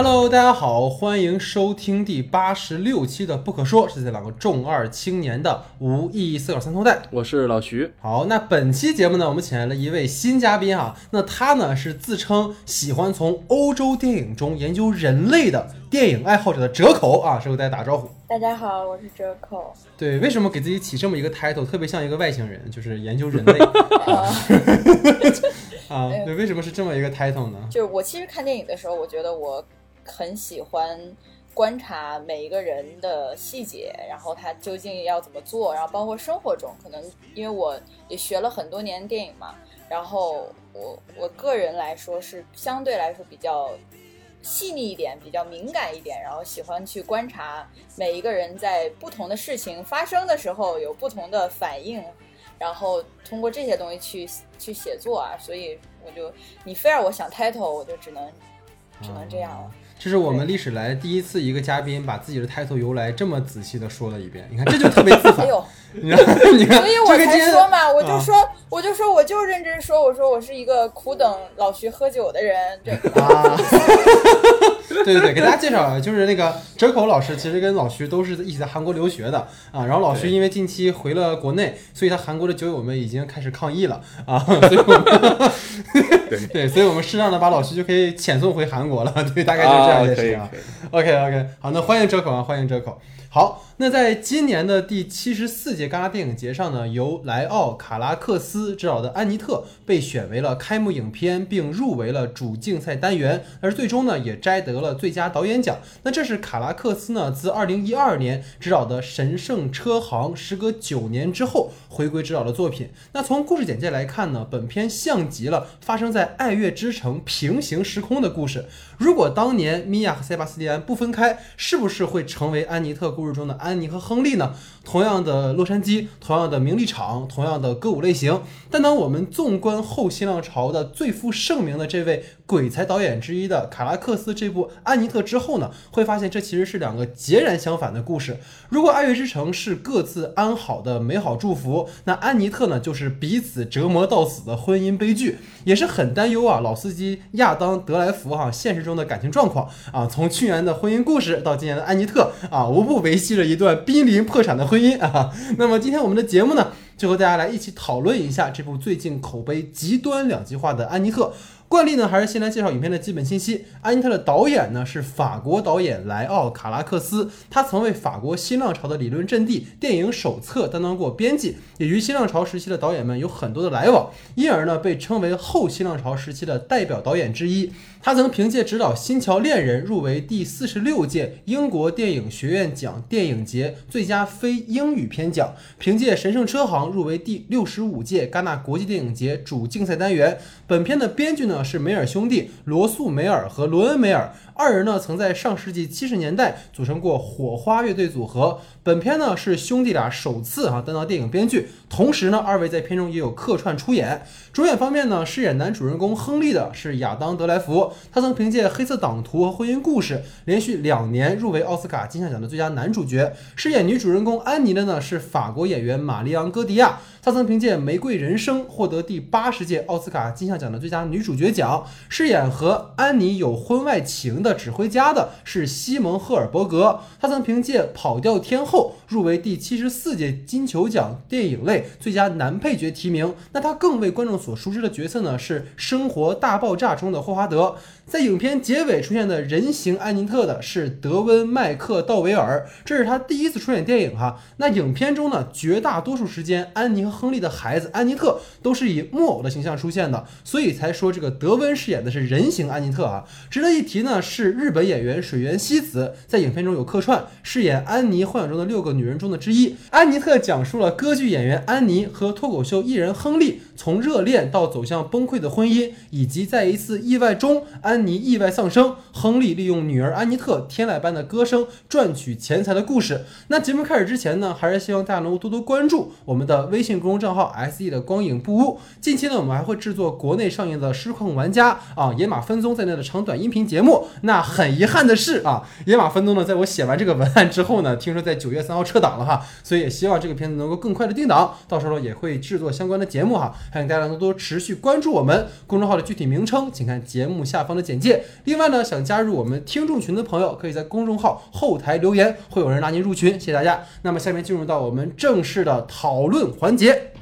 Hello，大家好，欢迎收听第八十六期的《不可说》，是这两个重二青年的无意义思考三头带。我是老徐。好，那本期节目呢，我们请来了一位新嘉宾啊，那他呢是自称喜欢从欧洲电影中研究人类的电影爱好者的折口啊，是给大家打招呼。大家好，我是折口。对，为什么给自己起这么一个 title，特别像一个外星人，就是研究人类 啊？对，为什么是这么一个 title 呢？就是我其实看电影的时候，我觉得我很喜欢观察每一个人的细节，然后他究竟要怎么做，然后包括生活中，可能因为我也学了很多年电影嘛，然后我我个人来说是相对来说比较。细腻一点，比较敏感一点，然后喜欢去观察每一个人在不同的事情发生的时候有不同的反应，然后通过这些东西去去写作啊，所以我就你非让我想 title，我就只能只能这样了。这是我们历史来第一次一个嘉宾把自己的 title 由来这么仔细的说了一遍，你看这就特别自豪。你看，你看，所以我才说嘛，我就说，我就说，我就认真说，我说我是一个苦等老徐喝酒的人，对。啊，对对对，给大家介绍，就是那个折口老师，其实跟老徐都是一起在韩国留学的啊。然后老徐因为近期回了国内，所以他韩国的酒友们已经开始抗议了啊。所以我们对 对，所以我们适当的把老徐就可以遣送回韩国了。对，大概就是这样一件事情啊。OK OK，好，那欢迎折口啊，欢迎折口。好，那在今年的第七十四届戛纳电影节上呢，由莱奥·卡拉克斯执导的《安妮特》被选为了开幕影片，并入围了主竞赛单元，而最终呢也摘得了最佳导演奖。那这是卡拉克斯呢自二零一二年执导的《神圣车行》时隔九年之后回归执导的作品。那从故事简介来看呢，本片像极了发生在爱乐之城平行时空的故事。如果当年米娅和塞巴斯蒂安不分开，是不是会成为安妮特故事中的安安妮和亨利呢？同样的洛杉矶，同样的名利场，同样的歌舞类型。但当我们纵观后新浪潮的最负盛名的这位鬼才导演之一的卡拉克斯这部《安妮特》之后呢，会发现这其实是两个截然相反的故事。如果《爱乐之城》是各自安好的美好祝福，那《安妮特》呢就是彼此折磨到死的婚姻悲剧，也是很担忧啊。老司机亚当德莱福哈现实中的感情状况啊，从去年的婚姻故事到今年的《安妮特》啊，无不维系了一段濒临破产的婚姻啊。那么今天我们的节目呢？就和大家来一起讨论一下这部最近口碑极端两极化的《安妮特》。惯例呢，还是先来介绍影片的基本信息。《安妮特》的导演呢是法国导演莱奥·卡拉克斯，他曾为法国新浪潮的理论阵地电影手册担当过编辑，也与新浪潮时期的导演们有很多的来往，因而呢被称为后新浪潮时期的代表导演之一。他曾凭借执导《新桥恋人》入围第四十六届英国电影学院奖电影节最佳非英语片奖，凭借《神圣车行》入围第六十五届戛纳国际电影节主竞赛单元。本片的编剧呢是梅尔兄弟罗素·梅尔和罗恩·梅尔。二人呢曾在上世纪七十年代组成过火花乐队组合。本片呢是兄弟俩首次啊担当电影编剧，同时呢二位在片中也有客串出演。主演方面呢饰演男主人公亨利的是亚当·德莱福，他曾凭借《黑色党徒》和《婚姻故事》连续两年入围奥斯卡金像奖的最佳男主角。饰演女主人公安妮的呢是法国演员玛丽昂·戈迪亚，她曾凭借《玫瑰人生》获得第八十届奥斯卡金像奖的最佳女主角奖。饰演和安妮有婚外情的。的指挥家的是西蒙·赫尔伯格，他曾凭借《跑调天后》入围第七十四届金球奖电影类最佳男配角提名。那他更为观众所熟知的角色呢，是《生活大爆炸》中的霍华德。在影片结尾出现的人形安妮特的是德温·麦克道维尔，这是他第一次出演电影哈。那影片中呢，绝大多数时间，安妮和亨利的孩子安妮特都是以木偶的形象出现的，所以才说这个德温饰演的是人形安妮特啊。值得一提呢，是是日本演员水原希子在影片中有客串，饰演安妮幻想中的六个女人中的之一。安妮特讲述了歌剧演员安妮和脱口秀艺人亨利从热恋到走向崩溃的婚姻，以及在一次意外中安。妮意外丧生，亨利利用女儿安妮特天籁般的歌声赚取钱财的故事。那节目开始之前呢，还是希望大家能够多多关注我们的微信公众账号 S E 的光影不污。近期呢，我们还会制作国内上映的《失控玩家》啊、《野马分鬃》在内的长短音频节目。那很遗憾的是啊，野马分鬃呢，在我写完这个文案之后呢，听说在九月三号撤档了哈，所以也希望这个片子能够更快的定档，到时候也会制作相关的节目哈，欢迎大家多多持续关注我们公众号的具体名称，请看节目下方的简介。另外呢，想加入我们听众群的朋友，可以在公众号后台留言，会有人拉您入群，谢谢大家。那么下面进入到我们正式的讨论环节。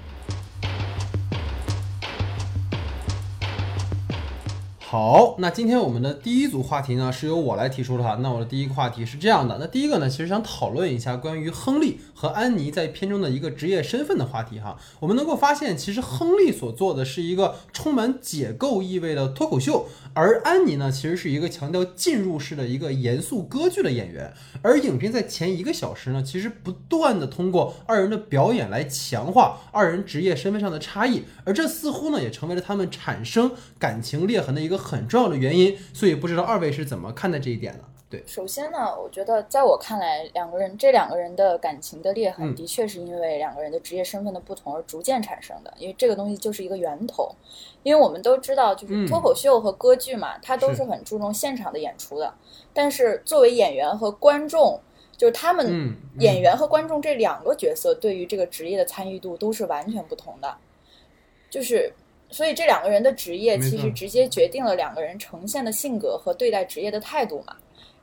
好，那今天我们的第一组话题呢，是由我来提出的哈。那我的第一个话题是这样的，那第一个呢，其实想讨论一下关于亨利和安妮在片中的一个职业身份的话题哈。我们能够发现，其实亨利所做的是一个充满解构意味的脱口秀，而安妮呢，其实是一个强调进入式的一个严肃歌剧的演员。而影片在前一个小时呢，其实不断的通过二人的表演来强化二人职业身份上的差异，而这似乎呢，也成为了他们产生感情裂痕的一个。很重要的原因，所以不知道二位是怎么看待这一点的？对，首先呢，我觉得在我看来，两个人这两个人的感情的裂痕，的确是因为两个人的职业身份的不同而逐渐产生的。因为这个东西就是一个源头。因为我们都知道，就是脱口秀和歌剧嘛，它都是很注重现场的演出的。但是作为演员和观众，就是他们演员和观众这两个角色对于这个职业的参与度都是完全不同的。就是。所以这两个人的职业其实直接决定了两个人呈现的性格和对待职业的态度嘛。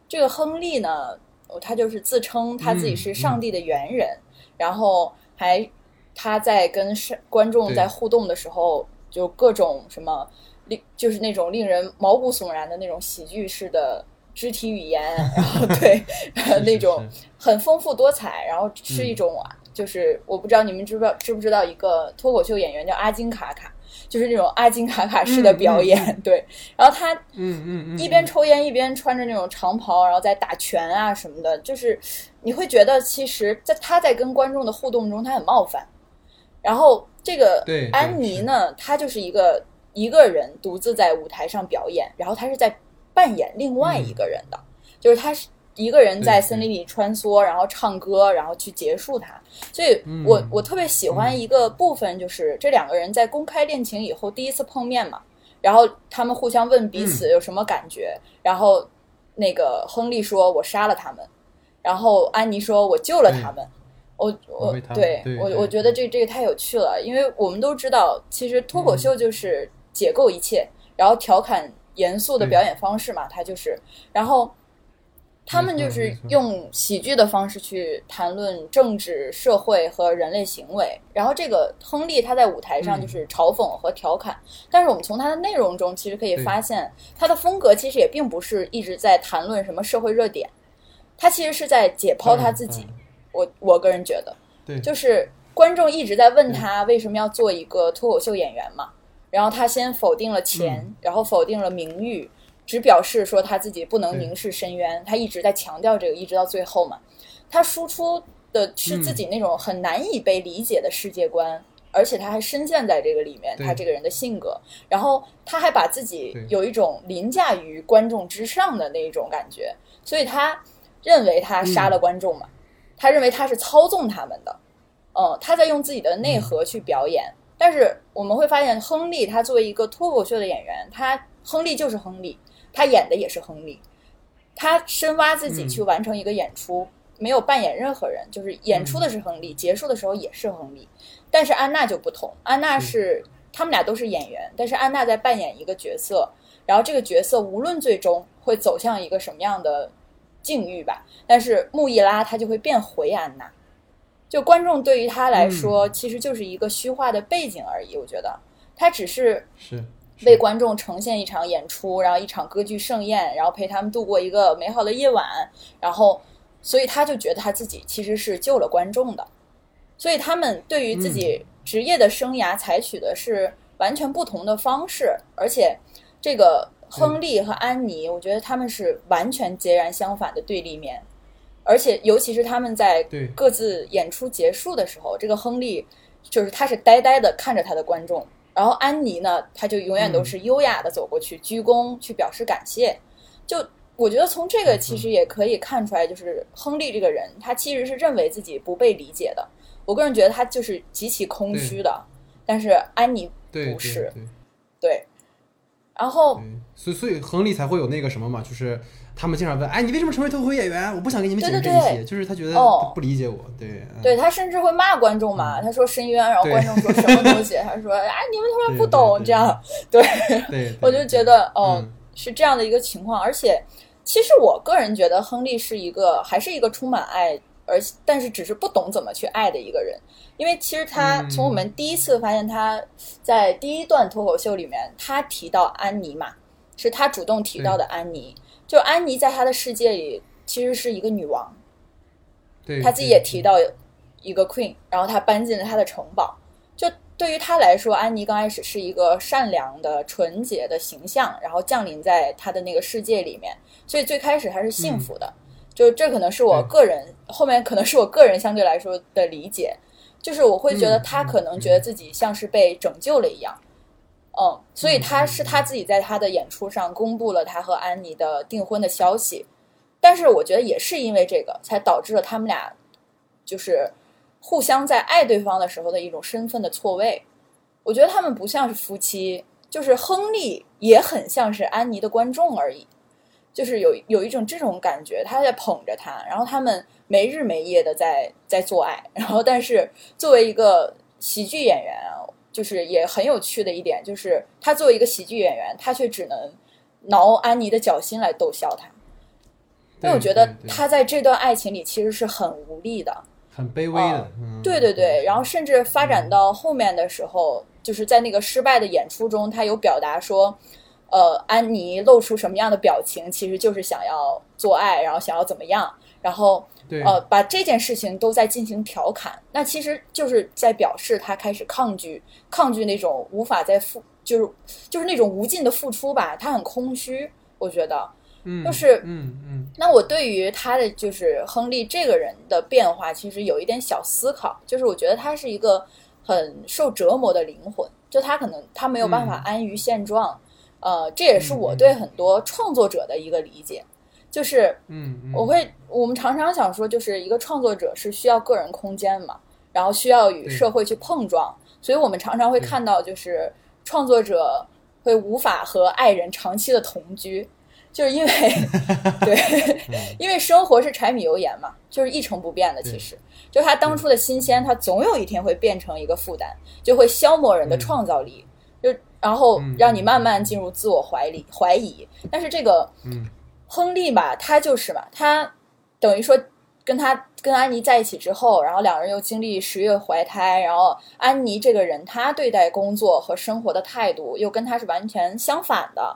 这个亨利呢，他就是自称他自己是上帝的猿人，然后还他在跟观众在互动的时候，就各种什么令就是那种令人毛骨悚然的那种喜剧式的肢体语言，然后对 那种很丰富多彩，然后是一种就是我不知道你们知不知道知不知道一个脱口秀演员叫阿金卡卡。就是那种阿金卡卡式的表演，对。然后他，嗯嗯嗯，一边抽烟一边穿着那种长袍，然后在打拳啊什么的，就是你会觉得其实，在他在跟观众的互动中，他很冒犯。然后这个安妮呢，她就是一个一个人独自在舞台上表演，然后她是在扮演另外一个人的，就是她是。一个人在森林里穿梭，然后唱歌，然后去结束它。所以，我我特别喜欢一个部分，就是这两个人在公开恋情以后第一次碰面嘛，然后他们互相问彼此有什么感觉，然后那个亨利说：“我杀了他们。”然后安妮说：“我救了他们。”我我对我我觉得这这个太有趣了，因为我们都知道，其实脱口秀就是解构一切，然后调侃严肃的表演方式嘛，它就是，然后。他们就是用喜剧的方式去谈论政治、社会和人类行为。然后这个亨利他在舞台上就是嘲讽和调侃，但是我们从他的内容中其实可以发现，他的风格其实也并不是一直在谈论什么社会热点，他其实是在解剖他自己。我我个人觉得，对，就是观众一直在问他为什么要做一个脱口秀演员嘛，然后他先否定了钱，然后否定了名誉。只表示说他自己不能凝视深渊，他一直在强调这个，一直到最后嘛。他输出的是自己那种很难以被理解的世界观，而且他还深陷在这个里面，他这个人的性格。然后他还把自己有一种凌驾于观众之上的那一种感觉，所以他认为他杀了观众嘛，他认为他是操纵他们的，嗯，他在用自己的内核去表演。但是我们会发现，亨利他作为一个脱口秀的演员，他亨利就是亨利。他演的也是亨利，他深挖自己去完成一个演出，没有扮演任何人，就是演出的是亨利，结束的时候也是亨利。但是安娜就不同，安娜是他们俩都是演员，但是安娜在扮演一个角色，然后这个角色无论最终会走向一个什么样的境遇吧，但是穆易拉他就会变回安娜，就观众对于他来说其实就是一个虚化的背景而已。我觉得他只是是。为观众呈现一场演出，然后一场歌剧盛宴，然后陪他们度过一个美好的夜晚，然后，所以他就觉得他自己其实是救了观众的，所以他们对于自己职业的生涯采取的是完全不同的方式，而且这个亨利和安妮，我觉得他们是完全截然相反的对立面，而且尤其是他们在各自演出结束的时候，这个亨利就是他是呆呆的看着他的观众。然后安妮呢，她就永远都是优雅的走过去鞠躬，去表示感谢。就我觉得从这个其实也可以看出来，就是亨利这个人，他其实是认为自己不被理解的。我个人觉得他就是极其空虚的，但是安妮不是。对，然后，所以所以亨利才会有那个什么嘛，就是他们经常问，哎，你为什么成为脱口秀演员？我不想给你们解释这对对对。些，就是他觉得哦。不理解我，对，嗯。对他甚至会骂观众嘛，他说深渊，然后观众说什么东西，他说哎 你们他妈不懂这样，对，对，我就觉得哦、嗯。是这样的一个情况，而且其实我个人觉得亨利是一个还是一个充满爱，而但是只是不懂怎么去爱的一个人，因为其实他嗯。从我们第一次发现他在第一段脱口秀里面，他提到安妮嘛，是他主动提到的安妮，就安妮在她的世界里其实是一个女王，对，他自己也提到一个 queen，然后她搬进了她的城堡。就对于她来说，安妮刚开始是一个善良的、纯洁的形象，然后降临在她的那个世界里面，所以最开始她是幸福的。就这可能是我个人后面可能是我个人相对来说的理解，就是我会觉得嗯嗯他可能觉得自己像是被拯救了一样。嗯，所以他嗯。是他自己在他的演出上公布了他和安妮的订婚的消息，但是我觉得也是因为这个，才导致了他们俩就是互相在爱对方的时候的一种身份的错位。我觉得他们不像是夫妻，就是亨利也很像是安妮的观众而已，就是有有一种这种感觉，他在捧着他，然后他们没日没夜的在在做爱，然后但是作为一个喜剧演员啊，就是也很有趣的一点，就是他作为一个喜剧演员，他却只能挠安妮的脚心来逗笑她。因为我觉得他在这段爱情里其实是很无力的，很卑微的，嗯，对对对，然后甚至发展到后面的时候，就是在那个失败的演出中，他有表达说，呃，安妮露出什么样的表情，其实就是想要做爱，然后想要怎么样，然后对，呃，把这件事情都在进行调侃，那其实就是在表示他开始抗拒，抗拒那种无法再付，就是就是那种无尽的付出吧，他很空虚，我觉得。嗯，就是嗯嗯。那我对于他的就是亨利这个人的变化，其实有一点小思考，就是我觉得他是一个很受折磨的灵魂，就他可能他没有办法嗯。安于现状，呃，这也是我对很多创作者的一个理解，就是嗯嗯，我会我们常常想说，就是一个创作者是需要个人空间嘛，然后需要与社会去碰撞，所以我们常常会看到，就是创作者会无法和爱人长期的同居，就是因为 对，因为生活是柴米油盐嘛，就是一成不变的。其实，就他当初的新鲜，他总有一天会变成一个负担，就会消磨人的嗯。创造力，就然后嗯让你慢慢进入自我怀里怀疑。但是这个嗯亨利吧，他就是嘛，他等于说跟他跟安妮在一起之后，然后两人又经历十月怀胎，然后安妮这个人，她对待工作和生活的态度又跟他是完全相反的。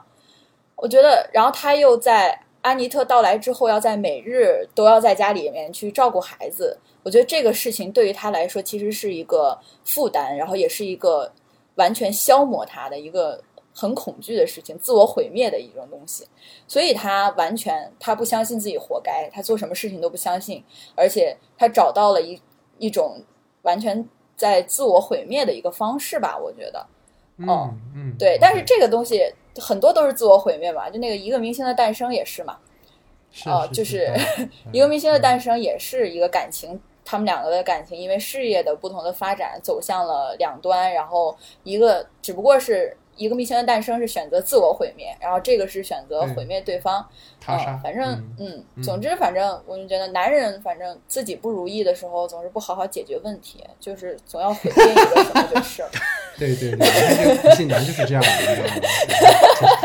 我觉得，然后他又在安妮特到来之后，要在每日都要在家里面去照顾孩子。我觉得这个事情对于他来说，其实是一个负担，然后也是一个完全消磨他的一个很恐惧的事情，自我毁灭的一种东西。所以他完全他不相信自己活该，他做什么事情都不相信，而且他找到了一一种完全在自我毁灭的一个方式吧，我觉得。哦嗯嗯，对，但是这个东西很多都是自我毁灭嘛，就那个一个明星的诞生也是嘛，是哦就是 是一个明星的诞生也是一个感情，他们两个的感情因为事业的不同的发展走向了两端，然后一个只不过是一个明星的诞生是选择自我毁灭，然后这个是选择毁灭对方。他反正嗯总之反正我就觉得男人反正自己不如意的时候，总是不好好解决问题，就是总要毁灭一个什么就是了。对对对，这个普信男就是这样的，你知道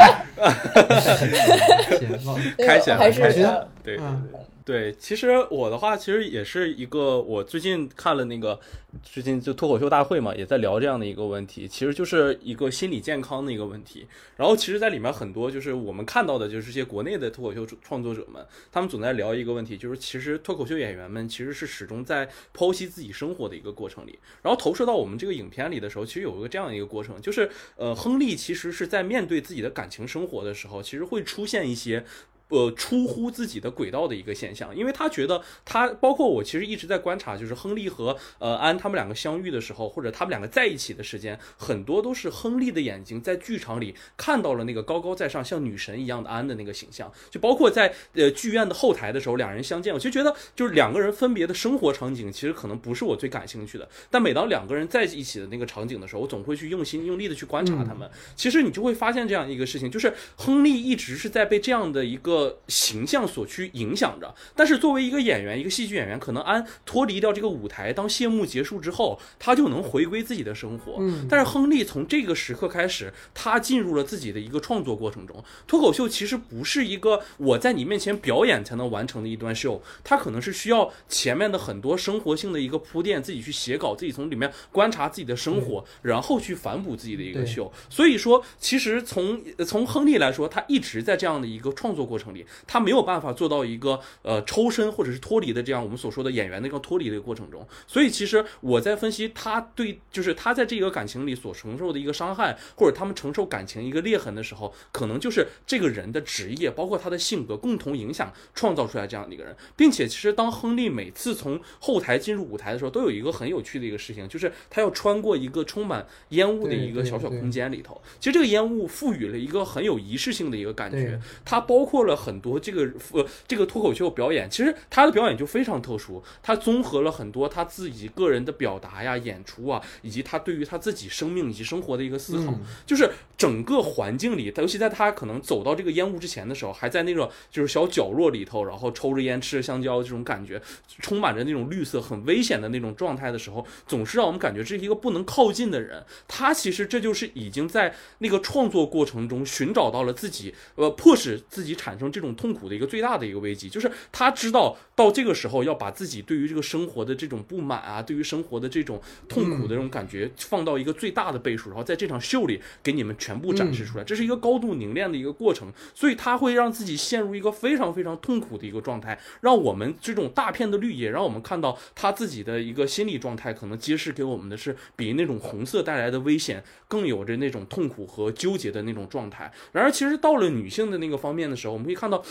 吗？行忘了对开显了还是开显呃对对嗯对，其实我的话，其实也是一个，我最近看了那个，最近就脱口秀大会嘛，也在聊这样的一个问题，其实就是一个心理健康的一个问题。然后其实，在里面很多就是我们看到的，就是这些国内的脱口秀创作者们，他们总在聊一个问题，就是其实脱口秀演员们其实是始终在剖析自己生活的一个过程里，然后投射到我们这个影片里的时候，其实有一个这样的一个过程，就是呃，亨利其实是在面对自己的感情生活的时候，其实会出现一些。呃，出乎自己的轨道的一个现象，因为他觉得他包括我，其实一直在观察，就是亨利和呃安他们两个相遇的时候，或者他们两个在一起的时间，很多都是亨利的眼睛在剧场里看到了那个高高在上像女神一样的安的那个形象，就包括在呃剧院的后台的时候，两人相见，我就觉得就是两个人分别的生活场景，其实可能不是我最感兴趣的，但每当两个人在一起的那个场景的时候，我总会去用心用力的去观察他们。其实你就会发现这样一个事情，就是亨利一直是在被这样的一个。形象所去影响着，但是作为一个演员，一个戏剧演员，可能安脱离掉这个舞台，当谢幕结束之后，他就能回归自己的生活。嗯，但是亨利从这个时刻开始，他进入了自己的一个创作过程中。脱口秀其实不是一个我在你面前表演才能完成的一段秀，它可能是需要前面的很多生活性的一个铺垫，自己去写稿，自己从里面观察自己的生活，然后去反哺自己的一个秀。所以说，其实从从亨利来说，他一直在这样的一个创作过程里。他没有办法做到一个呃抽身或者是脱离的这样我们所说的演员的一个脱离的一个过程中，所以其实我在分析他对就是他在这个感情里所承受的一个伤害，或者他们承受感情一个裂痕的时候，可能就是这个人的职业，包括他的性格共同影响创造出来这样的一个人，并且其实当亨利每次从后台进入舞台的时候，都有一个很有趣的一个事情，就是他要穿过一个充满烟雾的一个小小空间里头，其实这个烟雾赋予了一个很有仪式性的一个感觉，它包括了很。多这个呃这个脱口秀表演，其实他的表演就非常特殊，他综合了很多他自己个人的表达呀、演出啊，以及他对于他自己生命以及生活的一个思考。就是整个环境里，尤其在他可能走到这个烟雾之前的时候，还在那种就是小角落里头，然后抽着烟、吃着香蕉，这种感觉充满着那种绿色、很危险的那种状态的时候，总是让我们感觉这是一个不能靠近的人。他其实这就是已经在那个创作过程中寻找到了自己，呃，迫使自己产生这种。痛苦的一个最大的一个危机，就是他知道到这个时候要把自己对于这个生活的这种不满啊，对于生活的这种痛苦的这种感觉放到一个最大的倍数，然后在这场秀里给你们全部展示出来。这是一个高度凝练的一个过程，所以他会让自己陷入一个非常非常痛苦的一个状态，让我们这种大片的绿叶，让我们看到他自己的一个心理状态，可能揭示给我们的是比那种红色带来的危险更有着那种痛苦和纠结的那种状态。然而，其实到了女性的那个方面的时候，我们可以看到。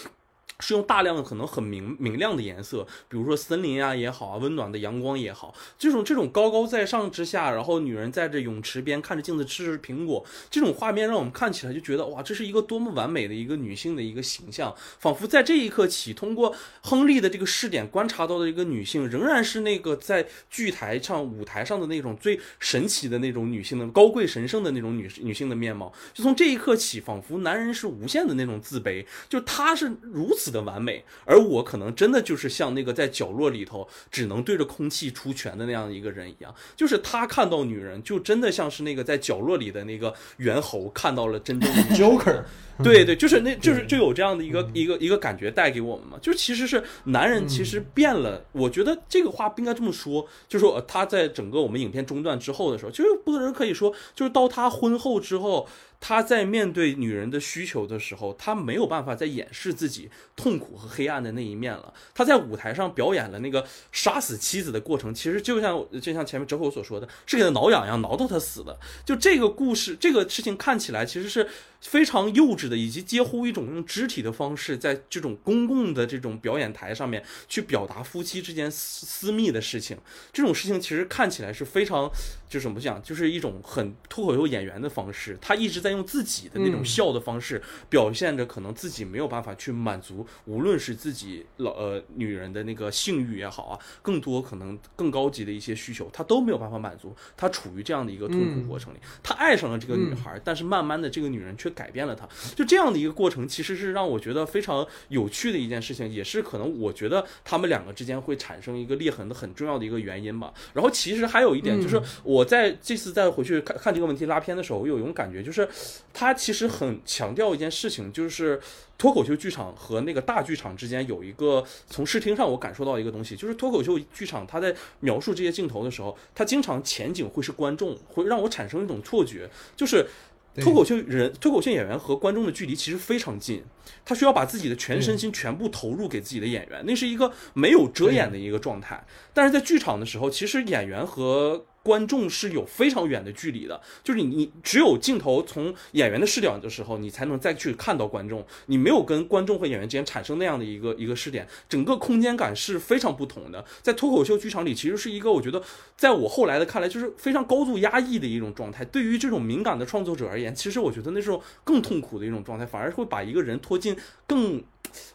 是用大量的可能很明明亮的颜色，比如说森林啊也好啊，温暖的阳光也好，这种这种高高在上之下，然后女人在这泳池边看着镜子吃着苹果，这种画面让我们看起来就觉得哇，这是一个多么完美的一个女性的一个形象，仿佛在这一刻起，通过亨利的这个视点观察到的一个女性，仍然是那个在剧台上舞台上的那种最神奇的那种女性的高贵神圣的那种女女性的面貌，就从这一刻起，仿佛男人是无限的那种自卑，就他是如此。的完美，而我可能真的就是像那个在角落里头只能对着空气出拳的那样一个人一样，就是他看到女人，就真的像是那个在角落里的那个猿猴看到了真正的 Joker。对对，就是那，就是就有这样的一个一个一个感觉带给我们嘛，就其实是男人其实变了。我觉得这个话不应该这么说，就是说他在整个我们影片中断之后的时候，就是不能可以说，就是到他婚后之后。他在面对女人的需求的时候，他没有办法再掩饰自己痛苦和黑暗的那一面了。他在舞台上表演了那个杀死妻子的过程，其实就像就像前面哲口所说的，是给他挠痒痒，挠到他死的。就这个故事，这个事情看起来其实是。非常幼稚的，以及几乎一种用肢体的方式，在这种公共的这种表演台上面去表达夫妻之间私私密的事情，这种事情其实看起来是非常，就怎么讲，就是一种很脱口秀演员的方式，他一直在用自己的那种笑的方式，表现着可能自己没有办法去满足，无论是自己老呃女人的那个性欲也好啊，更多可能更高级的一些需求，他都没有办法满足，他处于这样的一个痛苦过程里，他爱上了这个女孩，但是慢慢的这个女人却。改变了他，就这样的一个过程，其实是让我觉得非常有趣的一件事情，也是可能我觉得他们两个之间会产生一个裂痕的很重要的一个原因吧。然后其实还有一点，就是我在这次再回去看看这个问题拉片的时候，我有一种感觉，就是他其实很强调一件事情，就是脱口秀剧场和那个大剧场之间有一个从视听上我感受到一个东西，就是脱口秀剧场他在描述这些镜头的时候，他经常前景会是观众，会让我产生一种错觉，就是。脱口秀人、脱口秀演员和观众的距离其实非常近，他需要把自己的全身心全部投入给自己的演员，那是一个没有遮掩的一个状态。但是在剧场的时候，其实演员和观众是有非常远的距离的，就是你你只有镜头从演员的视角的时候，你才能再去看到观众，你没有跟观众和演员之间产生那样的一个一个视点，整个空间感是非常不同的。在脱口秀剧场里，其实是一个我觉得在我后来的看来，就是非常高度压抑的一种状态。对于这种敏感的创作者而言，其实我觉得那是更痛苦的一种状态，反而会把一个人拖进更。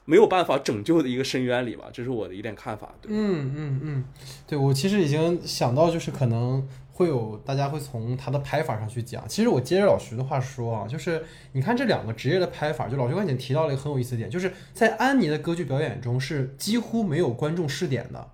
没有办法拯救的一个深渊里吧，这是我的一点看法。对，嗯嗯嗯，对我其实已经想到，就是可能会有大家会从他的拍法上去讲。其实我接着老徐的话说啊，就是你看这两个职业的拍法，就老徐刚才提到了一个很有意思的点，就是在安妮的歌剧表演中是几乎没有观众试点的。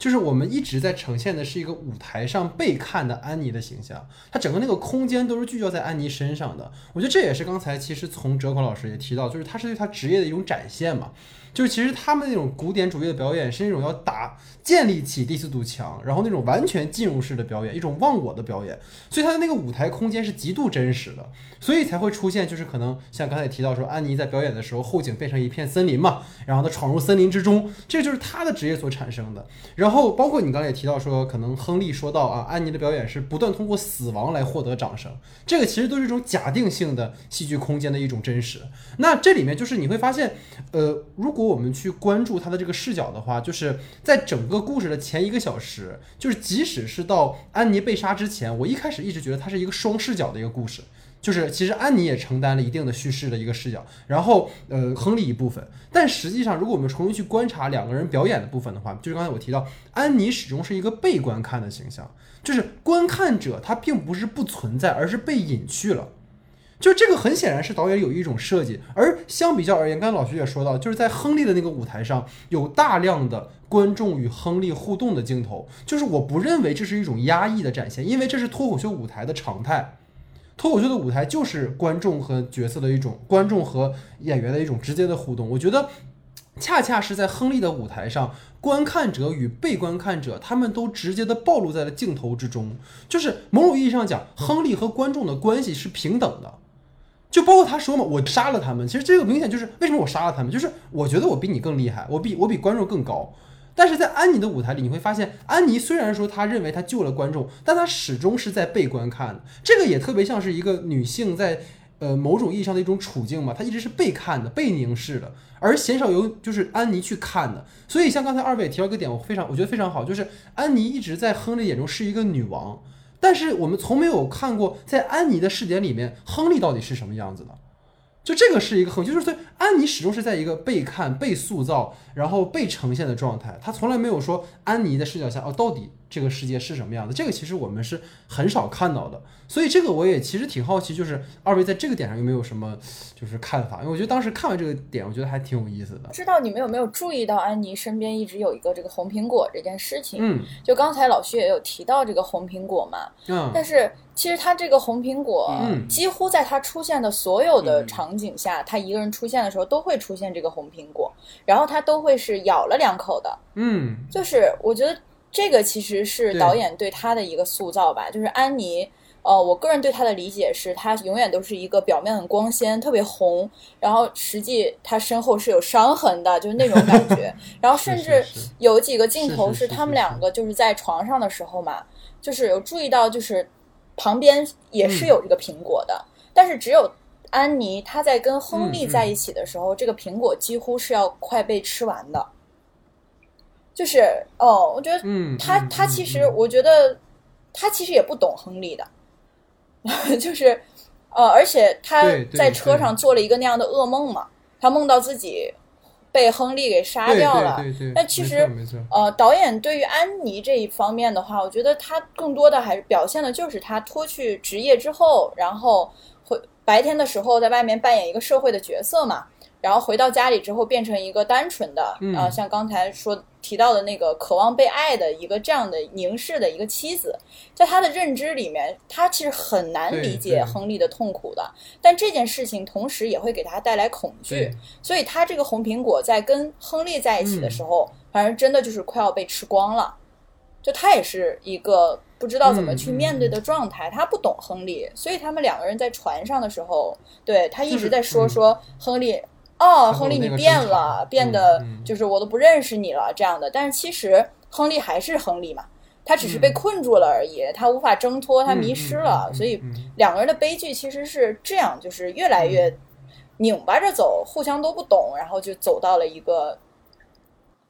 就是我们一直在呈现的是一个舞台上被看的安妮的形象，它整个那个空间都是聚焦在安妮身上的。我觉得这也是刚才其实从哲考老师也提到，就是他是对他职业的一种展现嘛。就是其实他们那种古典主义的表演是那种要打建立起第四堵墙，然后那种完全进入式的表演，一种忘我的表演。所以他的那个舞台空间是极度真实的，所以才会出现就是可能像刚才提到说，安妮在表演的时候后景变成一片森林嘛，然后她闯入森林之中，这就是她的职业所产生的。然后包括你刚才也提到说，可能亨利说到啊，安妮的表演是不断通过死亡来获得掌声，这个其实都是一种假定性的戏剧空间的一种真实。那这里面就是你会发现，呃，如果如果我们去关注他的这个视角的话，就是在整个故事的前一个小时，就是即使是到安妮被杀之前，我一开始一直觉得它是一个双视角的一个故事，就是其实安妮也承担了一定的叙事的一个视角，然后呃亨利一部分，但实际上如果我们重新去观察两个人表演的部分的话，就是刚才我提到，安妮始终是一个被观看的形象，就是观看者他并不是不存在，而是被隐去了。就这个很显然是导演有一种设计，而相比较而言，刚才老徐也说到，就是在亨利的那个舞台上有大量的观众与亨利互动的镜头，就是我不认为这是一种压抑的展现，因为这是脱口秀舞台的常态。脱口秀的舞台就是观众和角色的一种，观众和演员的一种直接的互动。我觉得恰恰是在亨利的舞台上，观看者与被观看者他们都直接的暴露在了镜头之中，就是某种意义上讲，亨利和观众的关系是平等的。就包括他说嘛，我杀了他们。其实这个明显就是为什么我杀了他们，就是我觉得我比你更厉害，我比我比观众更高。但是在安妮的舞台里，你会发现，安妮虽然说她认为她救了观众，但她始终是在被观看的。这个也特别像是一个女性在呃某种意义上的一种处境嘛，她一直是被看的、被凝视的，而鲜少有就是安妮去看的。所以像刚才二位提到一个点，我非常我觉得非常好，就是安妮一直在亨利眼中是一个女王。但是我们从没有看过，在安妮的视点里面，亨利到底是什么样子的？就这个是一个很，就是所以安妮始终是在一个被看、被塑造，然后被呈现的状态。她从来没有说安妮的视角下，哦，到底这个世界是什么样的？这个其实我们是很少看到的。所以这个我也其实挺好奇，就是二位在这个点上有没有什么就是看法？因为我觉得当时看完这个点，我觉得还挺有意思的。不知道你们有没有注意到安妮身边一直有一个这个红苹果这件事情？嗯，就刚才老徐也有提到这个红苹果嘛。嗯，但是其实他这个红苹果，嗯几乎在他出现的所有的场景下，他一个人出现的时候都会出现这个红苹果，然后他都会是咬了两口的。嗯，就是我觉得这个其实是导演对他的一个塑造吧，就是安妮。呃，我个人对她的理解是，她永远都是一个表面很光鲜、特别红，然后实际她身后是有伤痕的，就是那种感觉。然后甚至有几个镜头是他们两个就是在床上的时候嘛，就是有注意到，就是旁边也是有这个苹果的，但是只有安妮她在跟亨利在一起的时候，这个苹果几乎是要快被吃完的。就是哦，我觉得嗯，他嗯他其实嗯。我觉得他其实也不懂亨利的，就是呃，而且他在车上做了一个那样的噩梦嘛，他梦到自己被亨利给杀掉了。对对。对，但其实呃，导演对于安妮这一方面的话，我觉得他更多的还是表现的就是他脱去职业之后，然后回白天的时候在外面扮演一个社会的角色嘛，然后回到家里之后变成一个单纯的，嗯。啊、像刚才说提到的那个渴望被爱的一个这样的凝视的一个妻子，在他的认知里面，他其实很难理解亨利的痛苦的，但这件事情同时也会给他带来恐惧，所以他这个红苹果在跟亨利在一起的嗯时候，反正真的就是快要被吃光了。就他也是一个不知道怎么去面对的状态，他不懂亨利，所以他们两个人在船上的时候，对他一直在说说亨利，哦，亨利你变了，变嗯得嗯就是我都不认识你了这样的。但是其实亨利还是亨利嘛，他只是被困住了而已，他无法挣脱，他迷失了，所以两个人的悲剧其实是这样，就是越来越拧巴着走，互相都不懂，然后就走到了一个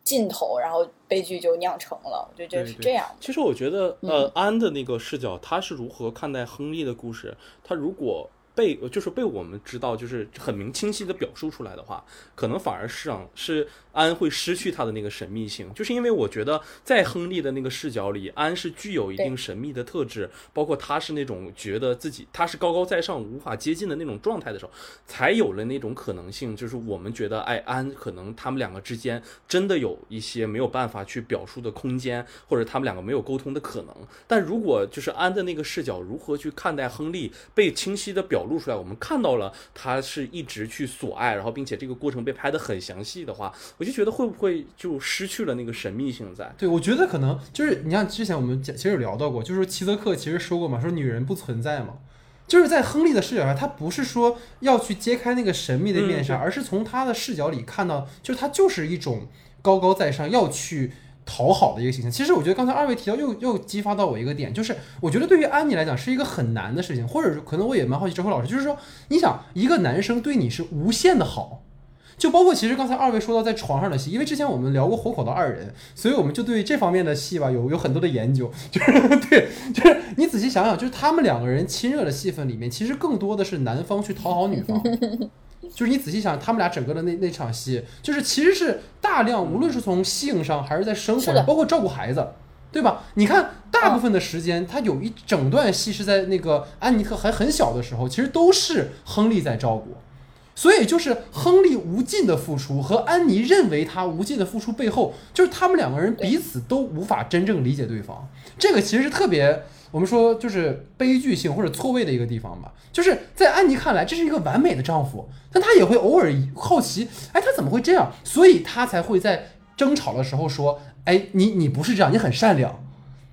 尽头，然后悲剧就酿成了。我就觉得是这样的。其实我觉得，呃，嗯安的那个视角，他是如何看待亨利的故事？他如果被就是被我们知道，就是很明清晰的表述出来的话，可能反而是让是安会失去他的那个神秘性，就是因为我觉得在亨利的那个视角里，安是具有一定神秘的特质，包括他是那种觉得自己他是高高在上无法接近的那种状态的时候，才有了那种可能性，就是我们觉得，哎，安可能他们两个之间真的有一些没有办法去表述的空间，或者他们两个没有沟通的可能。但如果就是安的那个视角如何去看待亨利，被清晰的表露出来，我们看到了他是一直去索爱，然后并且这个过程被拍得很详细的话，我就觉得会不会就失去了那个神秘性在？对，我觉得可能就是你像之前我们讲其实有聊到过，就是齐泽克其实说过嘛，说女人不存在嘛。就是在亨利的视角下，他不是说要去揭开那个神秘的面纱，嗯而是从他的视角里看到，就是他就是一种高高在上要去讨好的一个形象。其实我觉得刚才二位提到又又激发到我一个点，就是我觉得对于安妮来讲是一个很难的事情，或者是可能我也蛮好奇周辉老师，就是说你想一个男生对你是无限的好。就包括其实刚才二位说到在床上的戏，因为之前我们聊过活口的二人，所以我们就对这方面的戏吧有有很多的研究。就是 对，就是你仔细想想，就是他们两个人亲热的戏份里面，其实更多的是男方去讨好女方。就是你仔细想，他们俩整个的那那场戏，就是其实是大量，无论是从性上还是在生活上，包括照顾孩子，对吧？你看，大部分的时间，他有一整段戏是在那个安妮特还很小的时候，其实都是亨利在照顾。所以就是亨利无尽的付出和安妮认为他无尽的付出背后，就是他们两个人彼此都无法真正理解对方。这个其实是特别我们说就是悲剧性或者错位的一个地方吧。就是在安妮看来，这是一个完美的丈夫，但她也会偶尔好奇，哎，他怎么会这样？所以她才会在争吵的时候说，哎，你你不是这样，你很善良。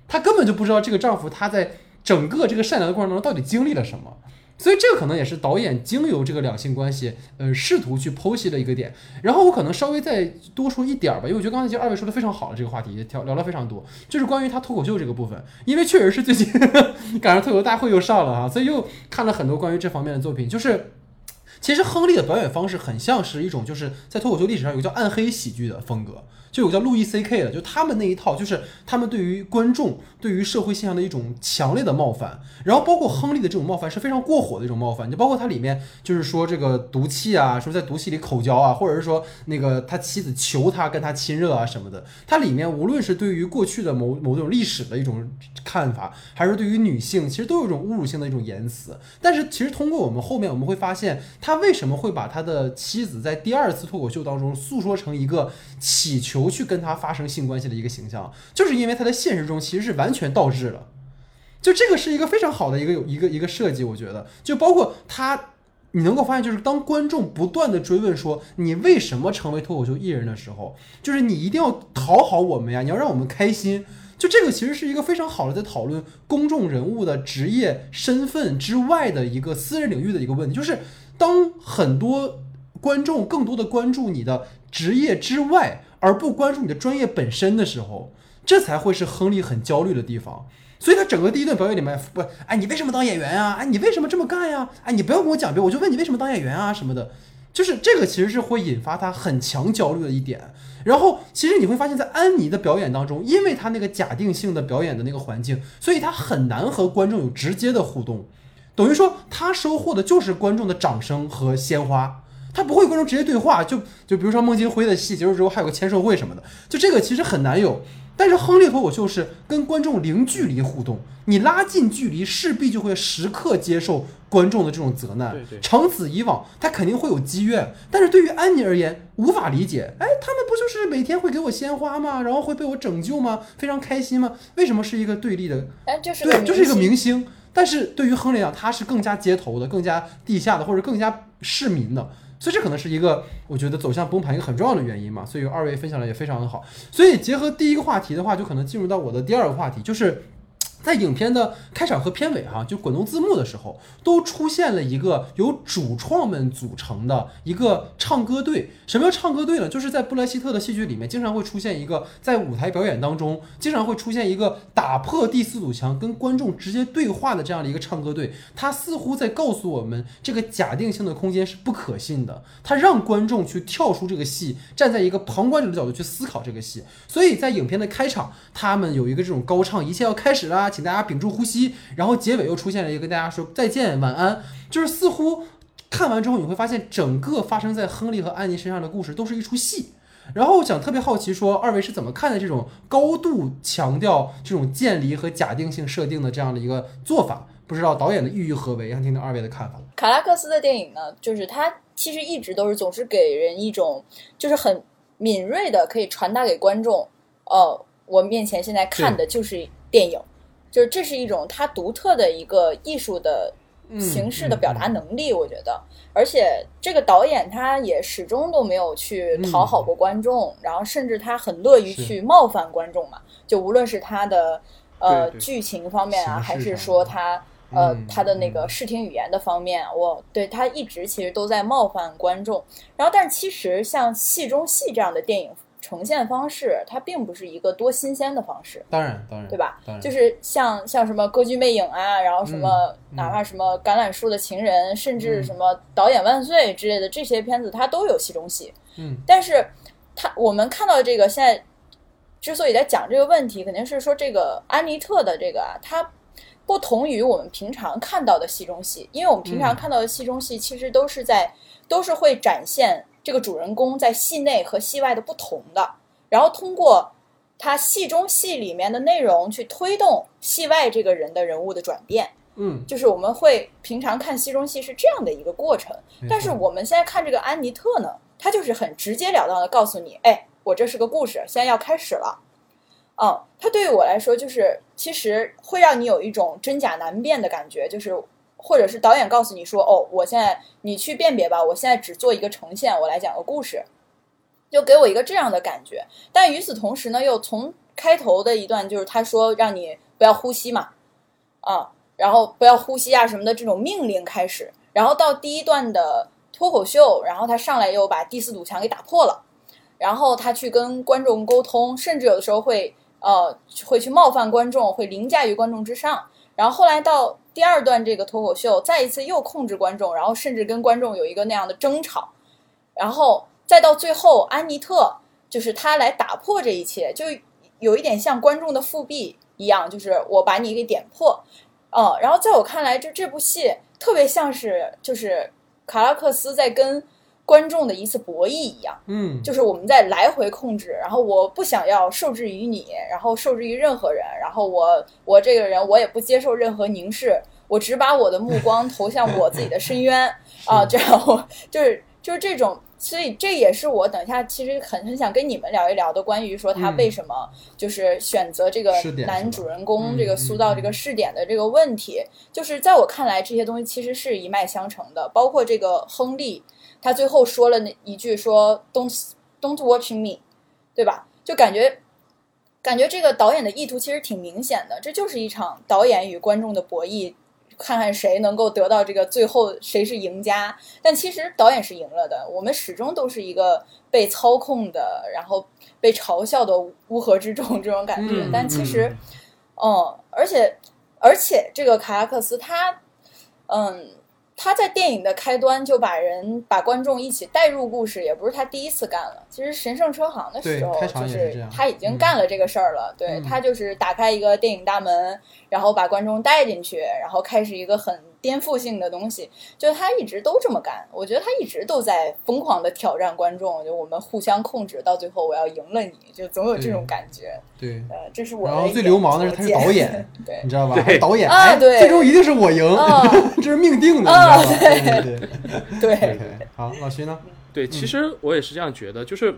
她根本就不知道这个丈夫他在整个这个善良的过程当中到底经历了什么。所以这个可能也是导演经由这个两性关系，呃，试图去剖析的一个点。然后我可能稍微再多说一点儿吧，因为我觉得刚才其实二位说的非常好了，这个话题也聊聊了非常多，就是关于他脱口秀这个部分。因为确实是最近 赶上脱口秀大会又上了哈，所以又看了很多关于这方面的作品。就是 其实亨利的表演方式很像是一种就是在脱口秀历史上有个叫暗黑喜剧的风格。就有个叫路易 C K 的，就他们那一套，就是他们对于观众、对于社会现象的一种强烈的冒犯，然后包括亨利的这种冒犯是非常过火的一种冒犯，就包括它里面就是说这个毒气啊，说在毒气里口交啊，或者是说那个他妻子求他跟他亲热啊什么的，它里面无论是对于过去的某某种历史的一种看法，还是对于女性，其实都有一种侮辱性的一种言辞。但是其实通过我们后面我们会发现，他为什么会把他的妻子在第二次脱口秀当中诉说成一个乞求去跟他发生性关系的一个形象，就是因为他在现实中其实是完全倒置了。就这个是一个非常好的一个有一个一个设计，我觉得，就包括他，你能够发现，就是当观众不断的追问说你为什么成为脱口秀艺人的时候，就是你一定要讨好我们呀，你要让我们开心。就这个其实是一个非常好的在讨论公众人物的职业身份之外的一个私人领域的一个问题，就是当很多观众更多的关注你的职业之外，而不关注你的专业本身的时候，这才会是亨利很焦虑的地方。所以他整个第一段表演里面，不，哎，你为什么当演员啊？哎，你为什么这么干呀？哎，你不要跟我讲别，我就问你为什么当演员啊什么的，就是这个其实是会引发他很强焦虑的一点。然后，其实你会发现在安妮的表演当中，因为他那个假定性的表演的那个环境，所以他很难和观众有直接的互动，等于说他收获的就是观众的掌声和鲜花。他不会跟观众直接对话，就就比如说孟京辉的戏结束之后还有个签售会什么的，就这个其实很难有。但是亨利脱口秀是跟观众零距离互动，你拉近距离，势必就会时刻接受观众的这种责难。对对长此以往，他肯定会有积怨。但是对于安妮而言，无法理解。哎，他们不就是每天会给我鲜花吗？然后会被我拯救吗？非常开心吗？为什么是一个对立的哎，就是对，就是一个明星。但是对于亨利来讲，他是更加街头的、更加地下的，或者更加市民的。所以这可能是一个我觉得走向崩盘一个很重要的原因嘛。所以二位分享的也非常的好。所以结合第一个话题的话，就可能进入到我的第二个话题，就是在影片的开场和片尾哈、就滚动字幕的时候，都出现了一个由主创们组成的一个唱歌队。什么叫唱歌队呢？就是在布莱希特的戏剧里面，经常会出现一个在舞台表演当中，经常会出现一个打破第四堵墙，跟观众直接对话的这样的一个唱歌队。他似乎在告诉我们，这个假定性的空间是不可信的。他让观众去跳出这个戏，站在一个旁观者的角度去思考这个戏。所以在影片的开场，他们有一个这种高唱，一切要开始啦，请大家屏住呼吸。然后结尾又出现了一个跟大家说再见，晚安，就是似乎看完之后你会发现，整个发生在亨利和安妮身上的故事都是一出戏。然后我想特别好奇说，二位是怎么看待这种高度强调这种渐离和假定性设定的这样的一个做法？不知道导演的意欲何为？想听听二位的看法。卡拉克斯的电影呢，就是他其实一直都是总是给人一种就是很敏锐的，可以传达给观众，呃，我面前现在看的就是电影，就是这是一种他独特的一个艺术的嗯形式的表达能力，我觉得。而且这个导演他也始终都没有去讨好过观众，然后甚至他很乐于去冒犯观众嘛，就无论是他的呃剧情方面啊，还是说他。呃嗯，他的那个视听语言的方面，我对他一直其实都在冒犯观众。然后，但是其实像戏中戏这样的电影呈现方式，它并不是一个多新鲜的方式，当然，当然，对吧？就是像像什么《歌剧魅影》啊，然后什么、哪怕什么《橄榄树的情人》，甚至嗯。什么《导演万岁》之类的这些片子，它都有戏中戏。嗯，但是它我们看到这个现在之所以在讲这个问题，肯定是说这个安妮特的这个啊，它不同于我们平常看到的戏中戏，因为我们平常嗯。看到的戏中戏其实都是在都是会展现这个主人公在戏内和戏外的不同的，然后通过他戏中戏里面的内容去推动戏外这个人的人物的转变。嗯，就是我们会平常看戏中戏是这样的一个过程，但是我们现在看这个安妮特呢，她就是很直截了当的告诉你，哎，我这是个故事，现在要开始了。嗯，它对于我来说就是其实会让你有一种真假难辨的感觉，就是或者是导演告诉你说，哦，我现在你去辨别吧，我现在只做一个呈现，我来讲个故事，就给我一个这样的感觉。但与此同时呢，又从开头的一段就是他说让你不要呼吸嘛，啊，然后不要呼吸啊什么的这种命令开始，然后到第一段的脱口秀，然后他上来又把第四堵墙给打破了，然后他去跟观众沟通，甚至有的时候会呃会去冒犯观众，会凌驾于观众之上。然后后来到第二段这个脱口秀，再一次又控制观众，然后甚至跟观众有一个那样的争吵，然后再到最后，安妮特就是他来打破这一切，就有一点像观众的复辟一样，就是我把你给点破。嗯，然后在我看来，就这部戏特别像是就是卡拉克斯在跟观众的一次博弈一样，嗯，就是我们在来回控制，然后我不想要受制于你，然后受制于任何人，然后我我这个人我也不接受任何凝视，我只把我的目光投向我自己的深渊。啊，这样我就是就是这种。所以这也是我等一下其实很很想跟你们聊一聊的，关于说他嗯为什么就是选择这个男主人公嗯这个塑造这个试点的这个问题，就是在我看来这些东西其实是一脉相承的，包括这个亨利，他最后说了那一句说 “Don't Don't watching me”，对吧？就感觉感觉这个导演的意图其实挺明显的，这就是一场导演与观众的博弈，看看谁能够得到这个最后谁是赢家。但其实导演是赢了的，我们始终都是一个被操控的，然后被嘲笑的乌合之众这种感觉。嗯但其实嗯，嗯，而且而且这个卡拉克斯他，嗯。他在电影的开端就把人把观众一起带入故事，也不是他第一次干了。其实《神圣车行》的时候就也是他已经干了这个事儿了。对嗯他就是打开一个电影大门，然后把观众带进去，然后开始一个很颠覆性的东西。就是他一直都这么干，我觉得他一直都在疯狂的挑战观众，就我们互相控制，到最后我要赢了你，就总有这种感觉。对。呃，这是我然后最流氓的是他是导演，对 你知道吧？导演，啊哎，对最终一定是我赢，啊这是命定的，啊你知道吧？对对对对对。好，老徐呢？对，其实我也是这样觉得，就是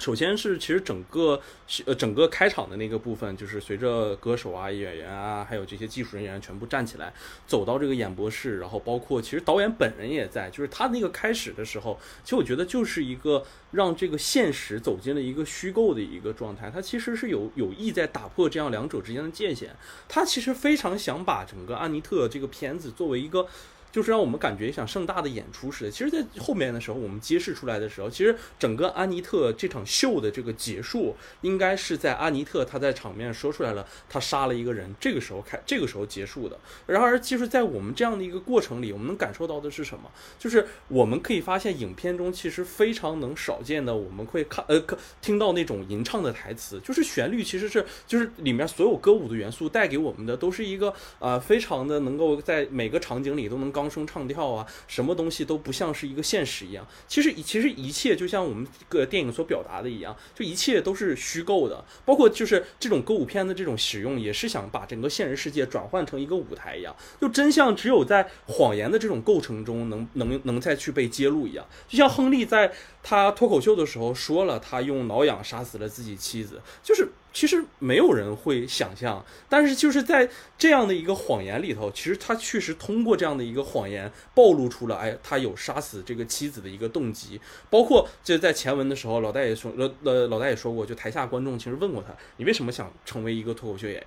首先是其实整个呃整个开场的那个部分，就是随着歌手啊、演员啊，还有这些技术人员全部站起来，走到这个演播室，然后包括其实导演本人也在，就是他那个开始的时候，其实我觉得就是一个让这个现实走进了一个虚构的一个状态，他其实是有有意在打破这样两者之间的界限，他其实非常想把整个安妮特这个片子作为一个。就是让我们感觉像盛大的演出似的。其实，在后面的时候，我们揭示出来的时候，其实整个安妮特这场秀的这个结束，应该是在安妮特她在场面说出来了，她杀了一个人，这个时候开，这个时候结束的。然而，其实在我们这样的一个过程里，我们能感受到的是什么？就是我们可以发现，影片中其实非常能少见的，我们会看呃，听到那种吟唱的台词，就是旋律其实是，就是里面所有歌舞的元素带给我们的，都是一个呃，非常的能够在每个场景里都能。高声唱跳啊，什么东西都不像是一个现实一样。其实，其实一切就像我们个电影所表达的一样，就一切都是虚构的。包括就是这种歌舞片的这种使用，也是想把整个现实世界转换成一个舞台一样。就真相只有在谎言的这种构成中，能能能再去被揭露一样。就像亨利在他脱口秀的时候说了，他用挠痒杀死了自己妻子，就是。其实没有人会想象，但是就是在这样的一个谎言里头，其实他确实通过这样的一个谎言暴露出了，哎，他有杀死这个妻子的一个动机。包括就在前文的时候，老大爷说，呃呃，老大爷说过，就台下观众其实问过他，你为什么想成为一个脱口秀演员？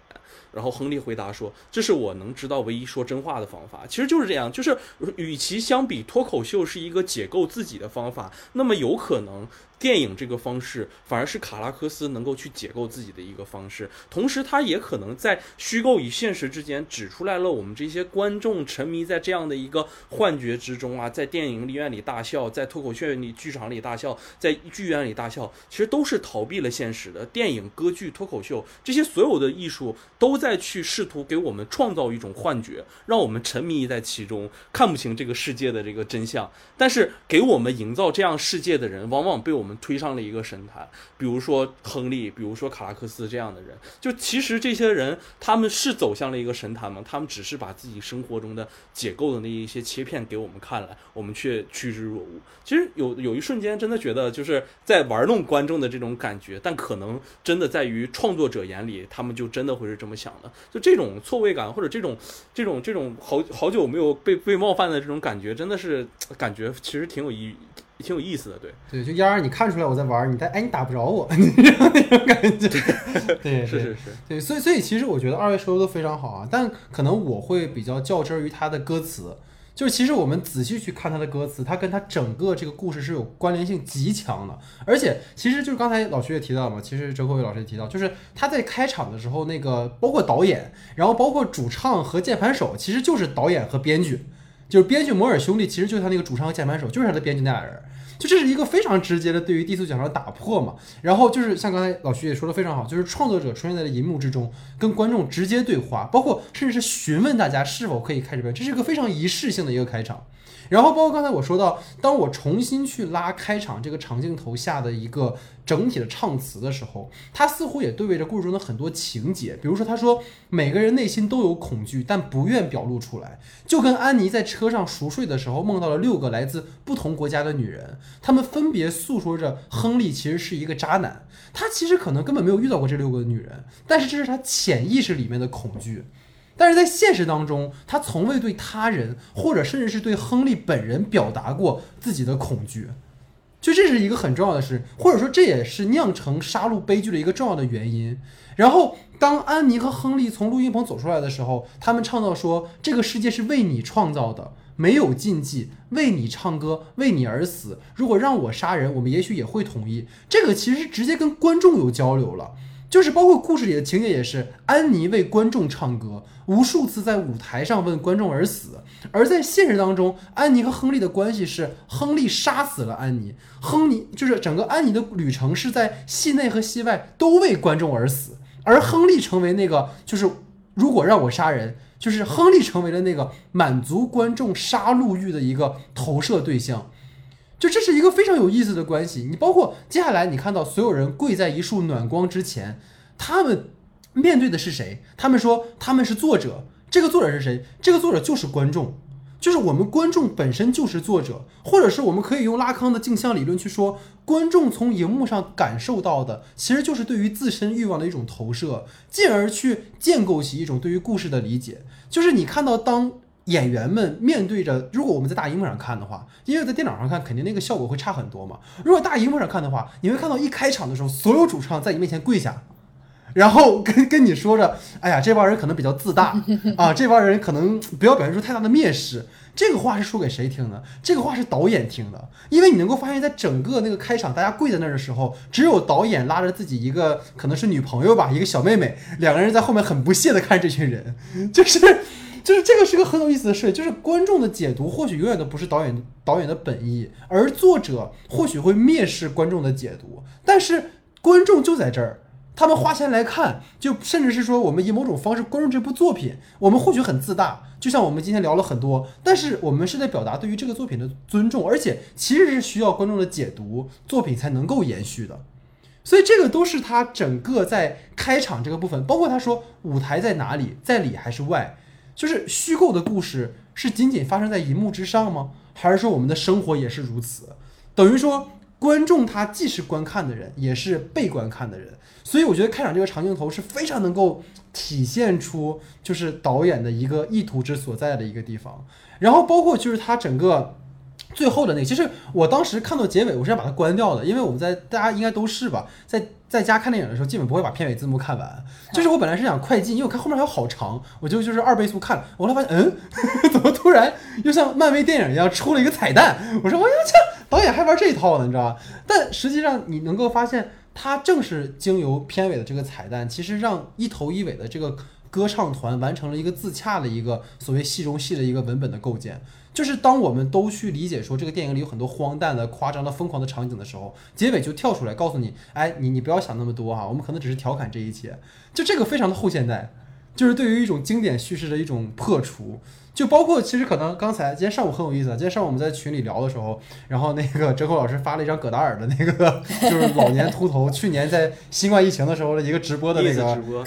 然后亨利回答说，这是我能知道唯一说真话的方法。其实就是这样，就是与其相比脱口秀是一个解构自己的方法，那么有可能。电影这个方式反而是卡拉克斯能够去解构自己的一个方式，同时他也可能在虚构与现实之间指出来了我们这些观众沉迷在这样的一个幻觉之中啊，在电影院里大笑，在脱口秀里剧场里大笑，在剧院里大笑，其实都是逃避了现实的。电影、歌剧、脱口秀这些所有的艺术都在去试图给我们创造一种幻觉，让我们沉迷在其中，看不清这个世界的这个真相。但是给我们营造这样世界的人，往往被我们。推上了一个神坛，比如说亨利，比如说卡拉克斯这样的人，就其实这些人他们是走向了一个神坛吗？他们只是把自己生活中的解构的那一些切片给我们看了，我们却趋之若鹜。其实有有一瞬间真的觉得就是在玩弄观众的这种感觉，但可能真的在于创作者眼里，他们就真的会是这么想的。就这种错位感或者这种这种这种好好久没有被被冒犯的这种感觉，真的是感觉其实挺有意义。挺有意思的，对。对，就嫣儿，你看出来我在玩，你但哎，你打不着我，那种感觉，对，是是是，对，所以所以其实我觉得二位说的都非常好啊，但可能我会比较较真于他的歌词，就是其实我们仔细去看他的歌词，他跟他整个这个故事是有关联性极强的，而且其实就是刚才老徐也提到了嘛，其实周国伟老师也提到，就是他在开场的时候那个包括导演，然后包括主唱和键盘手，其实就是导演和编剧，就是编剧摩尔兄弟，其实就是他那个主唱和键盘手，就是他的编剧那俩人。就这是一个非常直接的对于低俗奖的打破嘛，然后就是像刚才老徐也说的非常好，就是创作者出现在了银幕之中，跟观众直接对话，包括甚至是询问大家是否可以开这边，这是一个非常仪式性的一个开场。然后包括刚才我说到，当我重新去拉开场这个长镜头下的一个整体的唱词的时候，它似乎也对位着故事中的很多情节。比如说，他说每个人内心都有恐惧，但不愿表露出来。就跟安妮在车上熟睡的时候梦到了六个来自不同国家的女人，他们分别诉说着亨利其实是一个渣男，他其实可能根本没有遇到过这六个女人，但是这是他潜意识里面的恐惧。但是在现实当中，他从未对他人，或者甚至是对亨利本人表达过自己的恐惧，就这是一个很重要的事，或者说这也是酿成杀戮悲剧的一个重要的原因。然后，当安妮和亨利从录音棚走出来的时候，他们唱到说：“这个世界是为你创造的，没有禁忌，为你唱歌，为你而死。如果让我杀人，我们也许也会同意。”这个其实直接跟观众有交流了。就是包括故事里的情节也是，安妮为观众唱歌，无数次在舞台上为观众而死；而在现实当中，安妮和亨利的关系是，亨利杀死了安妮，亨利就是整个安妮的旅程是在戏内和戏外都为观众而死，而亨利成为那个就是如果让我杀人，就是亨利成为了那个满足观众杀戮欲的一个投射对象。就这是一个非常有意思的关系，你包括接下来你看到所有人跪在一束暖光之前，他们面对的是谁？他们说他们是作者，这个作者是谁？这个作者就是观众。就是我们观众本身就是作者，或者是我们可以用拉康的镜像理论去说，观众从荧幕上感受到的，其实就是对于自身欲望的一种投射，进而去建构起一种对于故事的理解。就是你看到当演员们面对着，如果我们在大荧幕上看的话，因为在电脑上看肯定那个效果会差很多嘛。如果大荧幕上看的话，你会看到一开场的时候，所有主唱在你面前跪下。然后跟跟你说着，哎呀，这帮人可能比较自大啊，这帮人可能不要表现出太大的蔑视。这个话是说给谁听的？这个话是导演听的，因为你能够发现，在整个那个开场，大家跪在那儿的时候，只有导演拉着自己一个可能是女朋友吧，一个小妹妹，两个人在后面很不屑的看这群人，就是就是这个是个很有意思的事，就是观众的解读或许永远都不是导演导演的本意，而作者或许会蔑视观众的解读，但是观众就在这儿。他们花钱来看，就甚至是说，我们以某种方式关注这部作品，我们或许很自大，就像我们今天聊了很多，但是我们是在表达对于这个作品的尊重，而且其实是需要观众的解读，作品才能够延续的。所以这个都是他整个在开场这个部分，包括他说舞台在哪里，在里还是外，就是虚构的故事是仅仅发生在银幕之上吗？还是说我们的生活也是如此？等于说观众他既是观看的人，也是被观看的人。所以我觉得开场这个长镜头是非常能够体现出就是导演的一个意图之所在的一个地方，然后包括就是他整个最后的那个，其实我当时看到结尾，我是要把它关掉的，因为我们在大家应该都是吧，在在家看电影的时候，基本不会把片尾字幕看完。就是我本来是想快进，因为我看后面还有好长，我就就是二倍速看，我后来发现，嗯，怎么突然又像漫威电影一样出了一个彩蛋？我说，我要这导演还玩这一套呢，你知道吧？但实际上你能够发现。它正是经由片尾的这个彩蛋，其实让一头一尾的这个歌唱团完成了一个自洽的一个所谓戏中戏的一个文本的构建。就是当我们都去理解说这个电影里有很多荒诞的、夸张的、疯狂的场景的时候，结尾就跳出来告诉你：哎，你你不要想那么多哈，我们可能只是调侃这一切。就这个非常的后现代，就是对于一种经典叙事的一种破除。就包括其实可能刚才今天上午很有意思，今天上午我们在群里聊的时候，然后那个折扣老师发了一张葛达尔的那个，就是老年秃头，去年在新冠疫情的时候的一个直播的那个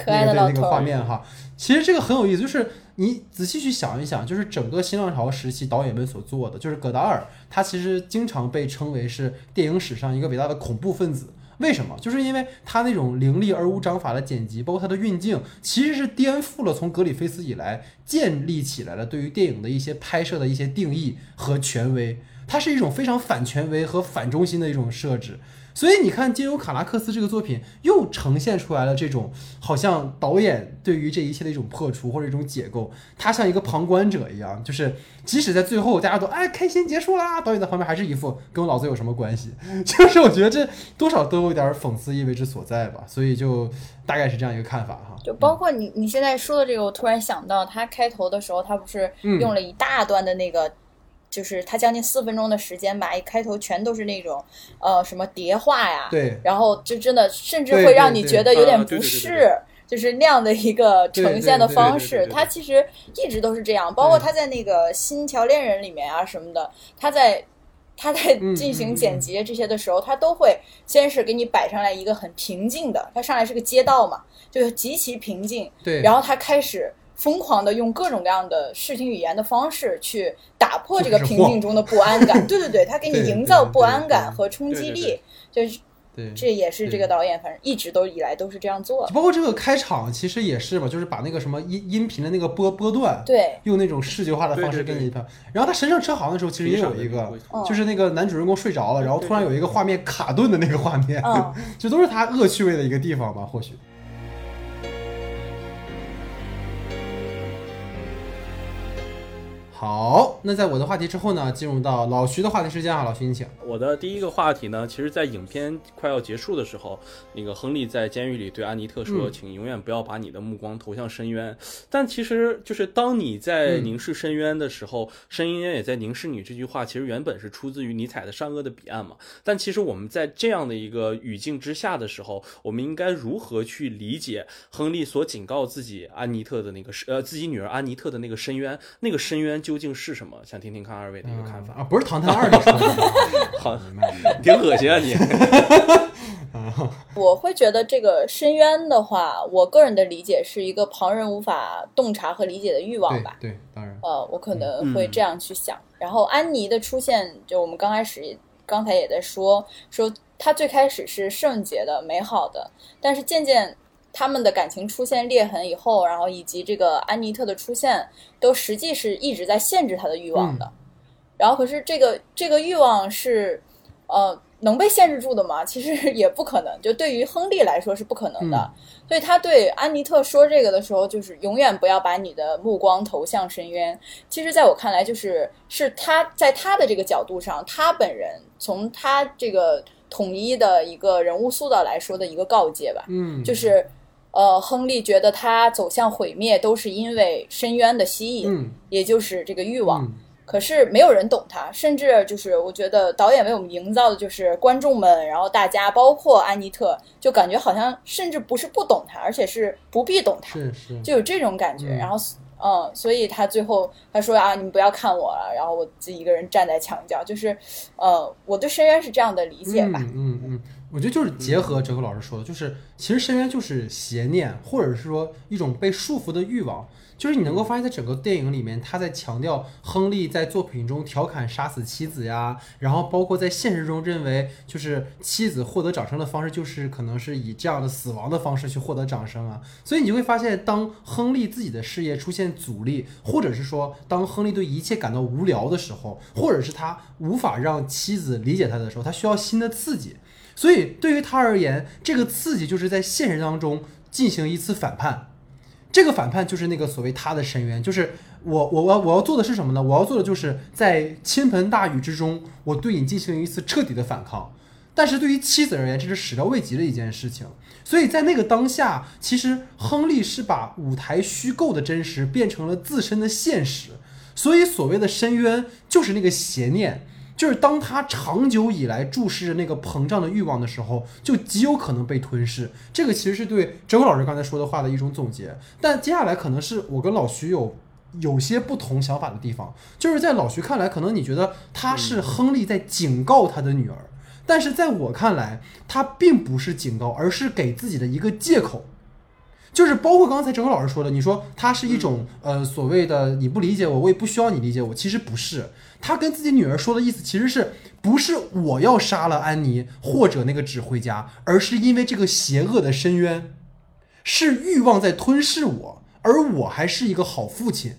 那个那个画面哈。其实这个很有意思，就是你仔细去想一想，就是整个新浪潮时期导演们所做的，就是葛达尔他其实经常被称为是电影史上一个伟大的恐怖分子。为什么？就是因为他那种凌厉而无章法的剪辑，包括他的运镜，其实是颠覆了从格里菲斯以来建立起来的对于电影的一些拍摄的一些定义和权威。它是一种非常反权威和反中心的一种设置。所以你看，金由卡拉克斯这个作品又呈现出来了这种好像导演对于这一切的一种破除或者一种解构，他像一个旁观者一样，就是即使在最后大家都哎开心结束啦，导演在旁边还是一副跟我老子有什么关系？就是我觉得这多少都有点讽刺意味之所在吧。所以就大概是这样一个看法哈。就包括你你现在说的这个，我突然想到，他开头的时候他不是用了一大段的那个。就是他将近四分钟的时间吧，一开头全都是那种，呃，什么叠画呀，对，然后就真的甚至会让你觉得有点不适，就是那样的一个呈现的方式。他其实一直都是这样，包括他在那个《新桥恋人》里面啊什么的，他在他在进行剪辑这些的时候，他都会先是给你摆上来一个很平静的，他上来是个街道嘛，就是极其平静，对，然后他开始。疯狂的用各种各样的视听语言的方式去打破这个平静中的不安感，对 对对，他给你营造不安感和冲击力，就是，对这也是这个导演反正一直都以来都是这样做的。包括这个开场其实也是吧，就是把那个什么音音频的那个波波段，对，用那种视觉化的方式给你拍。然后他神圣车行的时候其实也有一个，就是那个男主人公睡着了，然后突然有一个画面卡顿的那个画面，就都是他恶趣味的一个地方吧，或许。好，那在我的话题之后呢，进入到老徐的话题时间啊，老徐你请。我的第一个话题呢，其实，在影片快要结束的时候，那个亨利在监狱里对安妮特说：“请永远不要把你的目光投向深渊。”但其实，就是当你在凝视深渊的时候，深渊也在凝视你。这句话其实原本是出自于尼采的《善恶的彼岸》嘛。但其实我们在这样的一个语境之下的时候，我们应该如何去理解亨利所警告自己安妮特的那个呃自己女儿安妮特的那个深渊？那个深渊究竟是什么？想听听看二位的一个看法啊！不是《唐探二》的 说好，挺恶心啊你。我会觉得这个深渊的话，我个人的理解是一个旁人无法洞察和理解的欲望吧。对，当然。呃，我可能会这样去想。然后安妮的出现，就我们刚开始刚才也在说，说她最开始是圣洁的、美好的，但是渐渐他们的感情出现裂痕以后，然后以及这个安妮特的出现，都实际是一直在限制他的欲望的。然后可是这个这个欲望是，呃。能被限制住的吗？其实也不可能。就对于亨利来说是不可能的，所以他对安妮特说这个的时候，就是永远不要把你的目光投向深渊。其实，在我看来，就是是他在他的这个角度上，他本人从他这个统一的一个人物塑造来说的一个告诫吧。嗯，就是呃，亨利觉得他走向毁灭都是因为深渊的吸引，也就是这个欲望。可是没有人懂他，甚至就是我觉得导演为我们营造的就是观众们，然后大家包括安妮特，就感觉好像甚至不是不懂他，而且是不必懂他，是是，就有这种感觉。然后，嗯，所以他最后他说啊，你们不要看我了，然后我自己一个人站在墙角，就是，呃，我对深渊是这样的理解吧。嗯嗯，我觉得就是结合哲科老师说的，就是其实深渊就是邪念，或者是说一种被束缚的欲望。就是你能够发现，在整个电影里面，他在强调亨利在作品中调侃杀死妻子呀，然后包括在现实中认为，就是妻子获得掌声的方式，就是可能是以这样的死亡的方式去获得掌声啊。所以你就会发现，当亨利自己的事业出现阻力，或者是说当亨利对一切感到无聊的时候，或者是他无法让妻子理解他的时候，他需要新的刺激。所以对于他而言，这个刺激就是在现实当中进行一次反叛。这个反叛就是那个所谓他的深渊，就是我我我我要做的是什么呢？我要做的就是在倾盆大雨之中，我对你进行一次彻底的反抗。但是对于妻子而言，这是始料未及的一件事情。所以在那个当下，其实亨利是把舞台虚构的真实变成了自身的现实。所以所谓的深渊，就是那个邪念。就是当他长久以来注视着那个膨胀的欲望的时候，就极有可能被吞噬。这个其实是对哲辉老师刚才说的话的一种总结。但接下来可能是我跟老徐有有些不同想法的地方，就是在老徐看来，可能你觉得他是亨利在警告他的女儿，但是在我看来，他并不是警告，而是给自己的一个借口。就是包括刚才哲辉老师说的，你说他是一种呃所谓的你不理解我，我也不需要你理解我，其实不是。他跟自己女儿说的意思，其实是不是我要杀了安妮或者那个指挥家，而是因为这个邪恶的深渊，是欲望在吞噬我，而我还是一个好父亲，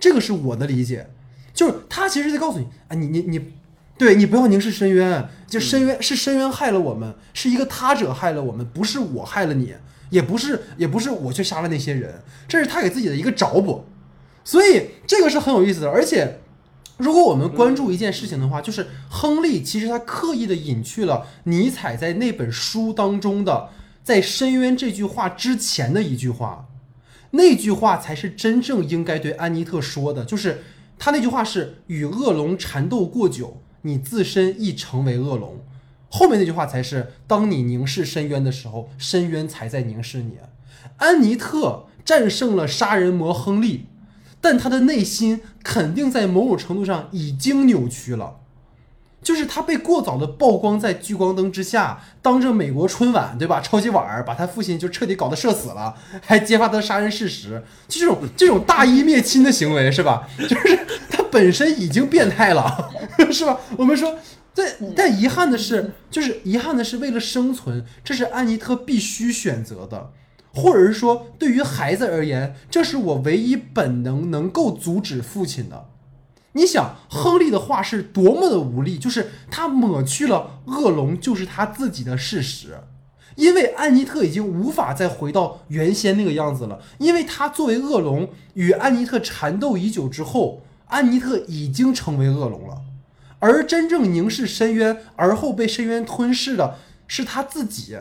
这个是我的理解。就是他其实在告诉你啊，你你你，对你不要凝视深渊，就深渊是深渊害了我们，是一个他者害了我们，不是我害了你，也不是也不是我去杀了那些人，这是他给自己的一个找补，所以这个是很有意思的，而且。如果我们关注一件事情的话，就是亨利其实他刻意的隐去了尼采在那本书当中的在深渊这句话之前的一句话，那句话才是真正应该对安妮特说的，就是他那句话是与恶龙缠斗过久，你自身亦成为恶龙。后面那句话才是当你凝视深渊的时候，深渊才在凝视你。安妮特战胜了杀人魔亨利。但他的内心肯定在某种程度上已经扭曲了，就是他被过早的曝光在聚光灯之下，当着美国春晚，对吧？超级碗儿把他父亲就彻底搞得社死了，还揭发他的杀人事实，就这种这种大义灭亲的行为，是吧？就是他本身已经变态了，是吧？我们说，但但遗憾的是，就是遗憾的是，为了生存，这是安妮特必须选择的。或者是说，对于孩子而言，这是我唯一本能能够阻止父亲的。你想，亨利的话是多么的无力，就是他抹去了恶龙就是他自己的事实，因为安妮特已经无法再回到原先那个样子了，因为他作为恶龙与安妮特缠斗已久之后，安妮特已经成为恶龙了，而真正凝视深渊而后被深渊吞噬的是他自己。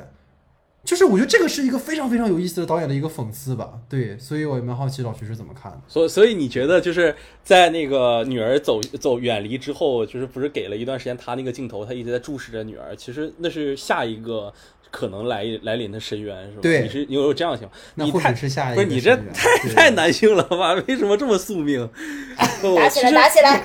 就是我觉得这个是一个非常非常有意思的导演的一个讽刺吧，对，所以我蛮好奇老徐是怎么看的。所所以你觉得就是在那个女儿走走远离之后，就是不是给了一段时间他那个镜头，他一直在注视着女儿，其实那是下一个。可能来来临的深渊是吧？对，你是你有这样想？你太是下一不是你这太太男性了吧？为什么这么宿命？打起来，打起来！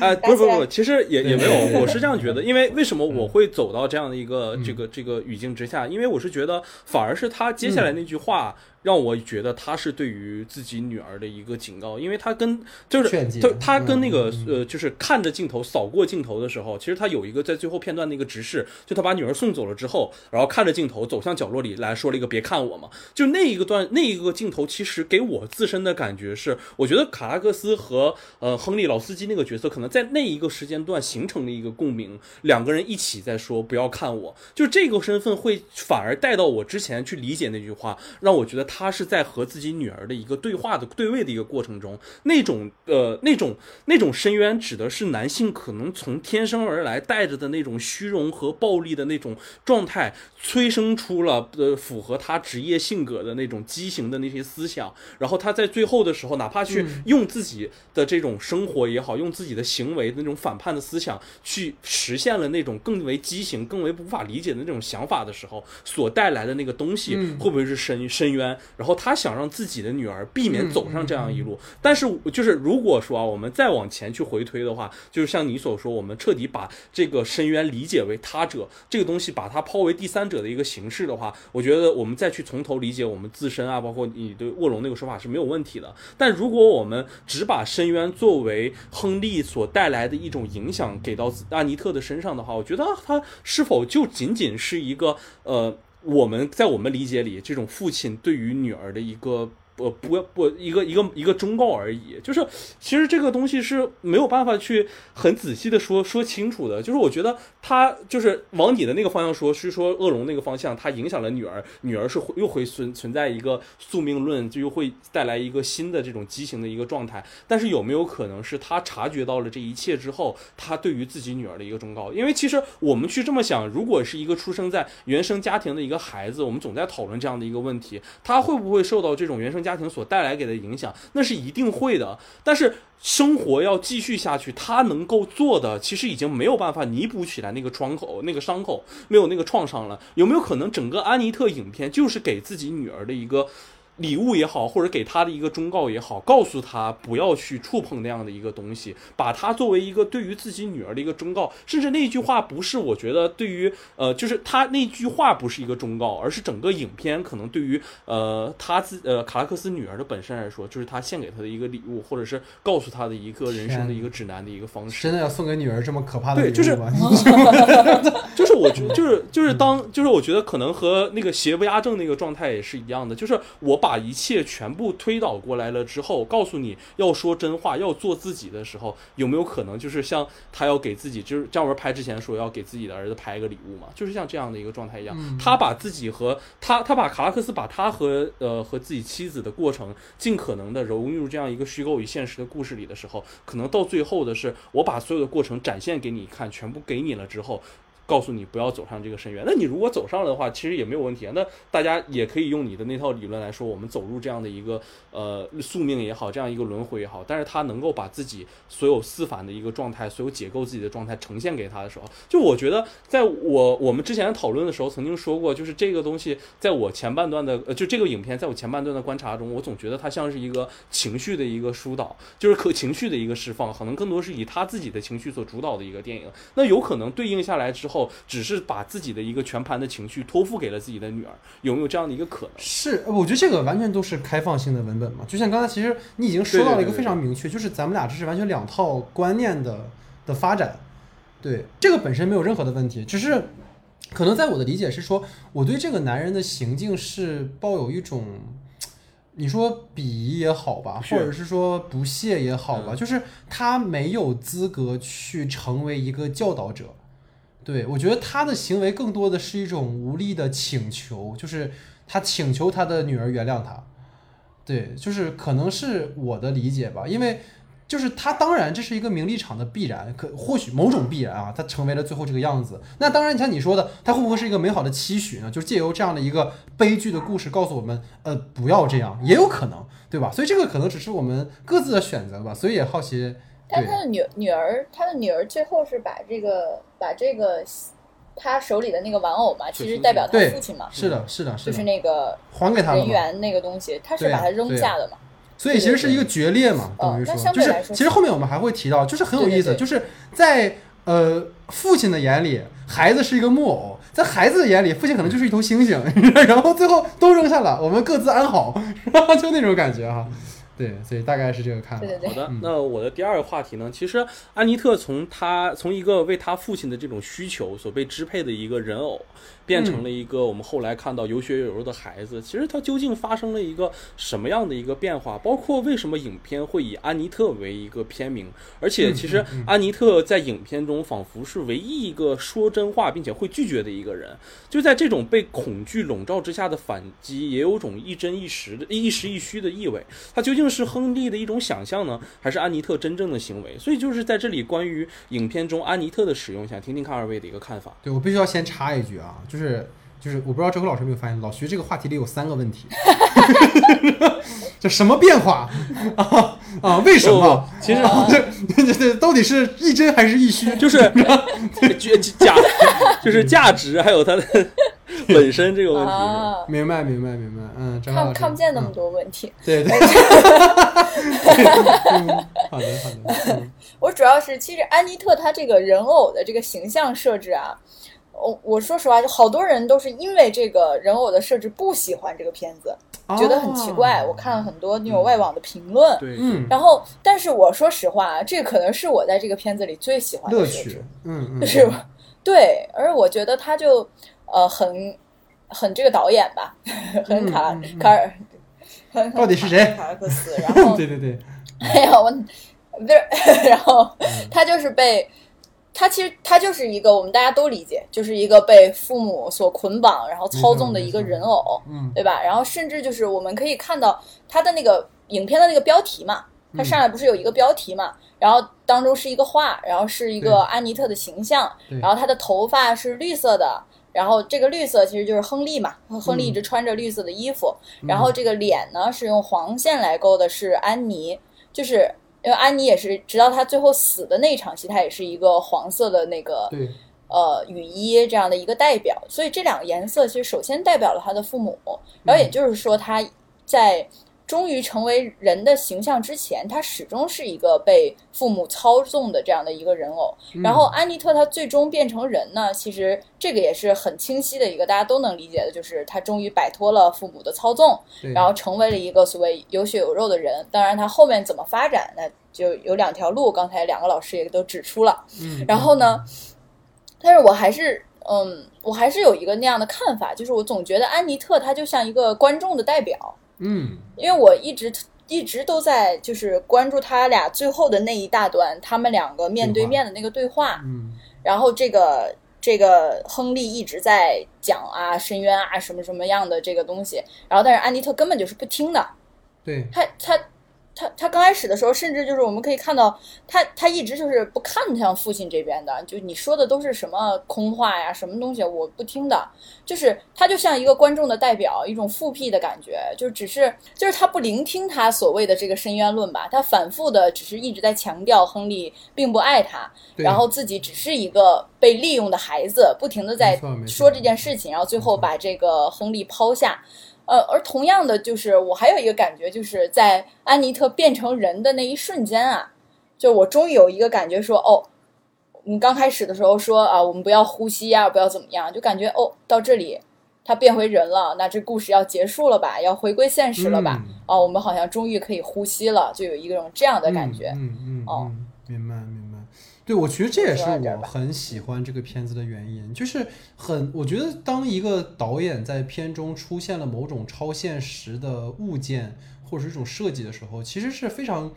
啊，不是不是不，其实也也没有，我是这样觉得。因为为什么我会走到这样的一个这个这个语境之下？因为我是觉得，反而是他接下来那句话。让我觉得他是对于自己女儿的一个警告，因为他跟就是劝诫就他跟那个、嗯呃，就是看着镜头扫过镜头的时候，其实他有一个在最后片段的一个直视，就他把女儿送走了之后，然后看着镜头走向角落里来说了一个“别看我”嘛，就那一个段那一个镜头，其实给我自身的感觉是，我觉得卡拉克斯和呃亨利老司机那个角色，可能在那一个时间段形成了一个共鸣，两个人一起在说“不要看我”，就这个身份会反而带到我之前去理解那句话，让我觉得他是在和自己女儿的一个对话的对位的一个过程中，那种呃那种那种深渊指的是男性可能从天生而来带着的那种虚荣和暴力的那种状态，催生出了呃符合他职业性格的那种畸形的那些思想，然后他在最后的时候，哪怕去用自己的这种生活也好，用自己的行为的那种反叛的思想去实现了那种更为畸形、更为无法理解的那种想法的时候，所带来的那个东西嗯会不会是深深渊？然后他想让自己的女儿避免嗯走上这样一路，但是就是如果说啊，我们再往前去回推的话，就是像你所说，我们彻底把这个深渊理解为他者这个东西，把它抛为第三者的一个形式的话，我觉得我们再去从头理解我们自身啊，包括你对卧龙那个说法是没有问题的。但如果我们只把深渊作为亨利所带来的一种影响给到安妮特的身上的话，我觉得他是否就仅仅是一个呃，我们在我们理解里这种父亲对于女儿的一个。不不不，一个一个一个忠告而已。就是其实这个东西是没有办法去很仔细的说说清楚的。就是我觉得他就是往你的那个方向说，是说恶龙那个方向，它影响了女儿，女儿是会又会存存在一个宿命论，就又会带来一个新的这种畸形的一个状态。但是有没有可能是他察觉到了这一切之后，他对于自己女儿的一个忠告？因为其实我们去这么想，如果是一个出生在原生家庭的一个孩子，我们总在讨论这样的一个问题，他会不会受到这种原生家庭所带来给的影响？那是一定会的。但是生活要继续下去，他能够做的其实已经没有办法弥补起来那个窗口、那个伤口，没有那个创伤了。有没有可能整个安妮特影片就是给自己女儿的一个？礼物也好，或者给他的一个忠告也好，告诉他不要去触碰那样的一个东西，把它作为一个对于自己女儿的一个忠告。甚至那句话不是我觉得对于呃，就是他那句话不是一个忠告，而是整个影片可能对于呃他自呃卡拉克斯女儿的本身来说，就是他献给他的一个礼物，或者是告诉他的一个人生的一个指南的一个方式。真的要送给女儿这么可怕的礼对就是？就是我觉就是就是当就是我觉得可能和那个邪不压正那个状态也是一样的，就是我把一切全部推导过来了之后，告诉你要说真话，要做自己的时候，有没有可能就是像他要给自己，就是姜文拍之前说要给自己的儿子拍一个礼物嘛，就是像这样的一个状态一样，他把自己和他他把卡拉克斯把他和呃和自己妻子的过程尽可能的融入这样一个虚构与现实的故事里的时候，可能到最后的是我把所有的过程展现给你看，全部给你了之后。告诉你不要走上这个深渊。那你如果走上了的话，其实也没有问题啊。那大家也可以用你的那套理论来说，我们走入这样的一个呃宿命也好，这样一个轮回也好，但是他能够把自己所有思凡的一个状态，所有解构自己的状态呈现给他的时候，就我觉得，在我我们之前讨论的时候曾经说过，就是这个东西在我前半段的呃，就这个影片在我前半段的观察中，我总觉得它像是一个情绪的一个疏导，就是可情绪的一个释放，可能更多是以他自己的情绪所主导的一个电影。那有可能对应下来之后。只是把自己的一个全盘的情绪托付给了自己的女儿，有没有这样的一个可能？是，我觉得这个完全都是开放性的文本嘛。就像刚才，其实你已经说到了一个非常明确，就是咱们俩这是完全两套观念的的发展。对，这个本身没有任何的问题，只是可能在我的理解是说，我对这个男人的行径是抱有一种。你说鄙夷也好吧，或者是说不屑也好吧，嗯就是他没有资格去成为一个教导者。对我觉得他的行为更多的是一种无力的请求，就是他请求他的女儿原谅他。对，就是可能是我的理解吧，因为就是他当然这是一个名利场的必然，可或许某种必然啊，他成为了最后这个样子。那当然，像你说的，他会不会是一个美好的期许呢？就是借由这样的一个悲剧的故事告诉我们，呃，不要这样，也有可能，对吧？所以这个可能只是我们各自的选择吧。所以也好奇，但他的女女儿，他的女儿最后是把这个把这个他手里的那个玩偶嘛，其实代表他父亲嘛，是的，是的，是的就是，那个还给他了嘛。猿那个东西，他是把它扔下的嘛。所以其实是一个决裂嘛，哦等于说，那相就是对来说其实后面我们还会提到，就是很有意思，对对对就是在呃父亲的眼里，孩子是一个木偶；在孩子的眼里，父亲可能就是一头猩猩。然后最后都扔下了，我们各自安好，就那种感觉哈。对，所以大概是这个看法。对对对，好的嗯，那我的第二个话题呢，其实安妮特从他从一个为他父亲的这种需求所被支配的一个人偶，变成了一个我们后来看到有血有肉的孩子。其实他究竟发生了一个什么样的一个变化？包括为什么影片会以安妮特为一个片名？而且其实安妮特在影片中仿佛是唯一一个说真话并且会拒绝的一个人。就在这种被恐惧笼罩之下的反击，也有种一真一实的一实一虚的意味。它究竟是亨利的一种想象呢，还是安妮特真正的行为？所以就是在这里，关于影片中安妮特的使用，想听听看二位的一个看法。对我必须要先插一句啊，就是就是我不知道周口老师有没有发现，老徐这个话题里有三个问题，就什么变化啊啊？为什么？哦其实这这这到底是一真还是一虚？就是价，就是价值，还有它的 本身这个问题。啊，明白明白明白，嗯，张浩老师看看不见那么嗯多问题。对对，嗯好的好的，嗯我主要是，其实安妮特她这个人偶的这个形象设置啊，我我说实话，就好多人都是因为这个人偶的设置不喜欢这个片子，觉得很奇怪。哦。我看了很多那种外网的评论，对，嗯，然后，但是我说实话，这可能是我在这个片子里最喜欢的乐趣设置，，嗯嗯，就 是对，而我觉得他就呃很很这个导演吧，很卡嗯嗯。嗯卡尔，很到底是谁卡尔克斯，然后对对对，哎呀，我不是，然后嗯。他就是被他其实他就是一个我们大家都理解，就是一个被父母所捆绑，然后操纵的一个人偶，嗯对吧？然后甚至就是我们可以看到他的那个影片的那个标题嘛，它上来不是有一个标题嘛，然后当中是一个画，然后是一个安妮特的形象，然后她的头发是绿色的。然后这个绿色其实就是亨利嘛，亨利一直穿着绿色的衣服，然后这个脸呢是用黄线来勾的，是安妮，就是因为安妮也是直到她最后死的那一场戏，她也是一个黄色的那个，呃雨衣这样的一个代表，所以这两个颜色其实首先代表了她的父母，然后也就是说她在终于成为人的形象之前，他始终是一个被父母操纵的这样的一个人偶。然后安妮特他最终变成人呢，其实这个也是很清晰的一个大家都能理解的，就是他终于摆脱了父母的操纵，然后成为了一个所谓有血有肉的人。当然，他后面怎么发展，那就有两条路，刚才两个老师也都指出了。嗯，然后呢，但是我还是，嗯，我还是有一个那样的看法，就是我总觉得安妮特她就像一个观众的代表，嗯。因为我一直一直都在就是关注他俩最后的那一大段，他们两个面对面的那个对话，嗯。然后这个这个亨利一直在讲啊深渊啊什么什么样的这个东西，然后但是安妮特根本就是不听的，对，他他他他刚开始的时候，甚至就是我们可以看到他他一直就是不看向父亲这边的，就你说的都是什么空话呀，什么东西我不听的，就是他就像一个观众的代表，一种复辟的感觉，就只是就是他不聆听他所谓的这个深渊论吧，他反复的只是一直在强调亨利并不爱他，然后自己只是一个被利用的孩子，不停的在说这件事情，然后最后把这个亨利抛下。呃，而同样的，就是我还有一个感觉，就是在安妮特变成人的那一瞬间啊，就我终于有一个感觉说，哦，你刚开始的时候说啊，我们不要呼吸呀、不要怎么样，就感觉哦，到这里他变回人了，那这故事要结束了吧，要回归现实了吧？嗯哦，我们好像终于可以呼吸了，就有一种这样的感觉。嗯嗯嗯，哦嗯，明白明白。对，我觉得这也是我很喜欢这个片子的原因，就是很，我觉得当一个导演在片中出现了某种超现实的物件或者是一种设计的时候，其实是非常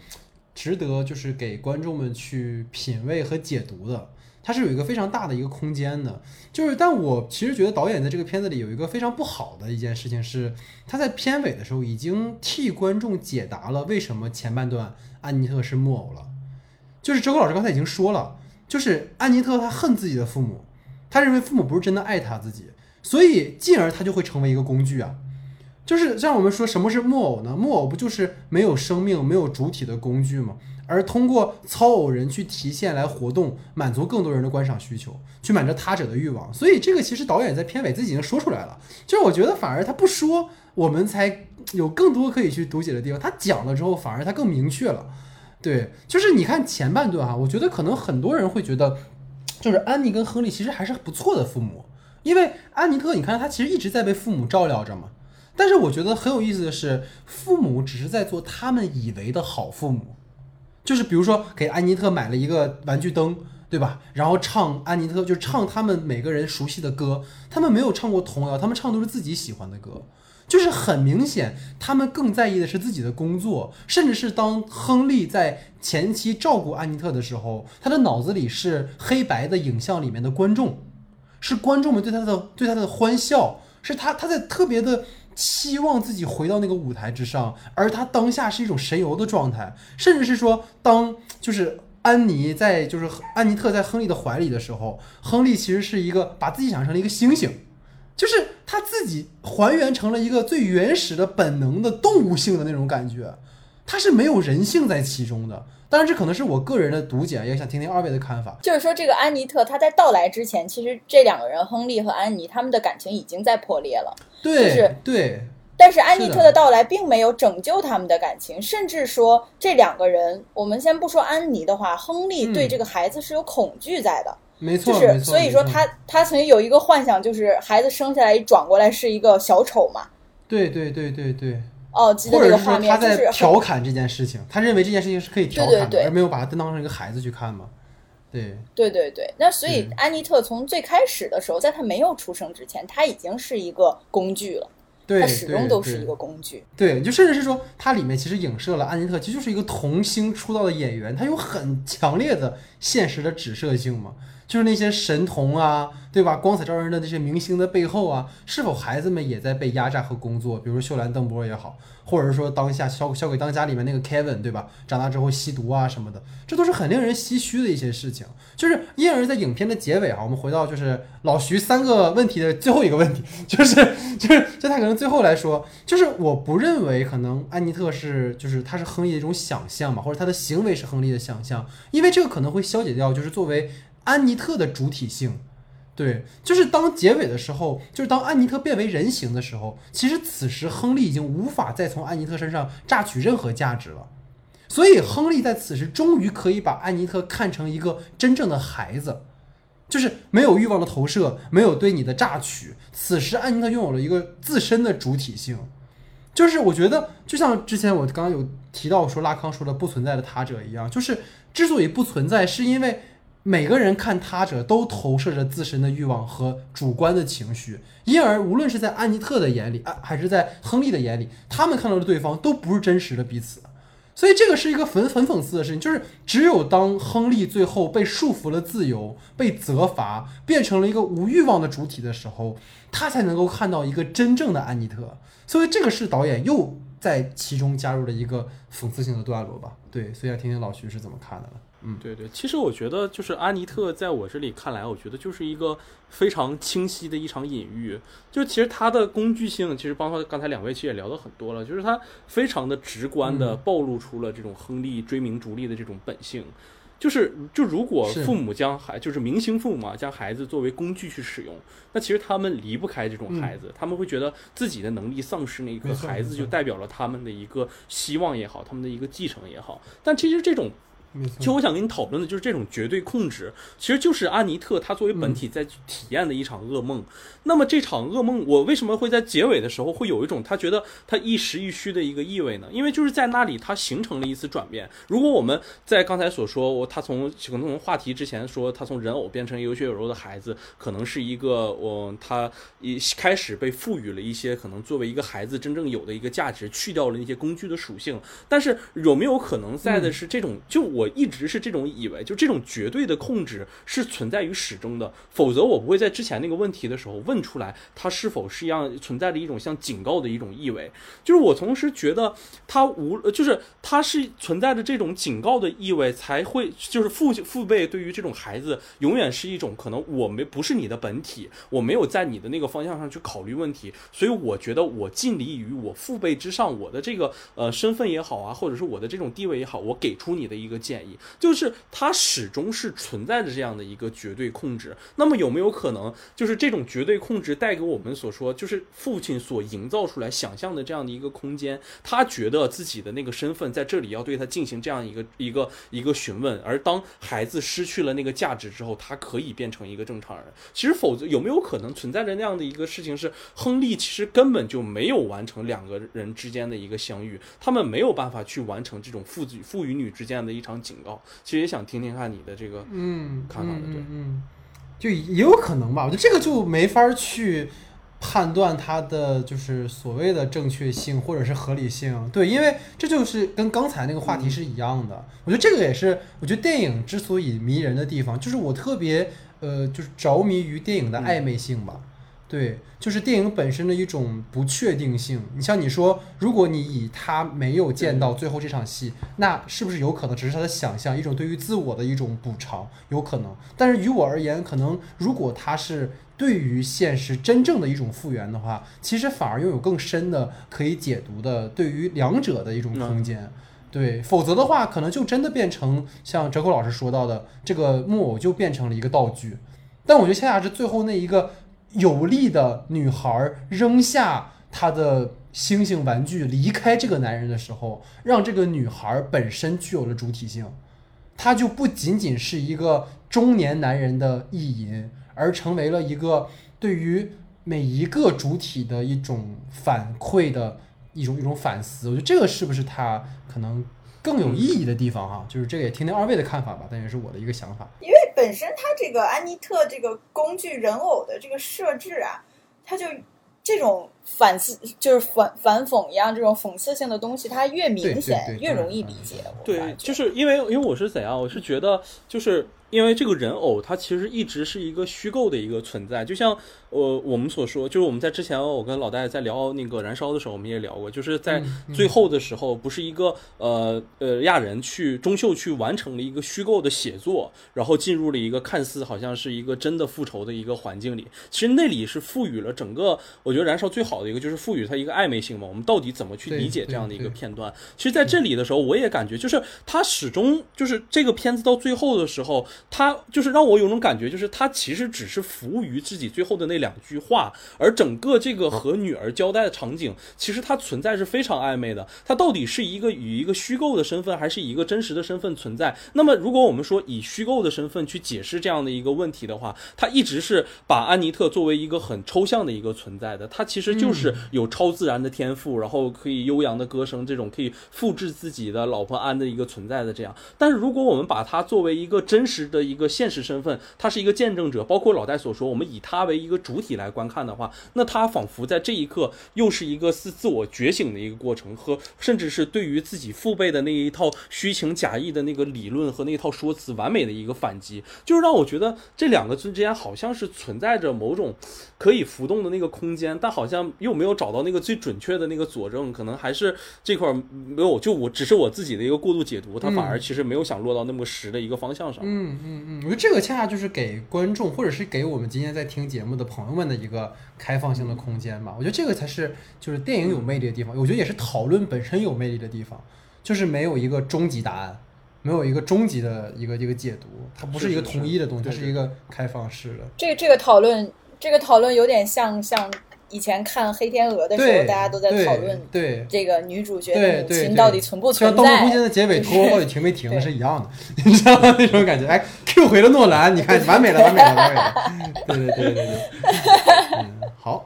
值得就是给观众们去品味和解读的。它是有一个非常大的一个空间的，就是，但我其实觉得导演在这个片子里有一个非常不好的一件事情是，他在片尾的时候已经替观众解答了为什么前半段安妮特是木偶了。就是周哥老师刚才已经说了，就是安妮特她恨自己的父母，她认为父母不是真的爱她自己，所以进而她就会成为一个工具啊。就是让我们说什么是木偶呢？木偶不就是没有生命、没有主体的工具吗？而通过操偶人去提现来活动，满足更多人的观赏需求，去满足他者的欲望。所以这个其实导演在片尾自己已经说出来了。就是我觉得反而他不说，我们才有更多可以去读解的地方。他讲了之后，反而他更明确了。对，就是你看前半段哈、我觉得可能很多人会觉得就是安妮跟亨利其实还是不错的父母，因为安妮特，你看她其实一直在被父母照料着嘛。但是我觉得很有意思的是，父母只是在做他们以为的好父母，就是比如说给安妮特买了一个玩具灯，对吧？然后唱安妮特就唱他们每个人熟悉的歌，他们没有唱过童谣，他们唱都是自己喜欢的歌。就是很明显，他们更在意的是自己的工作，甚至是当亨利在前期照顾安妮特的时候，他的脑子里是黑白的影像里面的观众，是观众们对他的对他的欢笑，是他他在特别的期望自己回到那个舞台之上，而他当下是一种神游的状态，甚至是说，当就是安妮在就是安妮特在亨利的怀里的时候，亨利其实是一个把自己想象成了一个星星。就是他自己还原成了一个最原始的本能的动物性的那种感觉，他是没有人性在其中的。当然，这可能是我个人的读解，也想听听二位的看法。就是说，这个安妮特她在到来之前，其实这两个人亨利和安妮他们的感情已经在破裂了。对，就是对，但是安妮特的到来并没有拯救他们的感情，甚至说这两个人，我们先不说安妮的话，亨利对这个孩子是有恐惧在的。没错，就是所以说他他曾经有一个幻想，就是孩子生下来一转过来是一个小丑嘛。对对对对对。哦，记得这个画面就是他在调侃这件事情，他认为这件事情是可以调侃的，而没有把它当成一个孩子去看嘛。对对对对，那所以安妮特从最开始的时候，在他没有出生之前，他已经是一个工具了。对，它始终都是一个工具。对，就甚至是说，它里面其实影射了安妮特，其实就是一个童星出道的演员，他有很强烈的现实的指涉性嘛。就是那些神童啊，对吧？光彩照人的那些明星的背后啊，是否孩子们也在被压榨和工作？比如说秀兰邓波也好，或者是说当下《小小鬼当家》里面那个 Kevin，对吧？长大之后吸毒啊什么的，这都是很令人唏嘘的一些事情。就是因而，在影片的结尾啊，我们回到就是老徐三个问题的最后一个问题，就是就是就他可能最后来说，就是我不认为可能安妮特是就是他是亨利的一种想象嘛，或者他的行为是亨利的想象，因为这个可能会消解掉就是作为。安妮特的主体性，对，就是当结尾的时候，就是当安妮特变为人形的时候，其实此时亨利已经无法再从安妮特身上榨取任何价值了，所以亨利在此时终于可以把安妮特看成一个真正的孩子，就是没有欲望的投射，没有对你的榨取。此时安妮特拥有了一个自身的主体性，就是我觉得就像之前我刚刚有提到说拉康说的不存在的他者一样，就是之所以不存在，是因为。每个人看他者都投射着自身的欲望和主观的情绪，因而无论是在安妮特的眼里啊，还是在亨利的眼里，他们看到的对方都不是真实的彼此。所以这个是一个很很讽刺的事情，就是只有当亨利最后被束缚了自由，被责罚，变成了一个无欲望的主体的时候，他才能够看到一个真正的安妮特。所以这个是导演又在其中加入了一个讽刺性的段落吧？对，所以要听听老徐是怎么看的了。嗯，对对，其实我觉得就是安妮特，在我这里看来，我觉得就是一个非常清晰的一场隐喻。就其实它的工具性，其实包括刚才两位其实也聊的很多了，就是它非常的直观的暴露出了这种亨利追名逐利的这种本性。就是就如果父母将孩，就是明星父母嘛，将孩子作为工具去使用，那其实他们离不开这种孩子，他们会觉得自己的能力丧失，那个孩子就代表了他们的一个希望也好，他们的一个继承也好。但其实这种。其实我想跟你讨论的就是这种绝对控制，其实就是安妮特她作为本体在体验的一场噩梦。那么这场噩梦，我为什么会在结尾的时候会有一种他觉得他一实一虚的一个意味呢？因为就是在那里他形成了一次转变。如果我们在刚才所说，我他从可能从话题之前说他从人偶变成有血有肉的孩子，可能是一个我他一开始被赋予了一些可能作为一个孩子真正有的一个价值，去掉了那些工具的属性。但是有没有可能在的是这种就我。我一直是这种以为，就这种绝对的控制是存在于始终的，否则我不会在之前那个问题的时候问出来，它是否是一样存在着一种像警告的一种意味。就是我同时觉得它无，就是它是存在着这种警告的意味，才会就是父父辈对于这种孩子永远是一种可能我没不是你的本体，我没有在你的那个方向上去考虑问题，所以我觉得我尽力于我父辈之上，我的这个呃身份也好啊，或者是我的这种地位也好，我给出你的一个。建议，就是它始终是存在着这样的一个绝对控制。那么有没有可能，就是这种绝对控制带给我们所说，就是父亲所营造出来、想象的这样的一个空间，他觉得自己的那个身份在这里要对他进行这样一个一个一个询问，而当孩子失去了那个价值之后，他可以变成一个正常人。其实，否则有没有可能存在着那样的一个事情是，亨利其实根本就没有完成两个人之间的一个相遇，他们没有办法去完成这种父子父与女之间的一场警告。其实也想听听看你的这个嗯，看法的对嗯就也有可能吧。我觉得这个就没法儿去判断它的就是所谓的正确性或者是合理性。对，因为这就是跟刚才那个话题是一样的。我觉得这个也是，我觉得电影之所以迷人的地方，就是我特别呃，就是着迷于电影的暧昧性吧。对，就是电影本身的一种不确定性。你像你说，如果你以他没有见到最后这场戏，那是不是有可能只是他的想象，一种对于自我的一种补偿？有可能。但是于我而言，可能如果他是对于现实真正的一种复原的话，其实反而拥有更深的可以解读的对于两者的一种空间。对，否则的话，可能就真的变成像哲口老师说到的，这个木偶就变成了一个道具。但我觉得恰恰是最后那一个有力的女孩扔下她的星星玩具离开这个男人的时候，让这个女孩本身具有了主体性，她就不仅仅是一个中年男人的意淫，而成为了一个对于每一个主体的一种反馈的一种一种反思。我觉得这个是不是他可能更有意义的地方哈？就是这个也听听二位的看法吧，但也是我的一个想法。因为本身它这个安妮特这个工具人偶的这个设置啊，它就这种反思，就是反反讽一样这种讽刺性的东西，它越明显越容易理解。对，就是因为因为我是怎样，我是觉得就是因为这个人偶它其实一直是一个虚构的一个存在，就像呃我们所说，就是我们在之前我跟老戴在聊那个燃烧的时候，我们也聊过，就是在最后的时候，不是一个呃呃亚人去中秀去完成了一个虚构的写作，然后进入了一个看似好像是一个真的复仇的一个环境里，其实那里是赋予了整个我觉得燃烧最好的一个就是赋予它一个暧昧性嘛，我们到底怎么去理解这样的一个片段？其实在这里的时候，我也感觉就是它始终就是这个片子到最后的时候，他就是让我有种感觉，就是他其实只是服务于自己最后的那两句话，而整个这个和女儿交代的场景，其实它存在是非常暧昧的。它到底是一个以一个虚构的身份，还是以一个真实的身份存在？那么，如果我们说以虚构的身份去解释这样的一个问题的话，他一直是把安妮特作为一个很抽象的一个存在的，它其实就是有超自然的天赋，然后可以悠扬的歌声，这种可以复制自己的老婆安的一个存在的这样。但是如果我们把它作为一个真实的一个现实身份，他是一个见证者，包括老戴所说，我们以他为一个主体来观看的话，那他仿佛在这一刻又是一个自自我觉醒的一个过程，和甚至是对于自己父辈的那一套虚情假意的那个理论和那一套说辞完美的一个反击，就是让我觉得这两个之间好像是存在着某种可以浮动的那个空间，但好像又没有找到那个最准确的那个佐证，可能还是这块儿没有，就我只是我自己的一个过度解读，他反而其实没有想落到那么实的一个方向上。嗯嗯嗯，我觉得这个恰恰就是给观众或者是给我们今天在听节目的朋友们的一个开放性的空间吧。我觉得这个才是就是电影有魅力的地方，我觉得也是讨论本身有魅力的地方，就是没有一个终极答案，没有一个终极的一个一个解读，它不是一个统一的东西，它是一个开放式的。这个这个讨论，这个讨论有点像像以前看《黑天鹅》的时候，大家都在讨论对。这个女主角的母亲到底存不存在像《盗梦空间》。的结尾 拖到底停没停是一样的，你知道吗？那种感觉。哎，Q 回了诺兰，你看完美了，完美了，完美了。对对对对对对。嗯，好。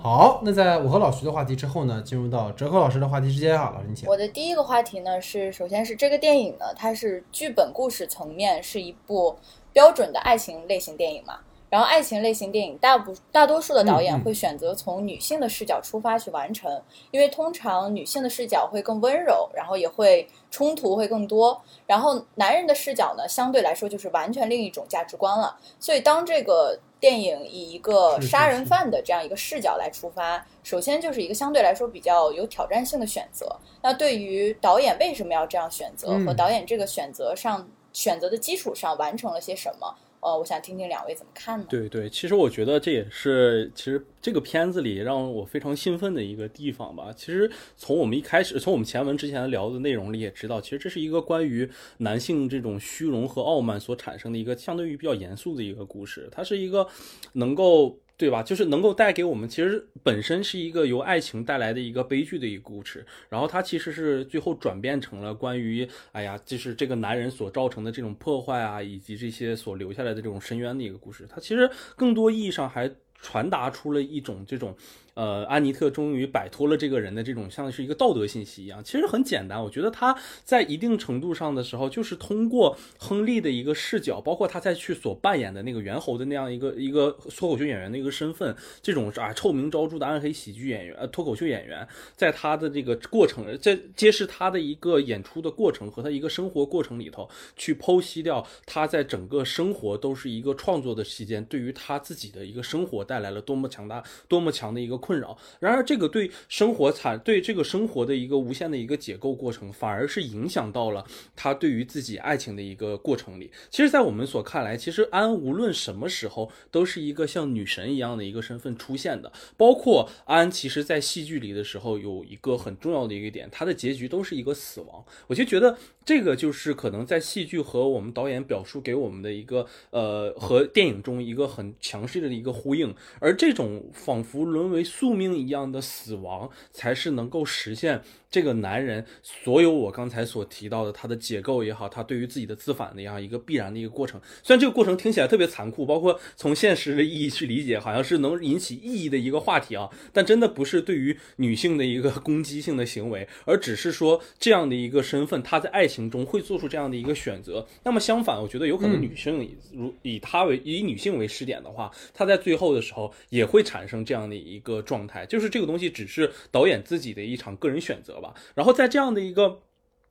好，那在我和老徐的话题之后呢，进入到哲科老师的话题之间啊，老师你请。我的第一个话题呢是，首先是这个电影呢，它是剧本故事层面是一部标准的爱情类型电影嘛。然后爱情类型电影大部大多数的导演会选择从女性的视角出发去完成，因为通常女性的视角会更温柔，然后也会冲突会更多。然后男人的视角呢，相对来说就是完全另一种价值观了。所以当这个电影以一个杀人犯的这样一个视角来出发，首先就是一个相对来说比较有挑战性的选择。那对于导演为什么要这样选择，嗯和导演这个选择上选择的基础上完成了些什么，呃，我想听听两位怎么看呢？对对，其实我觉得这也是其实这个片子里让我非常兴奋的一个地方吧。其实从我们一开始，从我们前文之前聊的内容里也知道，其实这是一个关于男性这种虚荣和傲慢所产生的一个相对于比较严肃的一个故事。它是一个能够。对吧？就是能够带给我们，其实本身是一个由爱情带来的一个悲剧的一个故事，然后它其实是最后转变成了关于，哎呀，就是这个男人所造成的这种破坏啊，以及这些所留下来的这种深渊的一个故事。它其实更多意义上还传达出了一种这种。呃，安妮特终于摆脱了这个人的这种像是一个道德信息一样，其实很简单。我觉得他在一定程度上的时候，就是通过亨利的一个视角，包括他在去所扮演的那个猿猴的那样一个一个脱口秀演员的一个身份，这种啊臭名昭著的暗黑喜剧演员、呃脱口秀演员，在他的这个过程，在揭示他的一个演出的过程和他一个生活过程里头，去剖析掉他在整个生活都是一个创作的期间，对于他自己的一个生活带来了多么强大、多么强的一个。困扰。然而，这个对生活产对这个生活的一个无限的一个解构过程，反而是影响到了他对于自己爱情的一个过程里。其实，在我们所看来，其实安无论什么时候都是一个像女神一样的一个身份出现的。包括安，其实在戏剧里的时候，有一个很重要的一个点，他的结局都是一个死亡。我就觉得这个就是可能在戏剧和我们导演表述给我们的一个呃和电影中一个很强势的一个呼应。而这种仿佛沦为。宿命一样的死亡，才是能够实现。这个男人，所有我刚才所提到的，他的解构也好，他对于自己的自反的样一个必然的一个过程。虽然这个过程听起来特别残酷，包括从现实的意义去理解，好像是能引起意义的一个话题啊，但真的不是对于女性的一个攻击性的行为，而只是说这样的一个身份，他在爱情中会做出这样的一个选择。那么相反，我觉得有可能女性如以他为以女性为试点的话，她在最后的时候也会产生这样的一个状态，就是这个东西只是导演自己的一场个人选择。好吧，然后在这样的一个。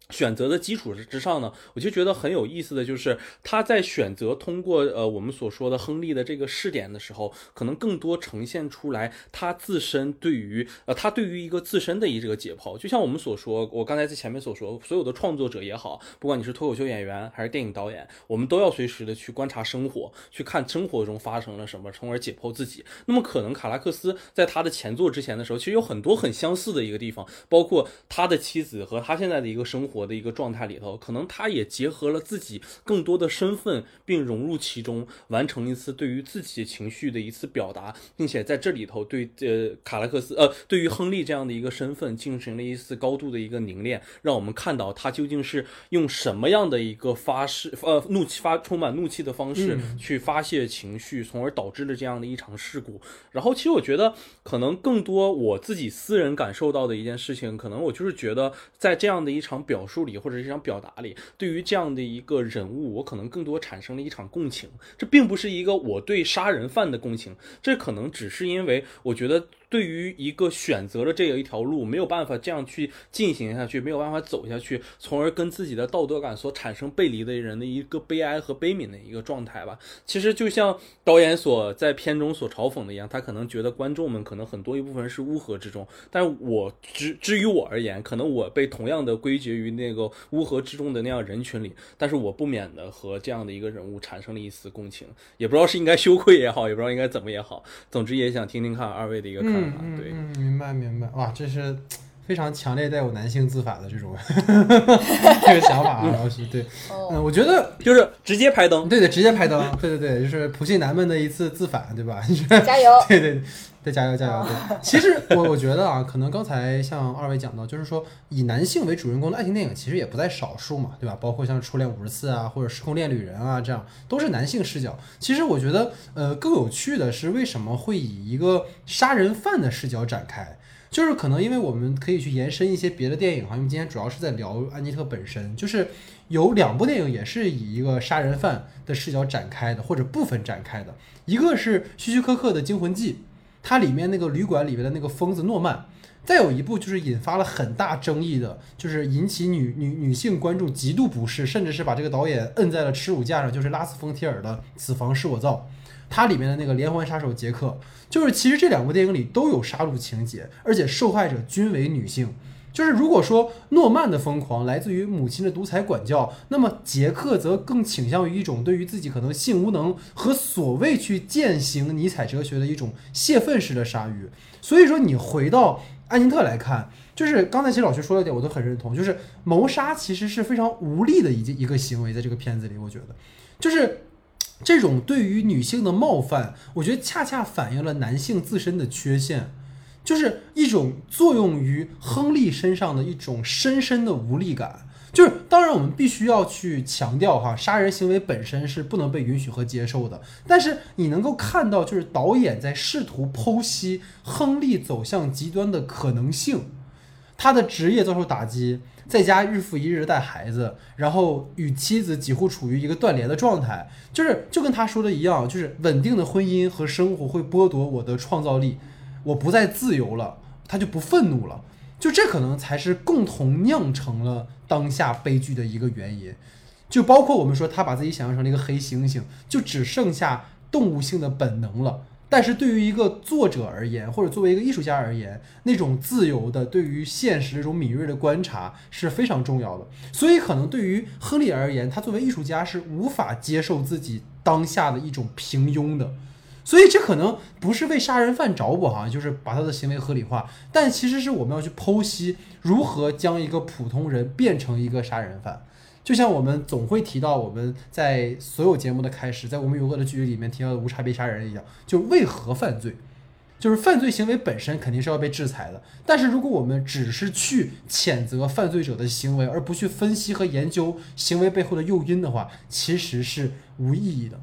选择的基础之上呢，我就觉得很有意思的就是他在选择通过呃我们所说的亨利的这个试点的时候，可能更多呈现出来他自身对于呃他对于一个自身的一这个解剖。就像我们所说，我刚才在前面所说，所有的创作者也好，不管你是脱口秀演员还是电影导演，我们都要随时的去观察生活，去看生活中发生了什么，从而解剖自己。那么可能卡拉克斯在他的前作之前的时候，其实有很多很相似的一个地方，包括他的妻子和他现在的一个生活。我的一个状态里头，可能他也结合了自己更多的身份，并融入其中，完成一次对于自己情绪的一次表达，并且在这里头对呃卡拉克斯呃对于亨利这样的一个身份进行了一次高度的一个凝练，让我们看到他究竟是用什么样的一个发誓呃怒气发充满怒气的方式去发泄情绪，从而导致了这样的一场事故。然后其实我觉得可能更多我自己私人感受到的一件事情，可能我就是觉得在这样的一场表。述里或者是想表达里，对于这样的一个人物，我可能更多产生了一场共情。这并不是一个我对杀人犯的共情，这可能只是因为我觉得。对于一个选择了这样一条路，没有办法这样去进行下去，没有办法走下去，从而跟自己的道德感所产生背离的人的一个悲哀和悲悯的一个状态吧。其实就像导演所在片中所嘲讽的一样，他可能觉得观众们可能很多一部分是乌合之众，但是我之至于我而言，可能我被同样的归结于那个乌合之众的那样人群里，但是我不免的和这样的一个人物产生了一丝共情，也不知道是应该羞愧也好，也不知道应该怎么也好，总之也想听听看二位的一个。嗯嗯嗯，明白明白，哇，这是非常强烈带有男性自反的这种 这个想法啊，老许对，嗯，我觉得就是直接拍灯，对对，直接拍灯，对对对，就是普信男们的一次自反，对吧？加油，对对，再加油加油。对，其实我我觉得啊，可能刚才像二位讲到，就是说以男性为主人公的爱情电影，其实也不在少数嘛，对吧？包括像《初恋五十次》啊，或者《时空恋旅人》啊，这样都是男性视角。其实我觉得，呃，更有趣的是为什么会以一个杀人犯的视角展开？就是可能因为我们可以去延伸一些别的电影哈，因为今天主要是在聊安妮特本身，就是有两部电影也是以一个杀人犯的视角展开的，或者部分展开的。一个是希区柯克的《惊魂记》，它里面那个旅馆里面的那个疯子诺曼；再有一部就是引发了很大争议的，就是引起女女女性观众极度不适，甚至是把这个导演摁在了耻辱架上，就是拉斯冯提尔的《此房是我造》。它里面的那个连环杀手杰克，就是其实这两部电影里都有杀戮情节，而且受害者均为女性。就是如果说诺曼的疯狂来自于母亲的独裁管教，那么杰克则更倾向于一种对于自己可能性无能和所谓去践行尼采哲学的一种泄愤式的鲨鱼。所以说，你回到安妮特来看，就是刚才其实老师说了一点，我都很认同，就是谋杀其实是非常无力的一一个行为，在这个片子里，我觉得就是。这种对于女性的冒犯，我觉得恰恰反映了男性自身的缺陷，就是一种作用于亨利身上的一种深深的无力感。就是当然，我们必须要去强调哈，杀人行为本身是不能被允许和接受的。但是你能够看到，就是导演在试图剖析亨利走向极端的可能性。他的职业遭受打击，在家日复一日带孩子，然后与妻子几乎处于一个断联的状态，就是就跟他说的一样，就是稳定的婚姻和生活会剥夺我的创造力，我不再自由了，他就不愤怒了，就这可能才是共同酿成了当下悲剧的一个原因，就包括我们说他把自己想象成了一个黑猩猩，就只剩下动物性的本能了。但是对于一个作者而言，或者作为一个艺术家而言，那种自由的对于现实这种敏锐的观察是非常重要的。所以，可能对于亨利而言，他作为艺术家是无法接受自己当下的一种平庸的。所以，这可能不是为杀人犯找补哈，就是把他的行为合理化，但其实是我们要去剖析如何将一个普通人变成一个杀人犯。就像我们总会提到我们在所有节目的开始，在我们有恶的距离里面提到的无差别杀人一样，就为何犯罪，就是犯罪行为本身肯定是要被制裁的。但是如果我们只是去谴责犯罪者的行为，而不去分析和研究行为背后的诱因的话，其实是无意义的。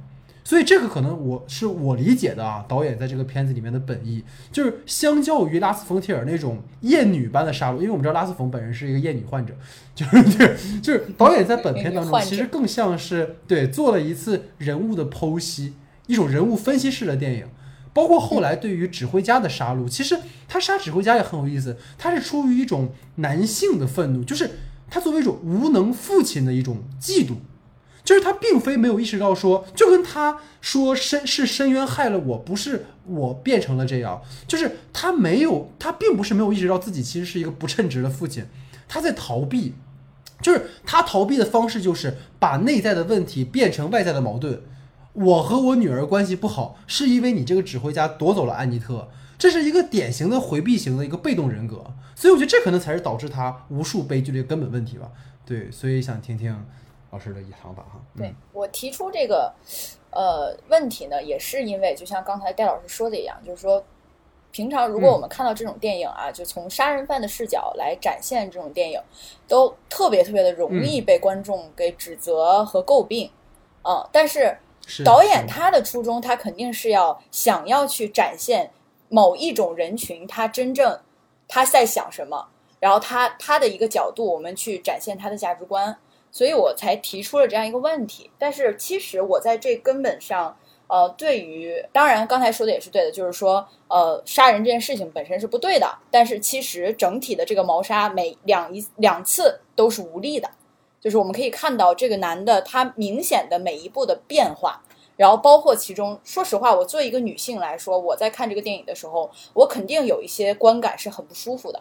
所以这个可能我是我理解的啊，导演在这个片子里面的本意，就是相较于拉斯冯提尔那种厌女般的杀戮，因为我们知道拉斯冯本人是一个厌女患者，就是就是就是导演在本片当中其实更像是对做了一次人物的剖析，一种人物分析式的电影。包括后来对于指挥家的杀戮，其实他杀指挥家也很有意思，他是出于一种男性的愤怒，就是他作为一种无能父亲的一种嫉妒。就是他并非没有意识到说，就跟他说深是深渊害了我，不是我变成了这样。就是他没有，他并不是没有意识到自己其实是一个不称职的父亲，他在逃避。就是他逃避的方式就是把内在的问题变成外在的矛盾。我和我女儿关系不好，是因为你这个指挥家夺走了安妮特，这是一个典型的回避型的一个被动人格。所以我觉得这可能才是导致他无数悲剧的一个根本问题吧。对，所以想听听。老师的想法哈，对我提出这个呃问题呢，也是因为就像刚才戴老师说的一样，就是说，平常如果我们看到这种电影啊，就从杀人犯的视角来展现这种电影，都特别特别的容易被观众给指责和诟病，嗯，但是导演他的初衷，他肯定是要想要去展现某一种人群他真正他在想什么，然后他他的一个角度，我们去展现他的价值观。所以我才提出了这样一个问题，但是其实我在这根本上，呃，对于当然刚才说的也是对的，就是说，呃，杀人这件事情本身是不对的，但是其实整体的这个谋杀每两一两次都是无力的，就是我们可以看到这个男的他明显的每一步的变化，然后包括其中，说实话，我作为一个女性来说，我在看这个电影的时候，我肯定有一些观感是很不舒服的，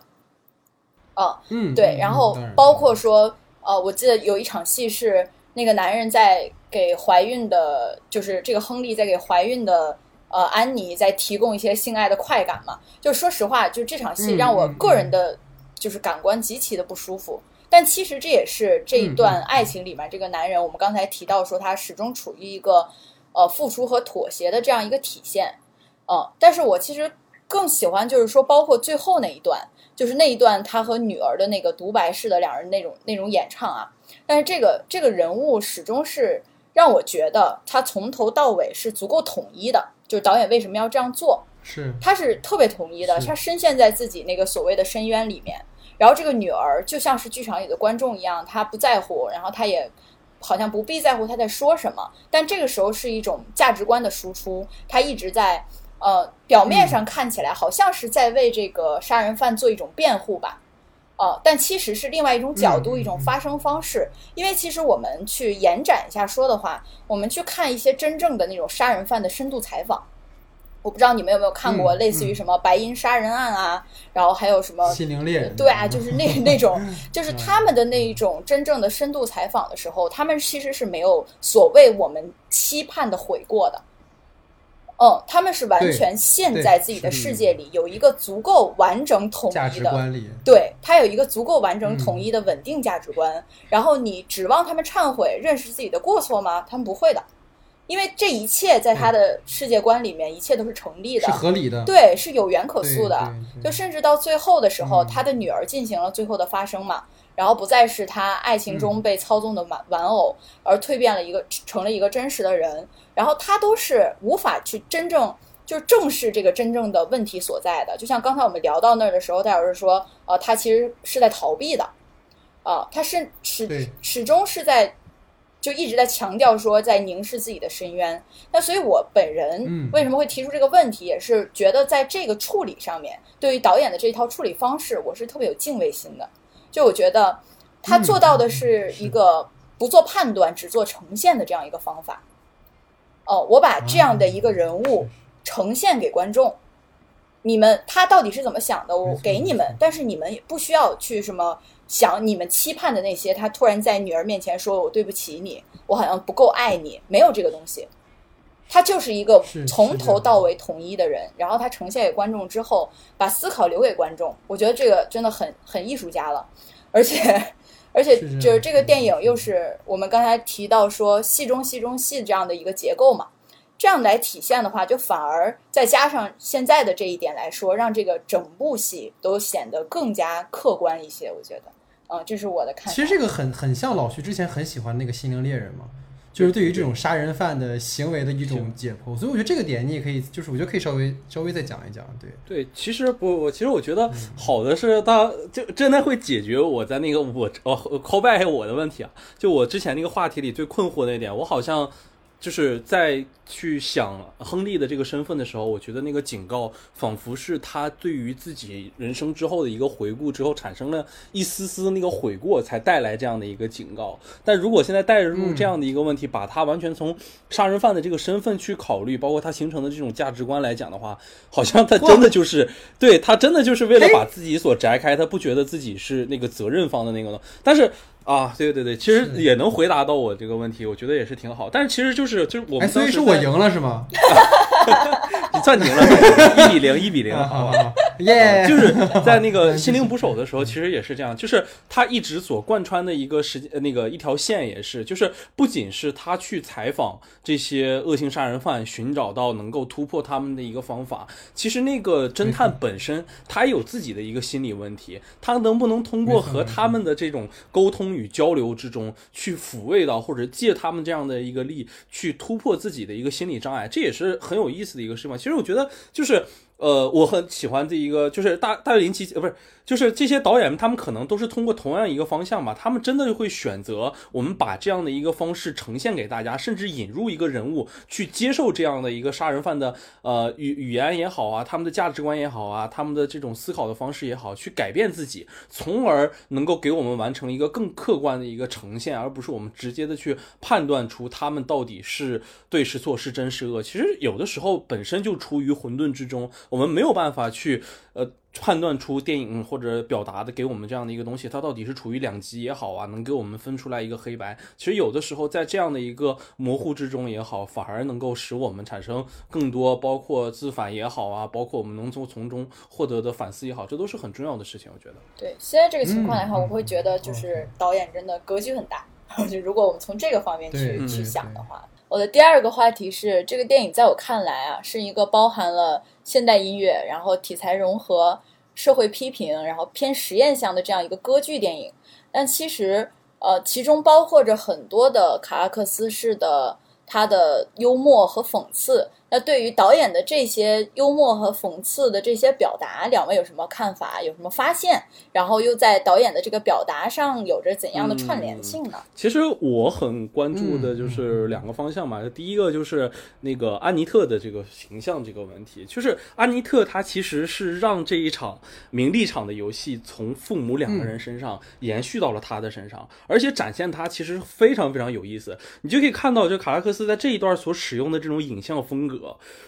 嗯嗯，对，然后包括说。呃，我记得有一场戏是那个男人在给怀孕的，就是这个亨利在给怀孕的呃安妮在提供一些性爱的快感嘛。就说实话，就这场戏让我个人的，就是感官极其的不舒服。但其实这也是这一段爱情里面这个男人，我们刚才提到说他始终处于一个呃付出和妥协的这样一个体现。嗯，但是我其实更喜欢就是说，包括最后那一段。就是那一段他和女儿的那个独白式的两人那种那种演唱啊，但是这个这个人物始终是让我觉得他从头到尾是足够统一的。就是导演为什么要这样做？是他是特别统一的，他深陷在自己那个所谓的深渊里面。然后这个女儿就像是剧场里的观众一样，她不在乎，然后她也好像不必在乎他在说什么。但这个时候是一种价值观的输出，他一直在。呃，表面上看起来好像是在为这个杀人犯做一种辩护吧，呃，但其实是另外一种角度、一种发声方式。因为其实我们去延展一下说的话，我们去看一些真正的那种杀人犯的深度采访，我不知道你们有没有看过，嗯类似于什么白银杀人案啊，然后还有什么心灵猎人，对啊，就是那那种，就是他们的那一种真正的深度采访的时候，他们其实是没有所谓我们期盼的悔过的。嗯，他们是完全陷在自己的世界里，有一个足够完整统一的，值观里，对他有一个足够完整嗯统一的稳定价值观。然后你指望他们忏悔、认识自己的过错吗？他们不会的，因为这一切在他的世界观里面，一切都是成立的。是。合理的，对，是有缘可对溯的。就甚至到最后的时候，嗯。他的女儿进行了最后的发声嘛，然后不再是他爱情中嗯被操纵的玩玩偶，而蜕变了一个成了一个真实的人，然后他都是无法去真正。就是正视这个真正的问题所在的，就像刚才我们聊到那儿的时候，戴老师说，呃，他其实是在逃避的，啊、他是始始终是在就一直在强调说在凝视自己的深渊。那所以，我本人嗯为什么会提出这个问题，也是觉得在这个处理上面，对于导演的这一套处理方式，我是特别有敬畏心的。就我觉得他做到的是一个不做判断，只做呈现的这样一个方法。哦，我把这样的一个人物呈现给观众，你们他到底是怎么想的，我给你们，但是你们也不需要去什么想你们期盼的那些。他突然在女儿面前说：“我对不起你，我好像不够爱你。”没有这个东西，他就是一个从头到尾统一的人。然后他呈现给观众之后，把思考留给观众。我觉得这个真的很很艺术家了，而且。而且就是这个电影又是我们刚才提到说戏中戏中戏这样的一个结构嘛，这样来体现的话，就反而再加上现在的这一点来说，让这个整部戏都显得更加客观一些。我觉得，嗯，这是我的看法。其实这个很很像老徐之前很喜欢那个心灵猎人嘛，就是对于这种杀人犯的行为的一种解剖，所以我觉得这个点你也可以，就是我觉得可以稍微稍微再讲一讲，对，对，其实不，我其实我觉得好的是他就真的会解决我在那个我哦 call back 我的问题啊，就我之前那个话题里最困惑那一点，我好像就是在去想亨利的这个身份的时候，我觉得那个警告仿佛是他对于自己人生之后的一个回顾之后产生了一丝丝那个悔过，才带来这样的一个警告。但如果现在带入这样的一个问题，把他完全从杀人犯的这个身份去考虑，包括他形成的这种价值观来讲的话，好像他真的就是对他真的就是为了把自己所摘开，他不觉得自己是那个责任方的那个呢。但是啊，对对对，其实也能回答到我这个问题，我觉得也是挺好。但是其实就是就是我哎，们所以是我赢了是吗？你暂停了，一比零，一比零，啊好吧。啊啊耶，就是在那个 心灵捕手的时候，其实也是这样，就是他一直所贯穿的一个时呃那个一条线也是，就是不仅是他去采访这些恶性杀人犯，寻找到能够突破他们的一个方法，其实那个侦探本身他也有自己的一个心理问题，他能不能通过和他们的这种沟通与交流之中，去抚慰到或者借他们这样的一个力，去突破自己的一个心理障碍，这也是很有意思的一个事情。其实我觉得就是。呃，我很喜欢这一个，就是大大林奇，呃，不是，就是这些导演，他们可能都是通过同样一个方向吧，他们真的会选择我们把这样的一个方式呈现给大家，甚至引入一个人物去接受这样的一个杀人犯的呃语语言也好啊，他们的价值观也好啊，他们的这种思考的方式也好，去改变自己，从而能够给我们完成一个更客观的一个呈现，而不是我们直接的去判断出他们到底是对是错，是真是恶。其实有的时候本身就处于混沌之中，我们没有办法去呃判断出电影或者表达的给我们这样的一个东西，它到底是处于两极也好啊，能给我们分出来一个黑白。其实有的时候在这样的一个模糊之中也好，反而能够使我们产生更多，包括自反也好啊，包括我们能从从中获得的反思也好，这都是很重要的事情。我觉得。对现在这个情况来看，嗯我会觉得就是导演真的格局很大。就如果我们从这个方面去去想的话，我的第二个话题是，这个电影在我看来啊，是一个包含了现代音乐，然后题材融合、社会批评，然后偏实验向的这样一个歌剧电影。但其实，呃，其中包括着很多的卡拉克斯式的他的幽默和讽刺。那对于导演的这些幽默和讽刺的这些表达，两位有什么看法？有什么发现？然后又在导演的这个表达上有着怎样的串联性呢？其实我很关注的就是两个方向嘛，第一个就是那个安妮特的这个形象这个问题，就是安妮特她其实是让这一场名利场的游戏从父母两个人身上延续到了她的身上，而且展现她其实非常非常有意思，你就可以看到，就卡拉克斯在这一段所使用的这种影像风格，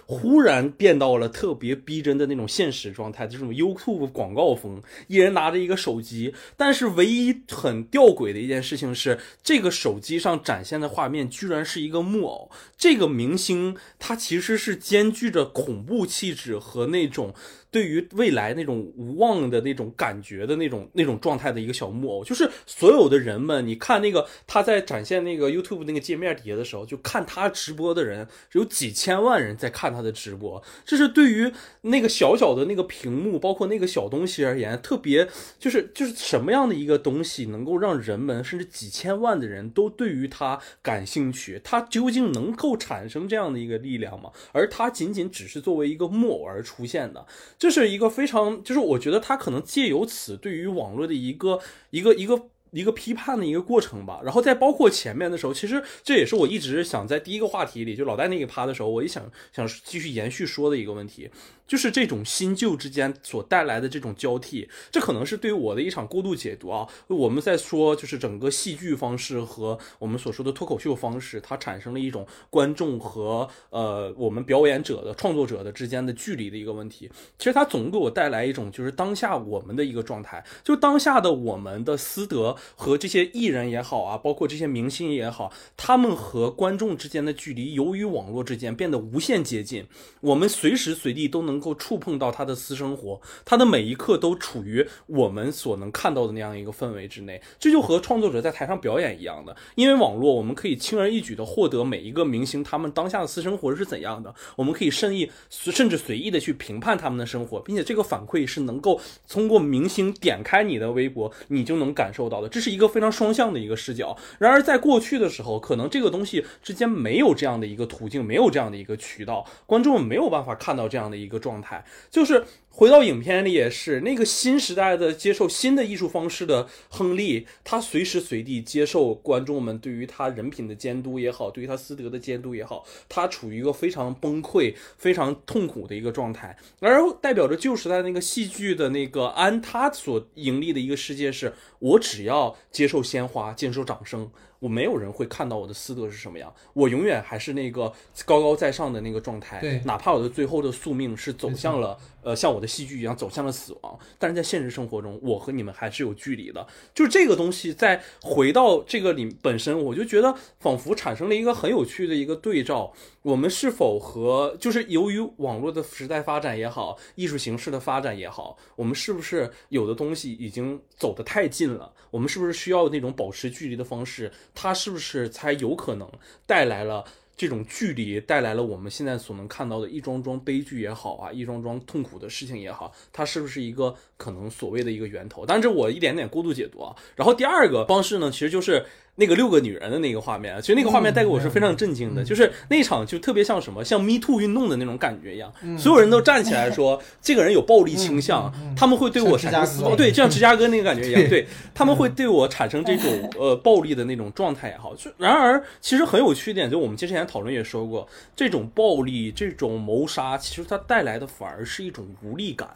忽然变到了特别逼真的那种现实状态，就是 YouTube 广告风，一人拿着一个手机，但是唯一很吊诡的一件事情是，这个手机上展现的画面居然是一个木偶，这个明星他其实是兼具着恐怖气质和那种。对于未来那种无望的那种感觉的那种那种状态的一个小木偶，就是所有的人们，你看那个他在展现那个 YouTube 那个界面底下的时候，就看他直播的人有几千万人在看他的直播，这是对于那个小小的那个屏幕，包括那个小东西而言，特别就是就是什么样的一个东西能够让人们甚至几千万的人都对于他感兴趣？他究竟能够产生这样的一个力量吗？而他仅仅只是作为一个木偶而出现的。这是一个非常，就是我觉得他可能借由此对于网络的一个一个一个一个批判的一个过程吧，然后再包括前面的时候，其实这也是我一直想在第一个话题里，就老戴那个趴的时候，我也想想继续延续说的一个问题。就是这种新旧之间所带来的这种交替，这可能是对我的一场过度解读啊。我们在说，就是整个戏剧方式和我们所说的脱口秀方式，它产生了一种观众和呃我们表演者的创作者的之间的距离的一个问题。其实它总给我带来一种就是当下我们的一个状态，就当下的我们的私德和这些艺人也好啊，包括这些明星也好，他们和观众之间的距离，由于网络之间变得无限接近，我们随时随地都能。能够触碰到他的私生活，他的每一刻都处于我们所能看到的那样一个氛围之内，这就和创作者在台上表演一样的。因为网络，我们可以轻而易举的获得每一个明星他们当下的私生活是怎样的，我们可以任意甚至随意的去评判他们的生活，并且这个反馈是能够通过明星点开你的微博，你就能感受到的。这是一个非常双向的一个视角。然而在过去的时候，可能这个东西之间没有这样的一个途径，没有这样的一个渠道，观众没有办法看到这样的一个。状态就是。回到影片里也是那个新时代的接受新的艺术方式的亨利，他随时随地接受观众们对于他人品的监督也好，对于他私德的监督也好，他处于一个非常崩溃、非常痛苦的一个状态。然而代表着旧时代那个戏剧的那个安，他所盈利的一个世界是：我只要接受鲜花，接受掌声，我没有人会看到我的私德是什么样，我永远还是那个高高在上的那个状态。对，哪怕我的最后的宿命是走向了呃，像我的。戏剧一样走向了死亡，但是在现实生活中，我和你们还是有距离的。就是这个东西，在回到这个里本身，我就觉得仿佛产生了一个很有趣的一个对照：我们是否和就是由于网络的时代发展也好，艺术形式的发展也好，我们是不是有的东西已经走得太近了？我们是不是需要那种保持距离的方式？它是不是才有可能带来了？这种距离带来了我们现在所能看到的一桩桩悲剧也好啊，一桩桩痛苦的事情也好，它是不是一个可能所谓的一个源头？但这我一点点过度解读啊。然后第二个方式呢，其实就是。那个六个女人的那个画面，其实那个画面带给我是非常震惊的，就是那场就特别像什么，像 Me Too 运动的那种感觉一样，所有人都站起来说 这个人有暴力倾向，他们会对我产生对，就像 芝加哥那个感觉一样，对。他们会对我产生这种呃暴力的那种状态也好。就然而，其实很有趣一点，就我们之前讨论也说过，这种暴力、这种谋杀，其实它带来的反而是一种无力感。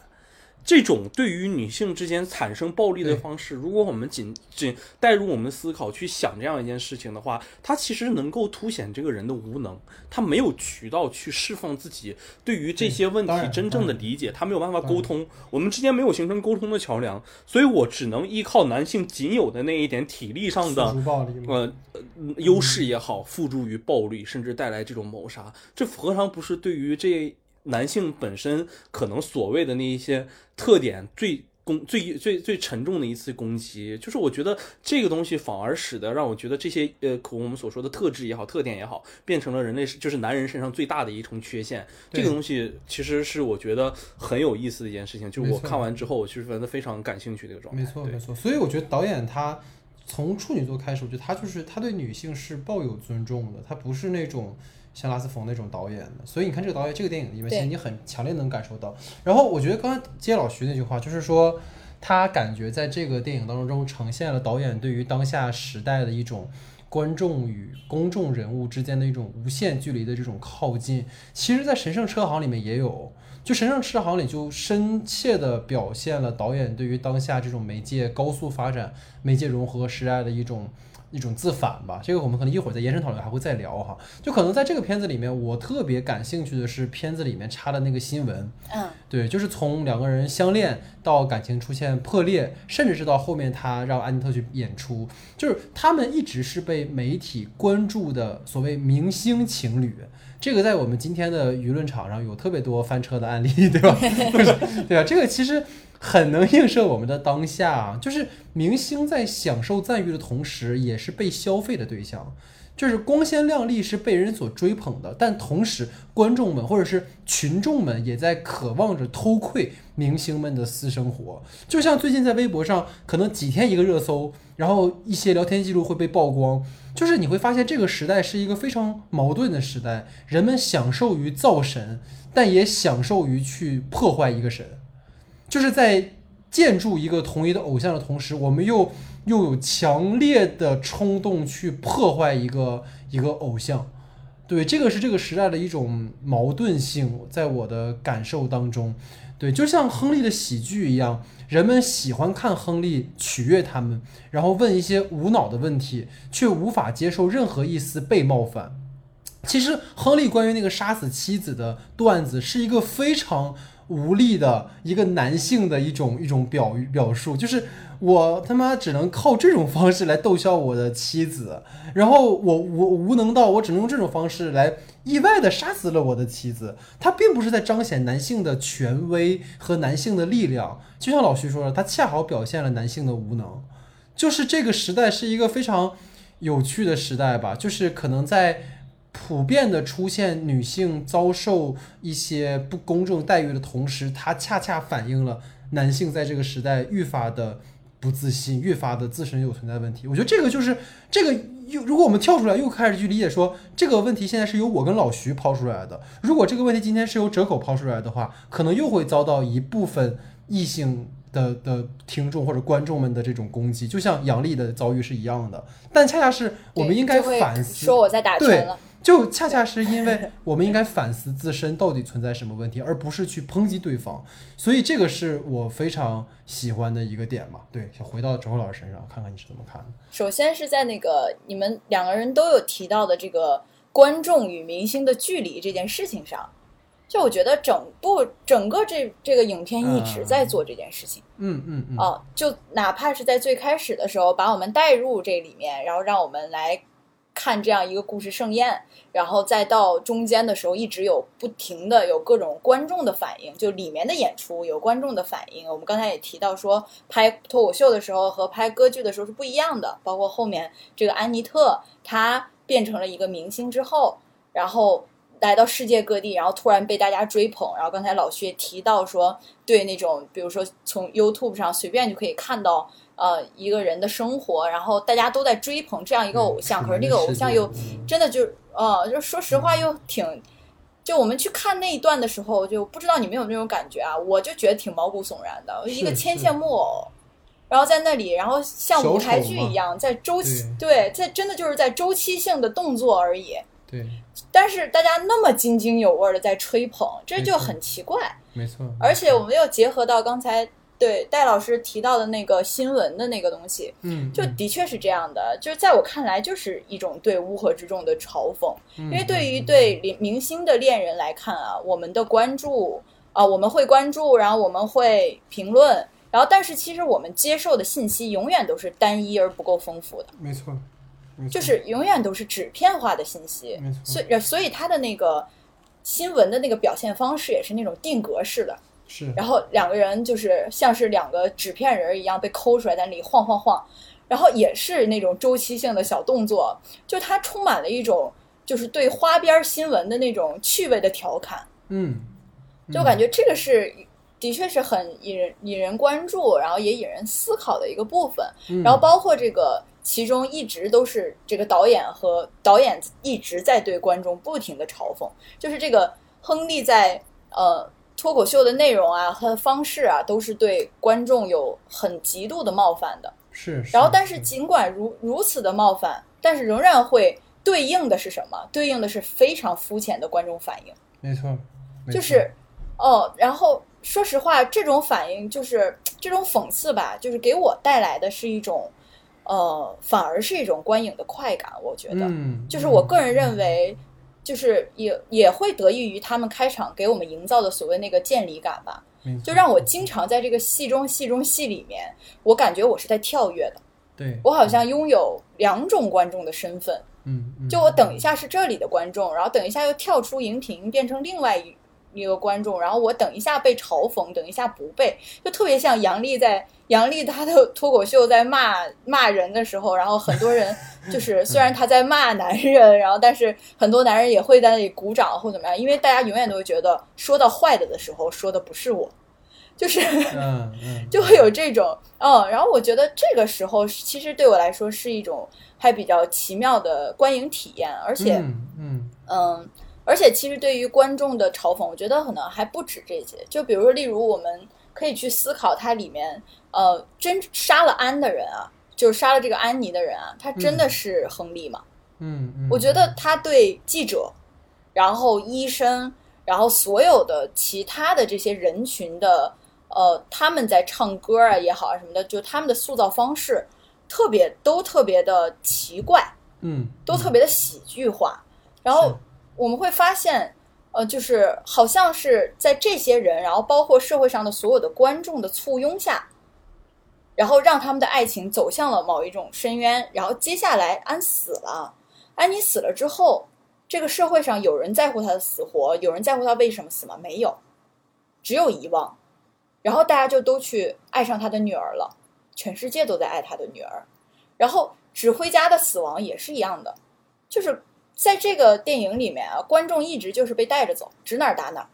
这种对于女性之间产生暴力的方式，如果我们仅仅带入我们思考去想这样一件事情的话，它其实能够凸显这个人的无能，他没有渠道去释放自己对于这些问题真正的理解，他没有办法沟通，我们之间没有形成沟通的桥梁，所以我只能依靠男性仅有的那一点体力上的呃优势也好，付诸于暴力，甚至带来这种谋杀，这何尝不是对于这？男性本身可能所谓的那一些特点最攻最最最沉重的一次攻击，就是我觉得这个东西反而使得让我觉得这些呃，我们所说的特质也好，特点也好，变成了人类就是男人身上最大的一重缺陷。这个东西其实是我觉得很有意思的一件事情，就是我看完之后，我其实觉得非常感兴趣的一个状态。没错，没错。所以我觉得导演他从处女座开始，我觉得他就是他对女性是抱有尊重的，他不是那种。像拉斯冯那种导演的，所以你看这个导演这个电影里面，其实你很强烈能感受到。然后我觉得刚才接老徐那句话，就是说他感觉在这个电影当中呈现了导演对于当下时代的一种观众与公众人物之间的一种无限距离的这种靠近。其实，在《神圣车行》里面也有，就《神圣车行》里就深切的表现了导演对于当下这种媒介高速发展、媒介融合时代的一种。一种自反吧。这个我们可能一会儿在延伸讨论还会再聊哈。就可能在这个片子里面，我特别感兴趣的是片子里面插的那个新闻，嗯对，就是从两个人相恋到感情出现破裂，甚至是到后面他让安妮特去演出，就是他们一直是被媒体关注的所谓明星情侣。这个在我们今天的舆论场上有特别多翻车的案例，对吧？对啊？这个其实很能映射我们的当下啊，就是明星在享受赞誉的同时，也是被消费的对象。就是光鲜亮丽是被人所追捧的，但同时观众们或者是群众们也在渴望着偷窥明星们的私生活。就像最近在微博上，可能几天一个热搜，然后一些聊天记录会被曝光，就是你会发现这个时代是一个非常矛盾的时代，人们享受于造神，但也享受于去破坏一个神，就是在建筑一个统一的偶像的同时，我们又又有强烈的冲动去破坏一个一个偶像。对，这个是这个时代的一种矛盾性，在我的感受当中，对，就像亨利的喜剧一样，人们喜欢看亨利取悦他们，然后问一些无脑的问题，却无法接受任何一丝被冒犯。其实，亨利关于那个杀死妻子的段子是一个非常无力的一个男性的一种一种表表述，就是我他妈只能靠这种方式来逗笑我的妻子，然后我我无能到我只能用这种方式来意外的杀死了我的妻子。他并不是在彰显男性的权威和男性的力量，就像老徐说的，他恰好表现了男性的无能。就是这个时代是一个非常有趣的时代吧，就是可能在。普遍的出现女性遭受一些不公正待遇的同时，它恰恰反映了男性在这个时代愈发的不自信，愈发的自身有存在问题。我觉得这个就是这个又，如果我们跳出来又开始去理解说这个问题现在是由我跟老徐抛出来的，如果这个问题今天是由折口抛出来的话，可能又会遭到一部分异性的的听众或者观众们的这种攻击，就像杨笠的遭遇是一样的。但恰恰是我们应该反思，说我在打拳了。就恰恰是因为 我们应该反思自身到底存在什么问题，而不是去抨击对方。所以这个是我非常喜欢的一个点嘛。对，想回到周老师身上，看看你是怎么看的。首先是在那个你们两个人都有提到的这个观众与明星的距离这件事情上，就我觉得整部整个这这个影片一直在做这件事情。嗯嗯嗯。哦，就哪怕是在最开始的时候把我们带入这里面，然后让我们来。看这样一个故事盛宴，然后再到中间的时候，一直有不停的有各种观众的反应，就里面的演出有观众的反应。我们刚才也提到说，拍脱口秀的时候和拍歌剧的时候是不一样的。包括后面这个安妮特，她变成了一个明星之后，然后来到世界各地，然后突然被大家追捧。然后刚才老薛提到说，对那种比如说从 YouTube 上随便就可以看到。呃，一个人的生活，然后大家都在追捧这样一个偶像，可是这个偶像又真的就，呃，就说实话又挺，就我们去看那一段的时候，就不知道你们有没有感觉啊？我就觉得挺毛骨悚然的，一个牵线木偶，然后在那里，然后像舞台剧一样，在周期，对，在真的就是在周期性的动作而已。对。但是大家那么津津有味的在吹捧，这就很奇怪。没错。而且我们又结合到刚才。对戴老师提到的那个新闻的那个东西，嗯，就的确是这样的，就是在我看来，就是一种对乌合之众的嘲讽。因为对于对明星的恋人来看啊，我们的关注啊，我们会关注，然后我们会评论，然后但是其实我们接受的信息永远都是单一而不够丰富的。没错，就是永远都是纸片化的信息。没错，所以所以他的那个新闻的那个表现方式也是那种定格式的。是，然后两个人就是像是两个纸片人一样被抠出来，在那里晃晃晃，然后也是那种周期性的小动作，就它充满了一种就是对花边新闻的那种趣味的调侃。嗯，就感觉这个是的确是很引人引人关注，然后也引人思考的一个部分。然后包括这个其中一直都是这个导演和导演一直在对观众不停的嘲讽，就是这个亨利在呃。脱口秀的内容啊和方式啊，都是对观众有很极度的冒犯的。是。然后，但是尽管如如此的冒犯，但是仍然会对应的是什么？对应的是非常肤浅的观众反应。没错。就是，哦，然后说实话，这种反应就是这种讽刺吧，就是给我带来的是一种，呃，反而是一种观影的快感。我觉得，嗯，就是我个人认为，就是也也会得益于他们开场给我们营造的所谓那个见离感吧，就让我经常在这个戏中戏中戏里面，我感觉我是在跳跃的，对我好像拥有两种观众的身份。嗯嗯，就我等一下是这里的观众，然后等一下又跳出荧屏变成另外一一个观众，然后我等一下被嘲讽，等一下不被，就特别像杨笠在杨笠他的脱口秀在骂骂人的时候，然后很多人 就是虽然他在骂男人，然后但是很多男人也会在那里鼓掌或怎么样，因为大家永远都会觉得说到坏的的时候说的不是我，就是。就会有这种，嗯，然后我觉得这个时候其实对我来说是一种还比较奇妙的观影体验，而且，嗯嗯嗯，而且其实对于观众的嘲讽，我觉得可能还不止这些，就比如说，例如我们可以去思考它里面，呃，真杀了安的人啊，就是杀了这个安妮的人啊，他真的是亨利吗？嗯嗯，我觉得他对记者，然后医生，然后所有的其他的这些人群的，呃，他们在唱歌啊也好啊什么的，就他们的塑造方式特别都特别的奇怪，嗯都特别的喜剧化。然后我们会发现，呃，就是好像是在这些人，然后包括社会上的所有的观众的簇拥下，然后让他们的爱情走向了某一种深渊。然后接下来安死了，安妮死了之后，这个社会上有人在乎他的死活，有人在乎他为什么死吗？没有，只有遗忘。然后大家就都去爱上他的女儿了，全世界都在爱他的女儿。然后指挥家的死亡也是一样的，就是在这个电影里面啊，观众一直就是被带着走，指哪儿打哪儿，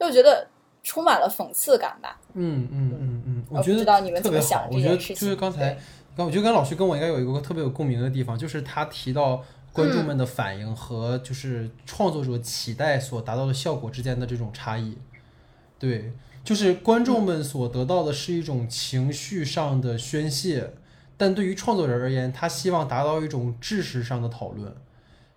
就觉得充满了讽刺感吧。嗯嗯嗯嗯，我我觉得不知道你们特别好。怎么想这我觉得件事情。就是刚才，刚我觉得跟老徐跟我应该有一个特别有共鸣的地方，就是他提到观众们的反应和就是创作者期待所达到的效果之间的这种差异。对，就是观众们所得到的是一种情绪上的宣泄，但对于创作者而言，他希望达到一种知识上的讨论。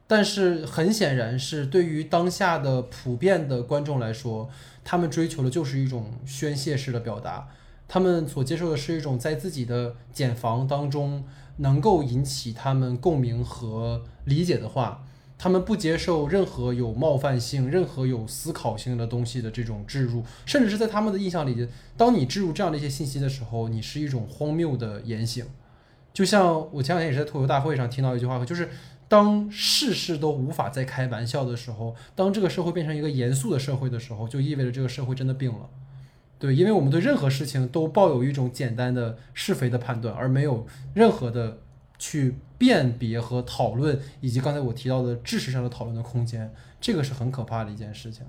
但是很显然是对于当下的普遍的观众来说，他们追求的就是一种宣泄式的表达，他们所接受的是一种在自己的茧房当中能够引起他们共鸣和理解的话，他们不接受任何有冒犯性、任何有思考性的东西的这种置入，甚至是在他们的印象里，当你置入这样的一些信息的时候，你是一种荒谬的言行。就像我前两天也是在脱口大会上听到一句话，就是当事事都无法再开玩笑的时候，当这个社会变成一个严肃的社会的时候，就意味着这个社会真的病了。对，因为我们对任何事情都抱有一种简单的是非的判断，而没有任何的去辨别和讨论，以及刚才我提到的知识上的讨论的空间，这个是很可怕的一件事情。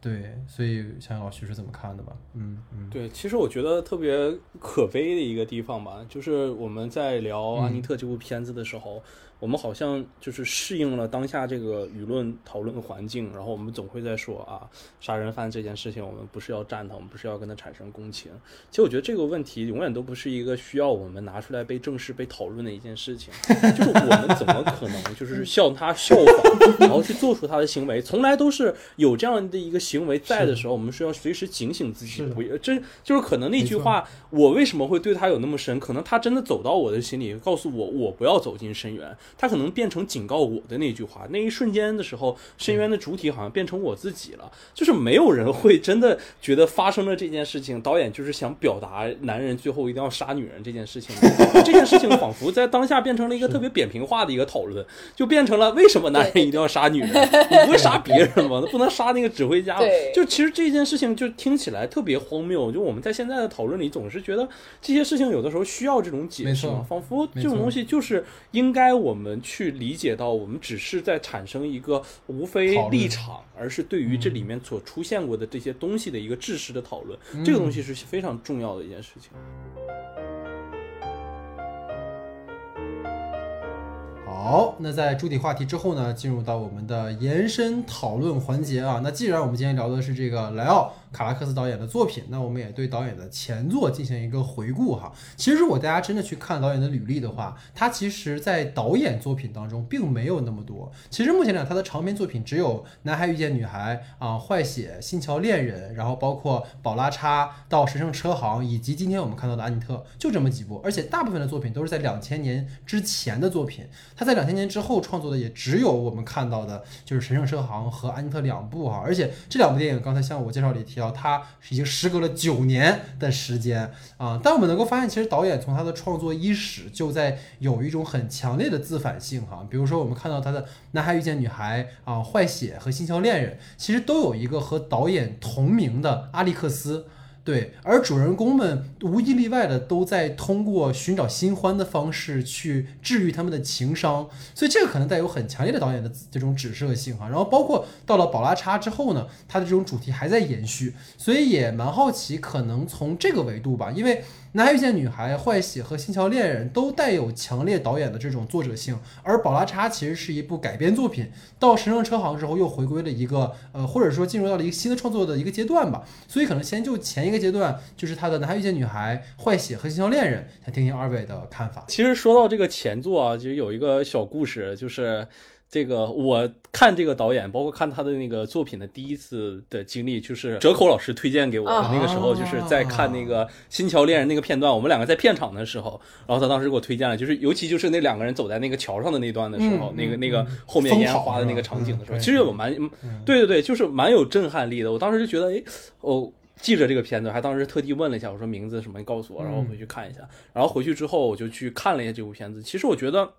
对，所以想想老徐是怎么看的吧？嗯嗯，对，其实我觉得特别可悲的一个地方吧，就是我们在聊《安妮特》这部片子的时候，我们好像就是适应了当下这个舆论讨论的环境，然后我们总会在说啊，杀人犯这件事情，我们不是要赞他，我们不是要跟他产生共情。其实我觉得这个问题永远都不是一个需要我们拿出来被正式被讨论的一件事情，就是我们怎么可能就是向他效仿，然后去做出他的行为，从来都是有这样的一个行为在的时候，我们是要随时警醒自己不要这就是可能那句话，我为什么会对他有那么深？可能他真的走到我的心里，告诉我我不要走进深渊，他可能变成警告我的那句话。那一瞬间的时候，深渊的主体好像变成我自己了，就是没有人会真的觉得发生了这件事情，导演就是想表达男人最后一定要杀女人这件事情。这件事情仿佛在当下变成了一个特别扁平化的一个讨论，就变成了为什么男人一定要杀女人？你不会杀别人吗？那不能杀那个指挥家吗？就其实这件事情就听起来特别荒谬。就我们在现在的讨论里，总是觉得这些事情有的时候需要这种解释嘛，仿佛这种东西就是应该我们去理解到，我们只是在产生一个无非立场，而是对于这嗯里面所出现过的这些东西的一个知识的讨论。这个东西是非常重要的一件事情。好，那在主体话题之后呢，进入到我们的延伸讨论环节啊。那既然我们今天聊的是这个莱奥卡拉克斯导演的作品，那我们也对导演的前作进行一个回顾哈。其实如果大家真的去看导演的履历的话，他其实在导演作品当中并没有那么多。其实目前来讲，他的长篇作品只有《男孩遇见女孩》啊，《坏血》《新桥恋人》，然后包括《宝拉叉》到《神圣车行》，以及今天我们看到的《安妮特》，就这么几部。而且大部分的作品都是在两千年之前的作品。他在两千年之后创作的也只有我们看到的，就是《神圣车行》和《安妮特》两部哈，而且这两部电影刚才像我介绍里提到，他已经时隔了九年的时间啊。但我们能够发现，其实导演从他的创作伊始就在有一种很强烈的自反性哈。比如说，我们看到他的《男孩遇见女孩》啊，《坏血》和《新桥恋人》，其实都有一个和导演同名的阿历克斯。对，而主人公们无一例外的都在通过寻找新欢的方式去治愈他们的情伤，所以这个可能带有很强烈的导演的这种指涉性哈。然后包括到了宝拉叉之后呢，它的这种主题还在延续，所以也蛮好奇，可能从这个维度吧，因为。男孩遇见女孩、坏血和星桥恋人都带有强烈导演的这种作者性，而宝拉叉其实是一部改编作品。到神圣车行之后，又回归了一个呃，或者说进入到了一个新的创作的一个阶段吧。所以可能先就前一个阶段，就是他的男孩遇见女孩、坏血和星桥恋人，想听听二位的看法。其实说到这个前作啊，其实有一个小故事，就是。这个我看这个导演，包括看他的那个作品的第一次的经历，就是折口老师推荐给我的。那个时候就是在看那个《新桥恋人》那个片段，我们两个在片场的时候，然后他当时给我推荐了，就是尤其就是那两个人走在那个桥上的那段的时候，那个那个后面烟花的那个场景的时候，其实有蛮，对对对，就是蛮有震撼力的。我当时就觉得，哎，哦记着这个片子，还当时特地问了一下，我说名字什么，你告诉我，然后回去看一下。然后回去之后，我就去看了一下这部片子。其实我觉得。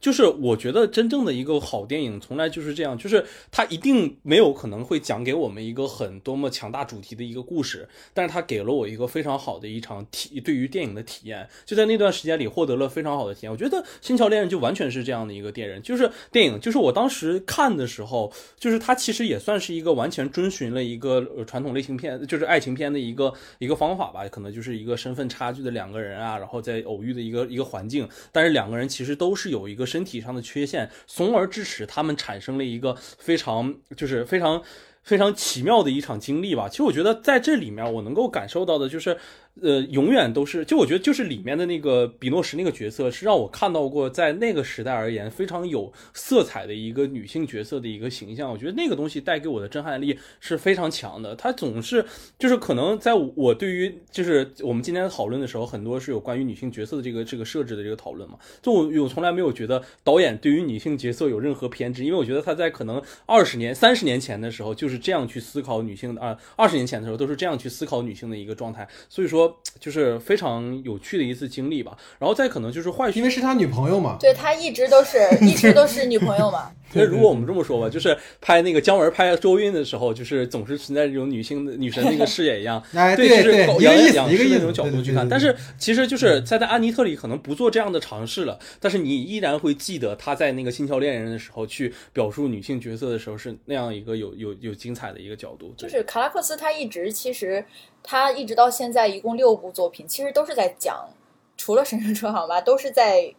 就是我觉得真正的一个好电影，从来就是这样，就是它一定没有可能会讲给我们一个很多么强大主题的一个故事，但是它给了我一个非常好的一场体对于电影的体验，就在那段时间里获得了非常好的体验。我觉得《星桥恋人》就完全是这样的一个电影，就是电影，就是我当时看的时候，就是它其实也算是一个完全遵循了一个传统类型片，就是爱情片的一个一个方法吧，可能就是一个身份差距的两个人啊，然后在偶遇的一个一个环境，但是两个人其实都是有。有一个身体上的缺陷，从而致使他们产生了一个非常就是非常非常奇妙的一场经历吧。其实我觉得在这里面，我能够感受到的就是。呃，永远都是，就我觉得就是里面的那个比诺什那个角色，是让我看到过在那个时代而言非常有色彩的一个女性角色的一个形象。我觉得那个东西带给我的震撼力是非常强的。它总是就是可能在我对于就是我们今天讨论的时候，很多是有关于女性角色的这个这个设置的这个讨论嘛。就我我从来没有觉得导演对于女性角色有任何偏执，因为我觉得他在可能二十年、三十年前的时候就是这样去思考女性的啊，二十年前的时候都是这样去思考女性的一个状态。所以说。就是非常有趣的一次经历吧，然后再可能就是坏，因为是他女朋友嘛，对他一直都是 一直都是女朋友嘛。那如果我们这么说吧，就是拍那个姜文拍周韵的时候，就是总是存在这种女性的女神那个视野一样，对，就是一个意思，一个那种角度去看。但是其实就是在在安妮特里可能不做这样的尝试了，但是你依然会记得他在那个《星桥恋人》的时候去表述女性角色的时候是那样一个有有有精彩的一个角度。就是卡拉克斯他一直其实。他一直到现在一共六部作品，其实都是在讲，除了《神圣车行》吧，都是在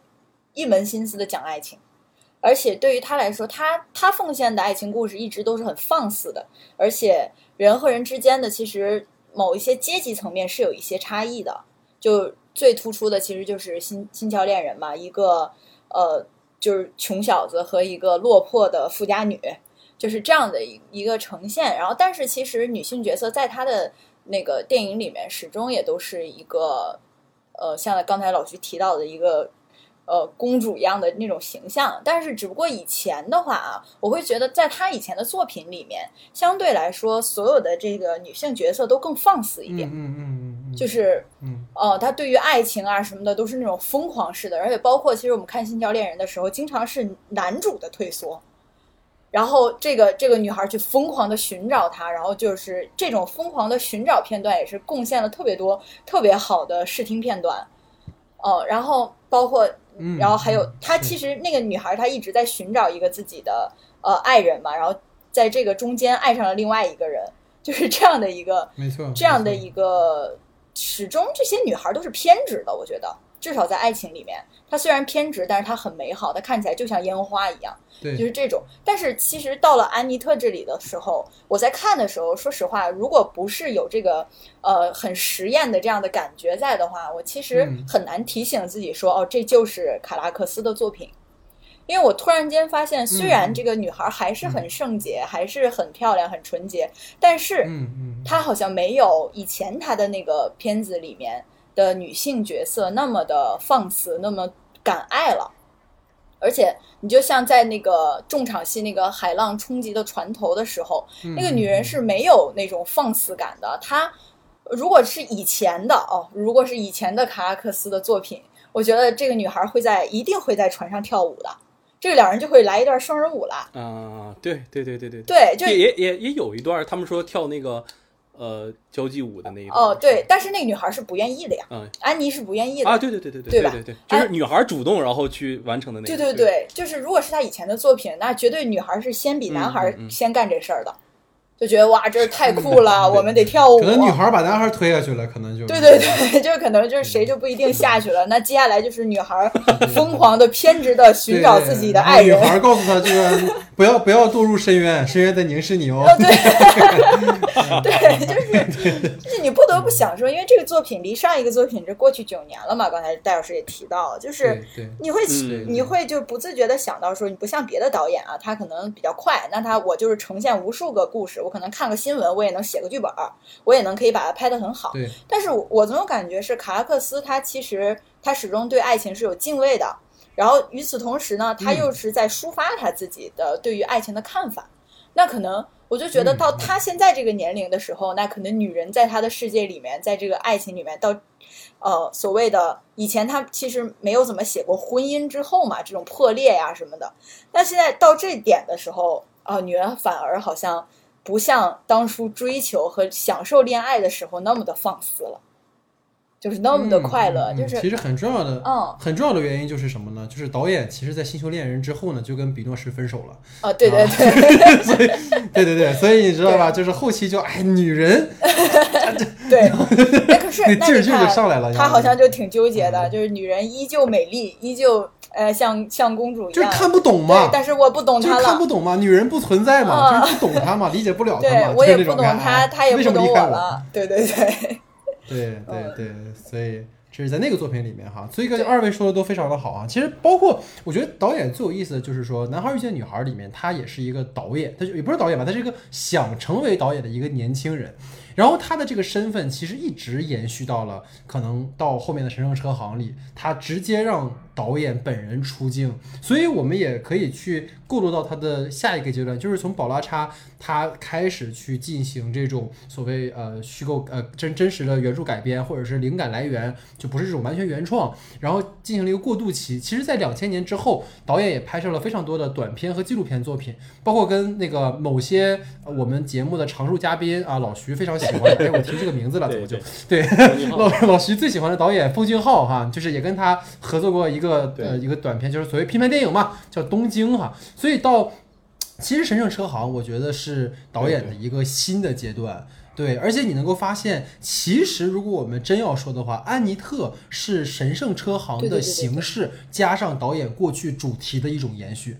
一门心思的讲爱情。而且对于他来说，他他奉献的爱情故事一直都是很放肆的，而且人和人之间的其实某一些阶级层面是有一些差异的。就最突出的其实就是《新新桥恋人》嘛，一个呃就是穷小子和一个落魄的富家女，就是这样的一一个呈现。然后，但是其实女性角色在他的那个电影里面始终也都是一个，呃，像刚才老徐提到的一个，呃，公主一样的那种形象。但是，只不过以前的话啊，我会觉得在他以前的作品里面，相对来说，所有的这个女性角色都更放肆一点。嗯嗯嗯嗯，就是，嗯，呃，他对于爱情啊什么的都是那种疯狂式的，而且包括其实我们看《新教恋人》的时候，经常是男主的退缩。然后这个这个女孩去疯狂的寻找他，然后就是这种疯狂的寻找片段，也是贡献了特别多特别好的视听片段。哦，然后包括，然后还有她其实那个女孩她一直在寻找一个自己的呃爱人嘛，然后在这个中间爱上了另外一个人，就是这样的一个没错，这样的一个始终这些女孩都是偏执的，我觉得至少在爱情里面，它虽然偏执，但是它很美好，它看起来就像烟花一样，对，就是这种。但是其实到了安妮特这里的时候，我在看的时候，说实话，如果不是有这个呃很实验的这样的感觉在的话，我其实嗯很难提醒自己说，哦，这就是卡拉克斯的作品。因为我突然间发现，虽然嗯这个女孩还是很圣洁，还是很漂亮、很纯洁，但是嗯嗯，她好像没有以前她的那个片子里面的女性角色那么的放肆，那么敢爱了。而且，你就像在那个重场戏那个海浪冲击的船头的时候，嗯那个女人是没有那种放肆感的。她如果是以前的哦，如果是以前的卡拉克斯的作品，我觉得这个女孩会在一定会在船上跳舞的，这个两人就会来一段双人舞了。啊，对对对对对对，就也也也也有一段，他们说跳那个呃交际舞的那一段。哦，对，但是那个女孩是不愿意的呀，嗯安妮是不愿意的。啊，对对对对对吧对对对，就是女孩主动然后去完成的那个。对对对，就是如果是他以前的作品，那绝对女孩是先比男孩先干这事儿的，就觉得哇，这是太酷了，我们得跳舞。可能女孩把男孩推下去了，可能就对对对，就是可能就是谁就不一定下去了。那接下来就是女孩 疯狂的、偏执的寻找自己的爱人对。女孩告诉他这个不要不要堕入深渊，深渊在凝视你哦。哦，对，对，就是就是你不得不想说，因为这个作品离上一个作品这过去九年了嘛，刚才戴老师也提到了，就是你会嗯你会就不自觉的想到说，你不像别的导演啊，他可能比较快，那他我就是呈现无数个故事，我可能看个新闻，我也能写个剧本儿，我也能可以把它拍得很好。对，但是我我总有感觉是卡拉克斯他其实他始终对爱情是有敬畏的，然后与此同时呢，他又是在抒发他自己的对于爱情的看法。那可能我就觉得到他现在这个年龄的时候，那可能女人在他的世界里面，在这个爱情里面，到呃所谓的以前他其实没有怎么写过婚姻之后嘛，这种破裂呀、什么的。但现在到这点的时候啊、女人反而好像不像当初追求和享受恋爱的时候那么的放肆了，就是那么的快乐，就是其实很重要的，嗯很重要的原因就是什么呢？就是导演其实在《星球恋人》之后呢，就跟比诺什分手了。啊，对对对、对对对，所以你知道吧？就是后期就哎，女人对，哎，可是 劲儿劲儿就上来了他好像就挺纠结的，嗯就是女人依旧美丽，依旧呃像像公主一样，就是看不懂对嘛，，但是我不懂她了就是看不。懂嘛，女人不存在嘛，啊就是不懂她嘛，理解不了 她对嘛，我也不懂就是那种感她，哎她也不懂我？了。对对对，对 对嗯对，所以这是在那个作品里面哈，所以跟对二位说的都非常的好啊。其实包括我觉得导演最有意思的就是说，《男孩遇见女孩》里面他也是一个导演，他就也不是导演吧，他是一个想成为导演的一个年轻人。然后他的这个身份其实一直延续到了可能到后面的《神圣车行》里，他直接让导演本人出镜，所以我们也可以去过渡到他的下一个阶段，就是从宝拉叉他开始去进行这种所谓呃虚构呃真真实的原著改编，或者是灵感来源，就不是这种完全原创，然后进行了一个过渡期。其实，在两千年之后，导演也拍摄了非常多的短片和纪录片作品，包括跟那个某些呃我们节目的常驻嘉宾啊老徐非常喜欢的，哎，我提这个名字了，怎么就 对 老老徐最喜欢的导演奉俊昊哈，就是也跟他合作过一个对呃一个短片，就是所谓批判电影嘛，叫《东京》哈。所以到其实《神圣车行》，我觉得是导演的一个新的阶段。对，而且你能够发现，其实如果我们真要说的话，安妮特是《神圣车行》的形式加上导演过去主题的一种延续。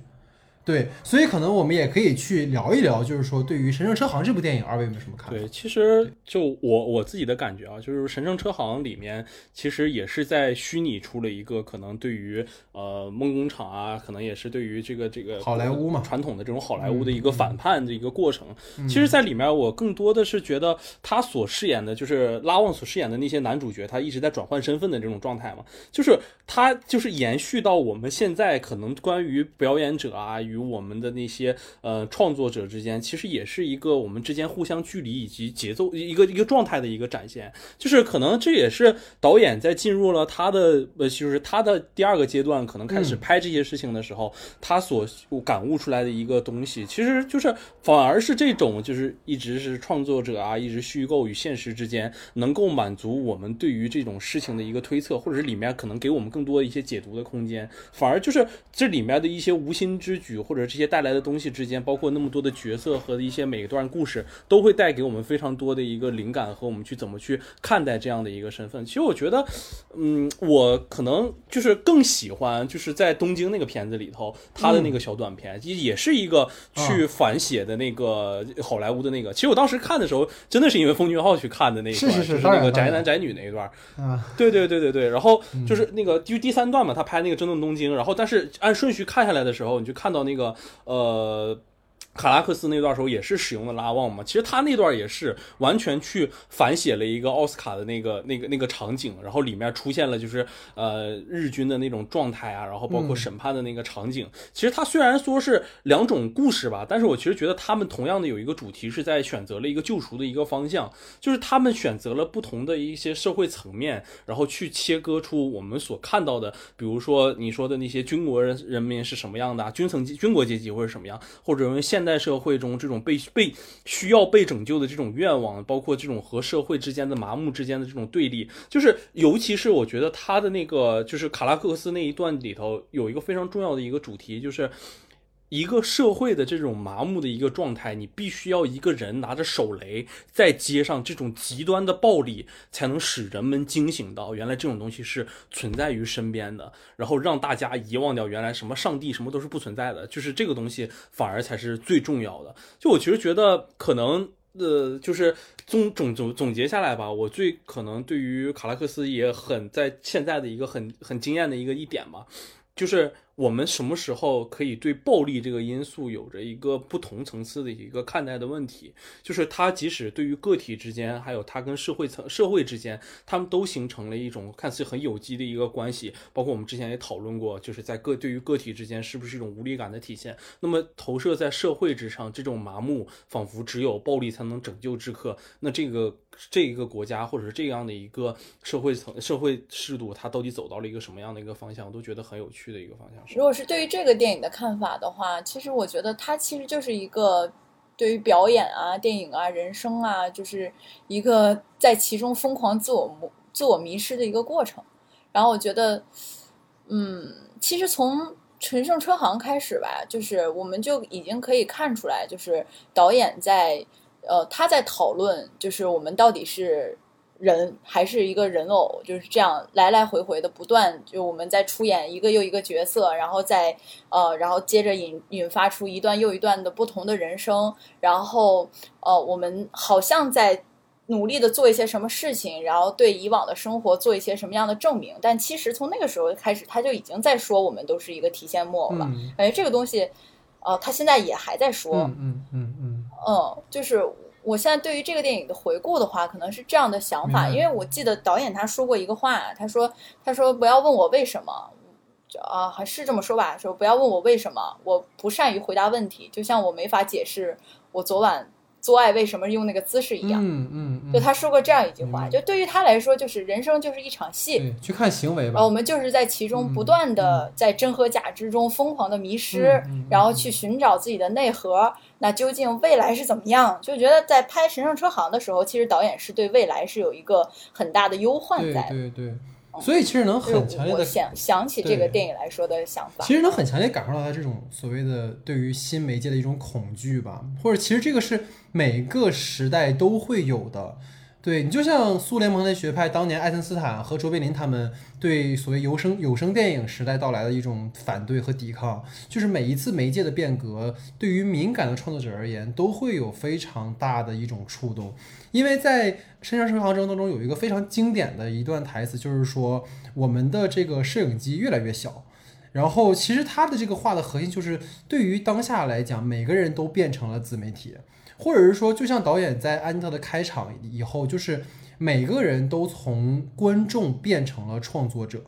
对，所以可能我们也可以去聊一聊，就是说对于《神圣车行》这部电影，二位有没有什么看法？对，其实就我我自己的感觉啊，就是《神圣车行》里面其实也是在虚拟出了一个可能对于呃梦工厂啊，可能也是对于这个这个好莱坞嘛传统的这种好莱坞的一嗯个反叛的一个过程。其实，在里面我更多的是觉得他所饰演的就是拉旺所饰演的那些男主角，他一直在转换身份的这种状态嘛，就是他就是延续到我们现在可能关于表演者啊与我们的那些呃创作者之间，其实也是一个我们之间互相距离以及节奏一个一个状态的一个展现。就是可能这也是导演在进入了他的呃，就是他的第二个阶段，可能开始拍这些事情的时候，他所感悟出来的一个东西，其实就是反而是这种就是一直是创作者啊，一直虚构与现实之间能够满足我们对于这种事情的一个推测，或者是里面可能给我们更多一些解读的空间，反而就是这里面的一些无心之举，或或者这些带来的东西之间，包括那么多的角色和一些每一段故事，都会带给我们非常多的一个灵感和我们去怎么去看待这样的一个身份。其实我觉得，嗯，我可能就是更喜欢就是在东京那个片子里头他的那个小短片，也也是一个去反写的那个好莱坞的那个。其实我当时看的时候，真的是因为奉俊昊去看的那一段，是是是那个宅男宅女那一段。啊，对对对对对，然后就是那个，就是第三段嘛，他拍那个《真动东京》，然后但是按顺序看下来的时候，你就看到那个个呃卡拉克斯那段时候也是使用的拉旺嘛，其实他那段也是完全去反写了一个奥斯卡的那个那个那个场景，然后里面出现了就是呃日军的那种状态啊，然后包括审判的那个场景。其实他虽然说是两种故事吧，但是我其实觉得他们同样的有一个主题是在选择了一个救赎的一个方向，就是他们选择了不同的一些社会层面，然后去切割出我们所看到的，比如说你说的那些军国人人民是什么样的啊，军层级军国阶级或者什么样，或者用现代在社会中这种被被需要被拯救的这种愿望，包括这种和社会之间的麻木之间的这种对立，就是尤其是我觉得他的那个就是卡拉克斯那一段里头有一个非常重要的一个主题，就是。一个社会的这种麻木的一个状态，你必须要一个人拿着手雷在街上，这种极端的暴力才能使人们惊醒到原来这种东西是存在于身边的，然后让大家遗忘掉原来什么上帝什么都是不存在的，就是这个东西反而才是最重要的。就我其实觉得可能。呃，就是总总总总结下来吧，我最可能对于卡拉克斯也很在现在的一个很很惊艳的一个一点吧，就是我们什么时候可以对暴力这个因素有着一个不同层次的一个看待的问题？就是它即使对于个体之间，还有它跟社会层社会之间，他们都形成了一种看似很有机的一个关系。包括我们之前也讨论过，就是在个对于个体之间是不是一种无力感的体现？那么投射在社会之上，这种麻木，仿佛只有暴力才能拯救之客，那这个这一个国家或者是这样的一个社会层社会制度，它到底走到了一个什么样的一个方向？我都觉得很有趣的一个方向。如果是对于这个电影的看法的话，其实我觉得它其实就是一个对于表演啊、电影啊、人生啊，就是一个在其中疯狂自我自我迷失的一个过程。然后我觉得，嗯，其实从陈胜车行开始吧，就是我们就已经可以看出来，就是导演在呃他在讨论，就是我们到底是人还是一个人偶，就是这样来来回回的不断，就我们在出演一个又一个角色，然后再呃，然后接着引引发出一段又一段的不同的人生，然后呃，我们好像在努力的做一些什么事情，然后对以往的生活做一些什么样的证明，但其实从那个时候开始，他就已经在说我们都是一个提线木偶了。嗯感觉这个东西，呃，他现在也还在说，嗯嗯嗯嗯，嗯，就是我现在对于这个电影的回顾的话，可能是这样的想法，因为我记得导演他说过一个话，他说他说不要问我为什么。就啊，还是这么说吧，说不要问我为什么，我不善于回答问题，就像我没法解释我昨晚做爱为什么用那个姿势一样。嗯嗯嗯，就他说过这样一句话，就对于他来说，就是人生就是一场戏，去看行为吧我。们就是在其中不断的在真和假之中疯狂的迷失，嗯嗯嗯然后去寻找自己的内核。那究竟未来是怎么样？就觉得在拍《神圣车行》的时候，其实导演是对未来是有一个很大的忧患在的。对对，所以其实能很强烈的想想起这个电影来说的想法其。实能很强烈感受到他这种所谓的对于新媒介的一种恐惧吧，或者其实这个是每个时代都会有的。对你就像苏联蒙太学派当年爱森斯坦和卓别林他们对所谓有声有声电影时代到来的一种反对和抵抗，就是每一次媒介的变革，对于敏感的创作者而言，都会有非常大的一种触动。因为在《深山车行》当中有一个非常经典的一段台词，就是说我们的这个摄影机越来越小。然后，其实他的这个话的核心就是，对于当下来讲，每个人都变成了自媒体，或者是说，就像导演在安妮特的开场以后，就是每个人都从观众变成了创作者。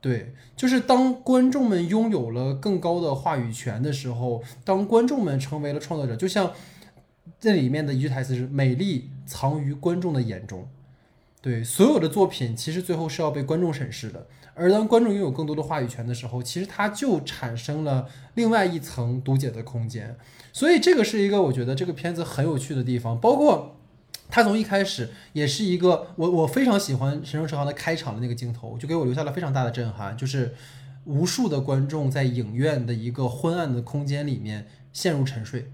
对，就是当观众们拥有了更高的话语权的时候，当观众们成为了创作者，就像这里面的一句台词是“美丽藏于观众的眼中”。对，所有的作品其实最后是要被观众审视的，而当观众拥有更多的话语权的时候，其实它就产生了另外一层读解的空间。所以这个是一个我觉得这个片子很有趣的地方，包括它从一开始也是一个我我非常喜欢《神圣车行》的开场的那个镜头，就给我留下了非常大的震撼，就是无数的观众在影院的一个昏暗的空间里面陷入沉睡。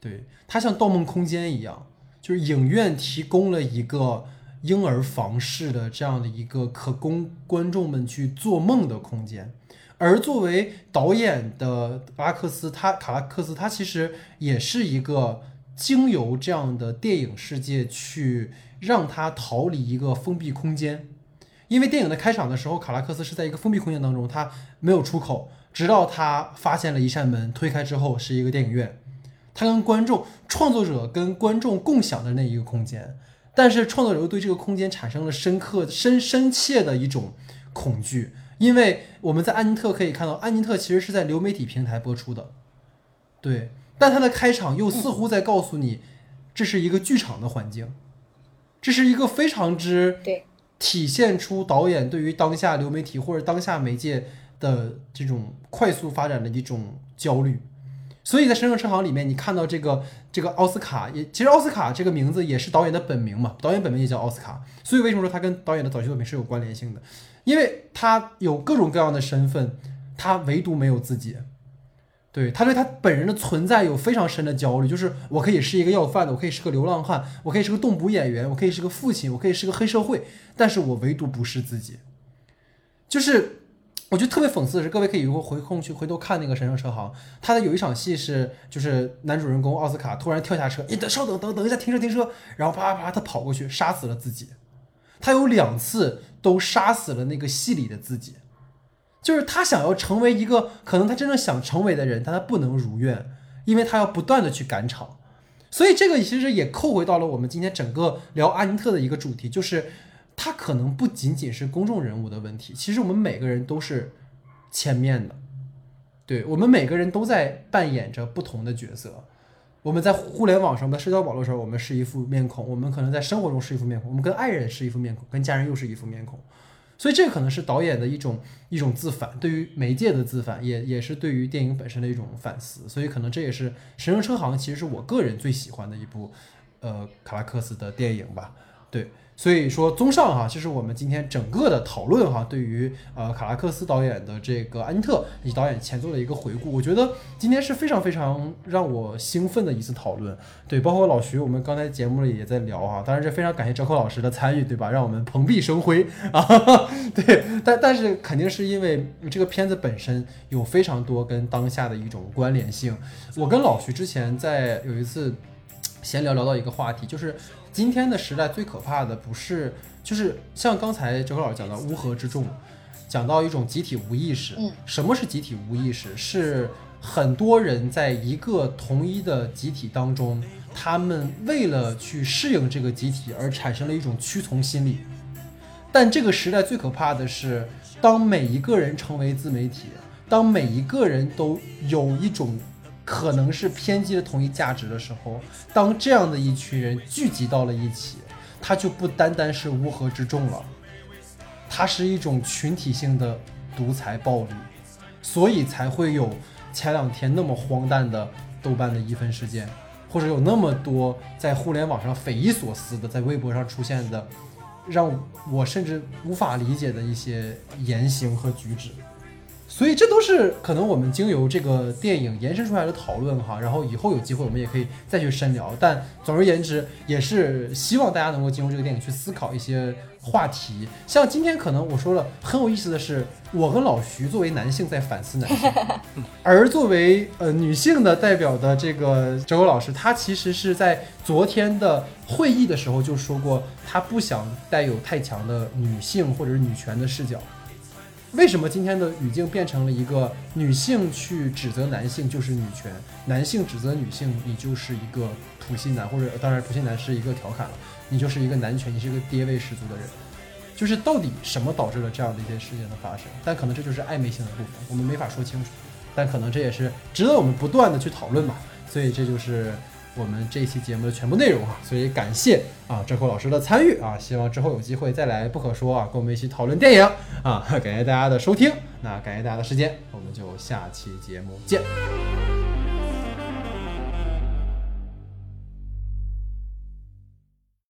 对，它像《盗梦空间》一样，就是影院提供了一个婴儿房式的这样的一个可供观众们去做梦的空间。而作为导演的卡拉克斯，他卡拉克斯他其实也是一个经由这样的电影世界去让他逃离一个封闭空间。因为电影的开场的时候，卡拉克斯是在一个封闭空间当中，他没有出口，直到他发现了一扇门，推开之后是一个电影院，他跟观众、创作者跟观众共享的那一个空间。但是创作者又对这个空间产生了深刻、深深切的一种恐惧，因为我们在安妮特可以看到，安妮特其实是在流媒体平台播出的，对，但它的开场又似乎在告诉你，这是一个剧场的环境，这是一个非常之对体现出导演对于当下流媒体或者当下媒介的这种快速发展的一种焦虑。所以在《神圣车行》里面，你看到这个这个奥斯卡，也其实奥斯卡这个名字也是导演的本名嘛，导演本名也叫奥斯卡。所以为什么说他跟导演的早期作品是有关联性的？因为他有各种各样的身份，他唯独没有自己。对他对他本人的存在有非常深的焦虑，就是我可以是一个要饭的，我可以是个流浪汉，我可以是个动捕演员，我可以是个父亲，我可以是个黑社会，但是我唯独不是自己。就是我觉得特别讽刺的是，各位可以回空去回头看那个《神圣车行》，他的有一场戏是，就是男主人公奥斯卡突然跳下车，你等稍等等等一下，停车停车，然后啪啪啪他跑过去杀死了自己。他有两次都杀死了那个戏里的自己，就是他想要成为一个可能他真正想成为的人，但他不能如愿，因为他要不断的去赶场。所以这个其实也扣回到了我们今天整个聊阿尼特的一个主题，就是他可能不仅仅是公众人物的问题，其实我们每个人都是千面的，对我们每个人都在扮演着不同的角色。我们在互联网上，在社交网络上，我们是一副面孔；我们可能在生活中是一副面孔；我们跟爱人是一副面孔，跟家人又是一副面孔。所以这可能是导演的一种一种自反，对于媒介的自反，也也是对于电影本身的一种反思。所以可能这也是《神圣车行》其实是我个人最喜欢的一部，呃，卡拉克斯的电影吧。对，所以说综上哈，这是我们今天整个的讨论哈，对于呃卡拉克斯导演的这个安特以及导演前作的一个回顾。我觉得今天是非常非常让我兴奋的一次讨论。对，包括老徐，我们刚才节目里也在聊哈，当然这非常感谢哲科老师的参与，对吧？让我们蓬荜生辉 啊。对，但但是肯定是因为这个片子本身有非常多跟当下的一种关联性。我跟老徐之前在有一次闲聊聊到一个话题，就是今天的时代最可怕的不是，就是像刚才哲科老师讲到乌合之众，讲到一种集体无意识。嗯，什么是集体无意识？是很多人在一个同一的集体当中，他们为了去适应这个集体而产生了一种屈从心理。但这个时代最可怕的是，当每一个人成为自媒体，当每一个人都有一种可能是偏激的同一价值的时候，当这样的一群人聚集到了一起，它就不单单是乌合之众了，它是一种群体性的独裁暴力，所以才会有前两天那么荒诞的豆瓣的一分事件，或者有那么多在互联网上匪夷所思的在微博上出现的。让我甚至无法理解的一些言行和举止，所以这都是可能我们经由这个电影延伸出来的讨论哈。然后以后有机会我们也可以再去深聊。但总而言之，也是希望大家能够进入这个电影去思考一些话题。像今天可能我说了很有意思的是，我跟老徐作为男性在反思男性，而作为呃女性的代表的这个周周老师，他其实是在昨天的会议的时候就说过，他不想带有太强的女性或者是女权的视角。为什么今天的语境变成了一个女性去指责男性就是女权，男性指责女性你就是一个普信男，或者当然普信男是一个调侃了，你就是一个男权，你是一个爹味十足的人。就是到底什么导致了这样的一些事件的发生？但可能这就是暧昧性的部分，我们没法说清楚。但可能这也是值得我们不断的去讨论吧。所以这就是我们这一期节目的全部内容哈。所以感谢啊郑厚老师的参与啊，希望之后有机会再来不可说啊，跟我们一起讨论电影啊。感谢大家的收听，那感谢大家的时间，我们就下期节目见。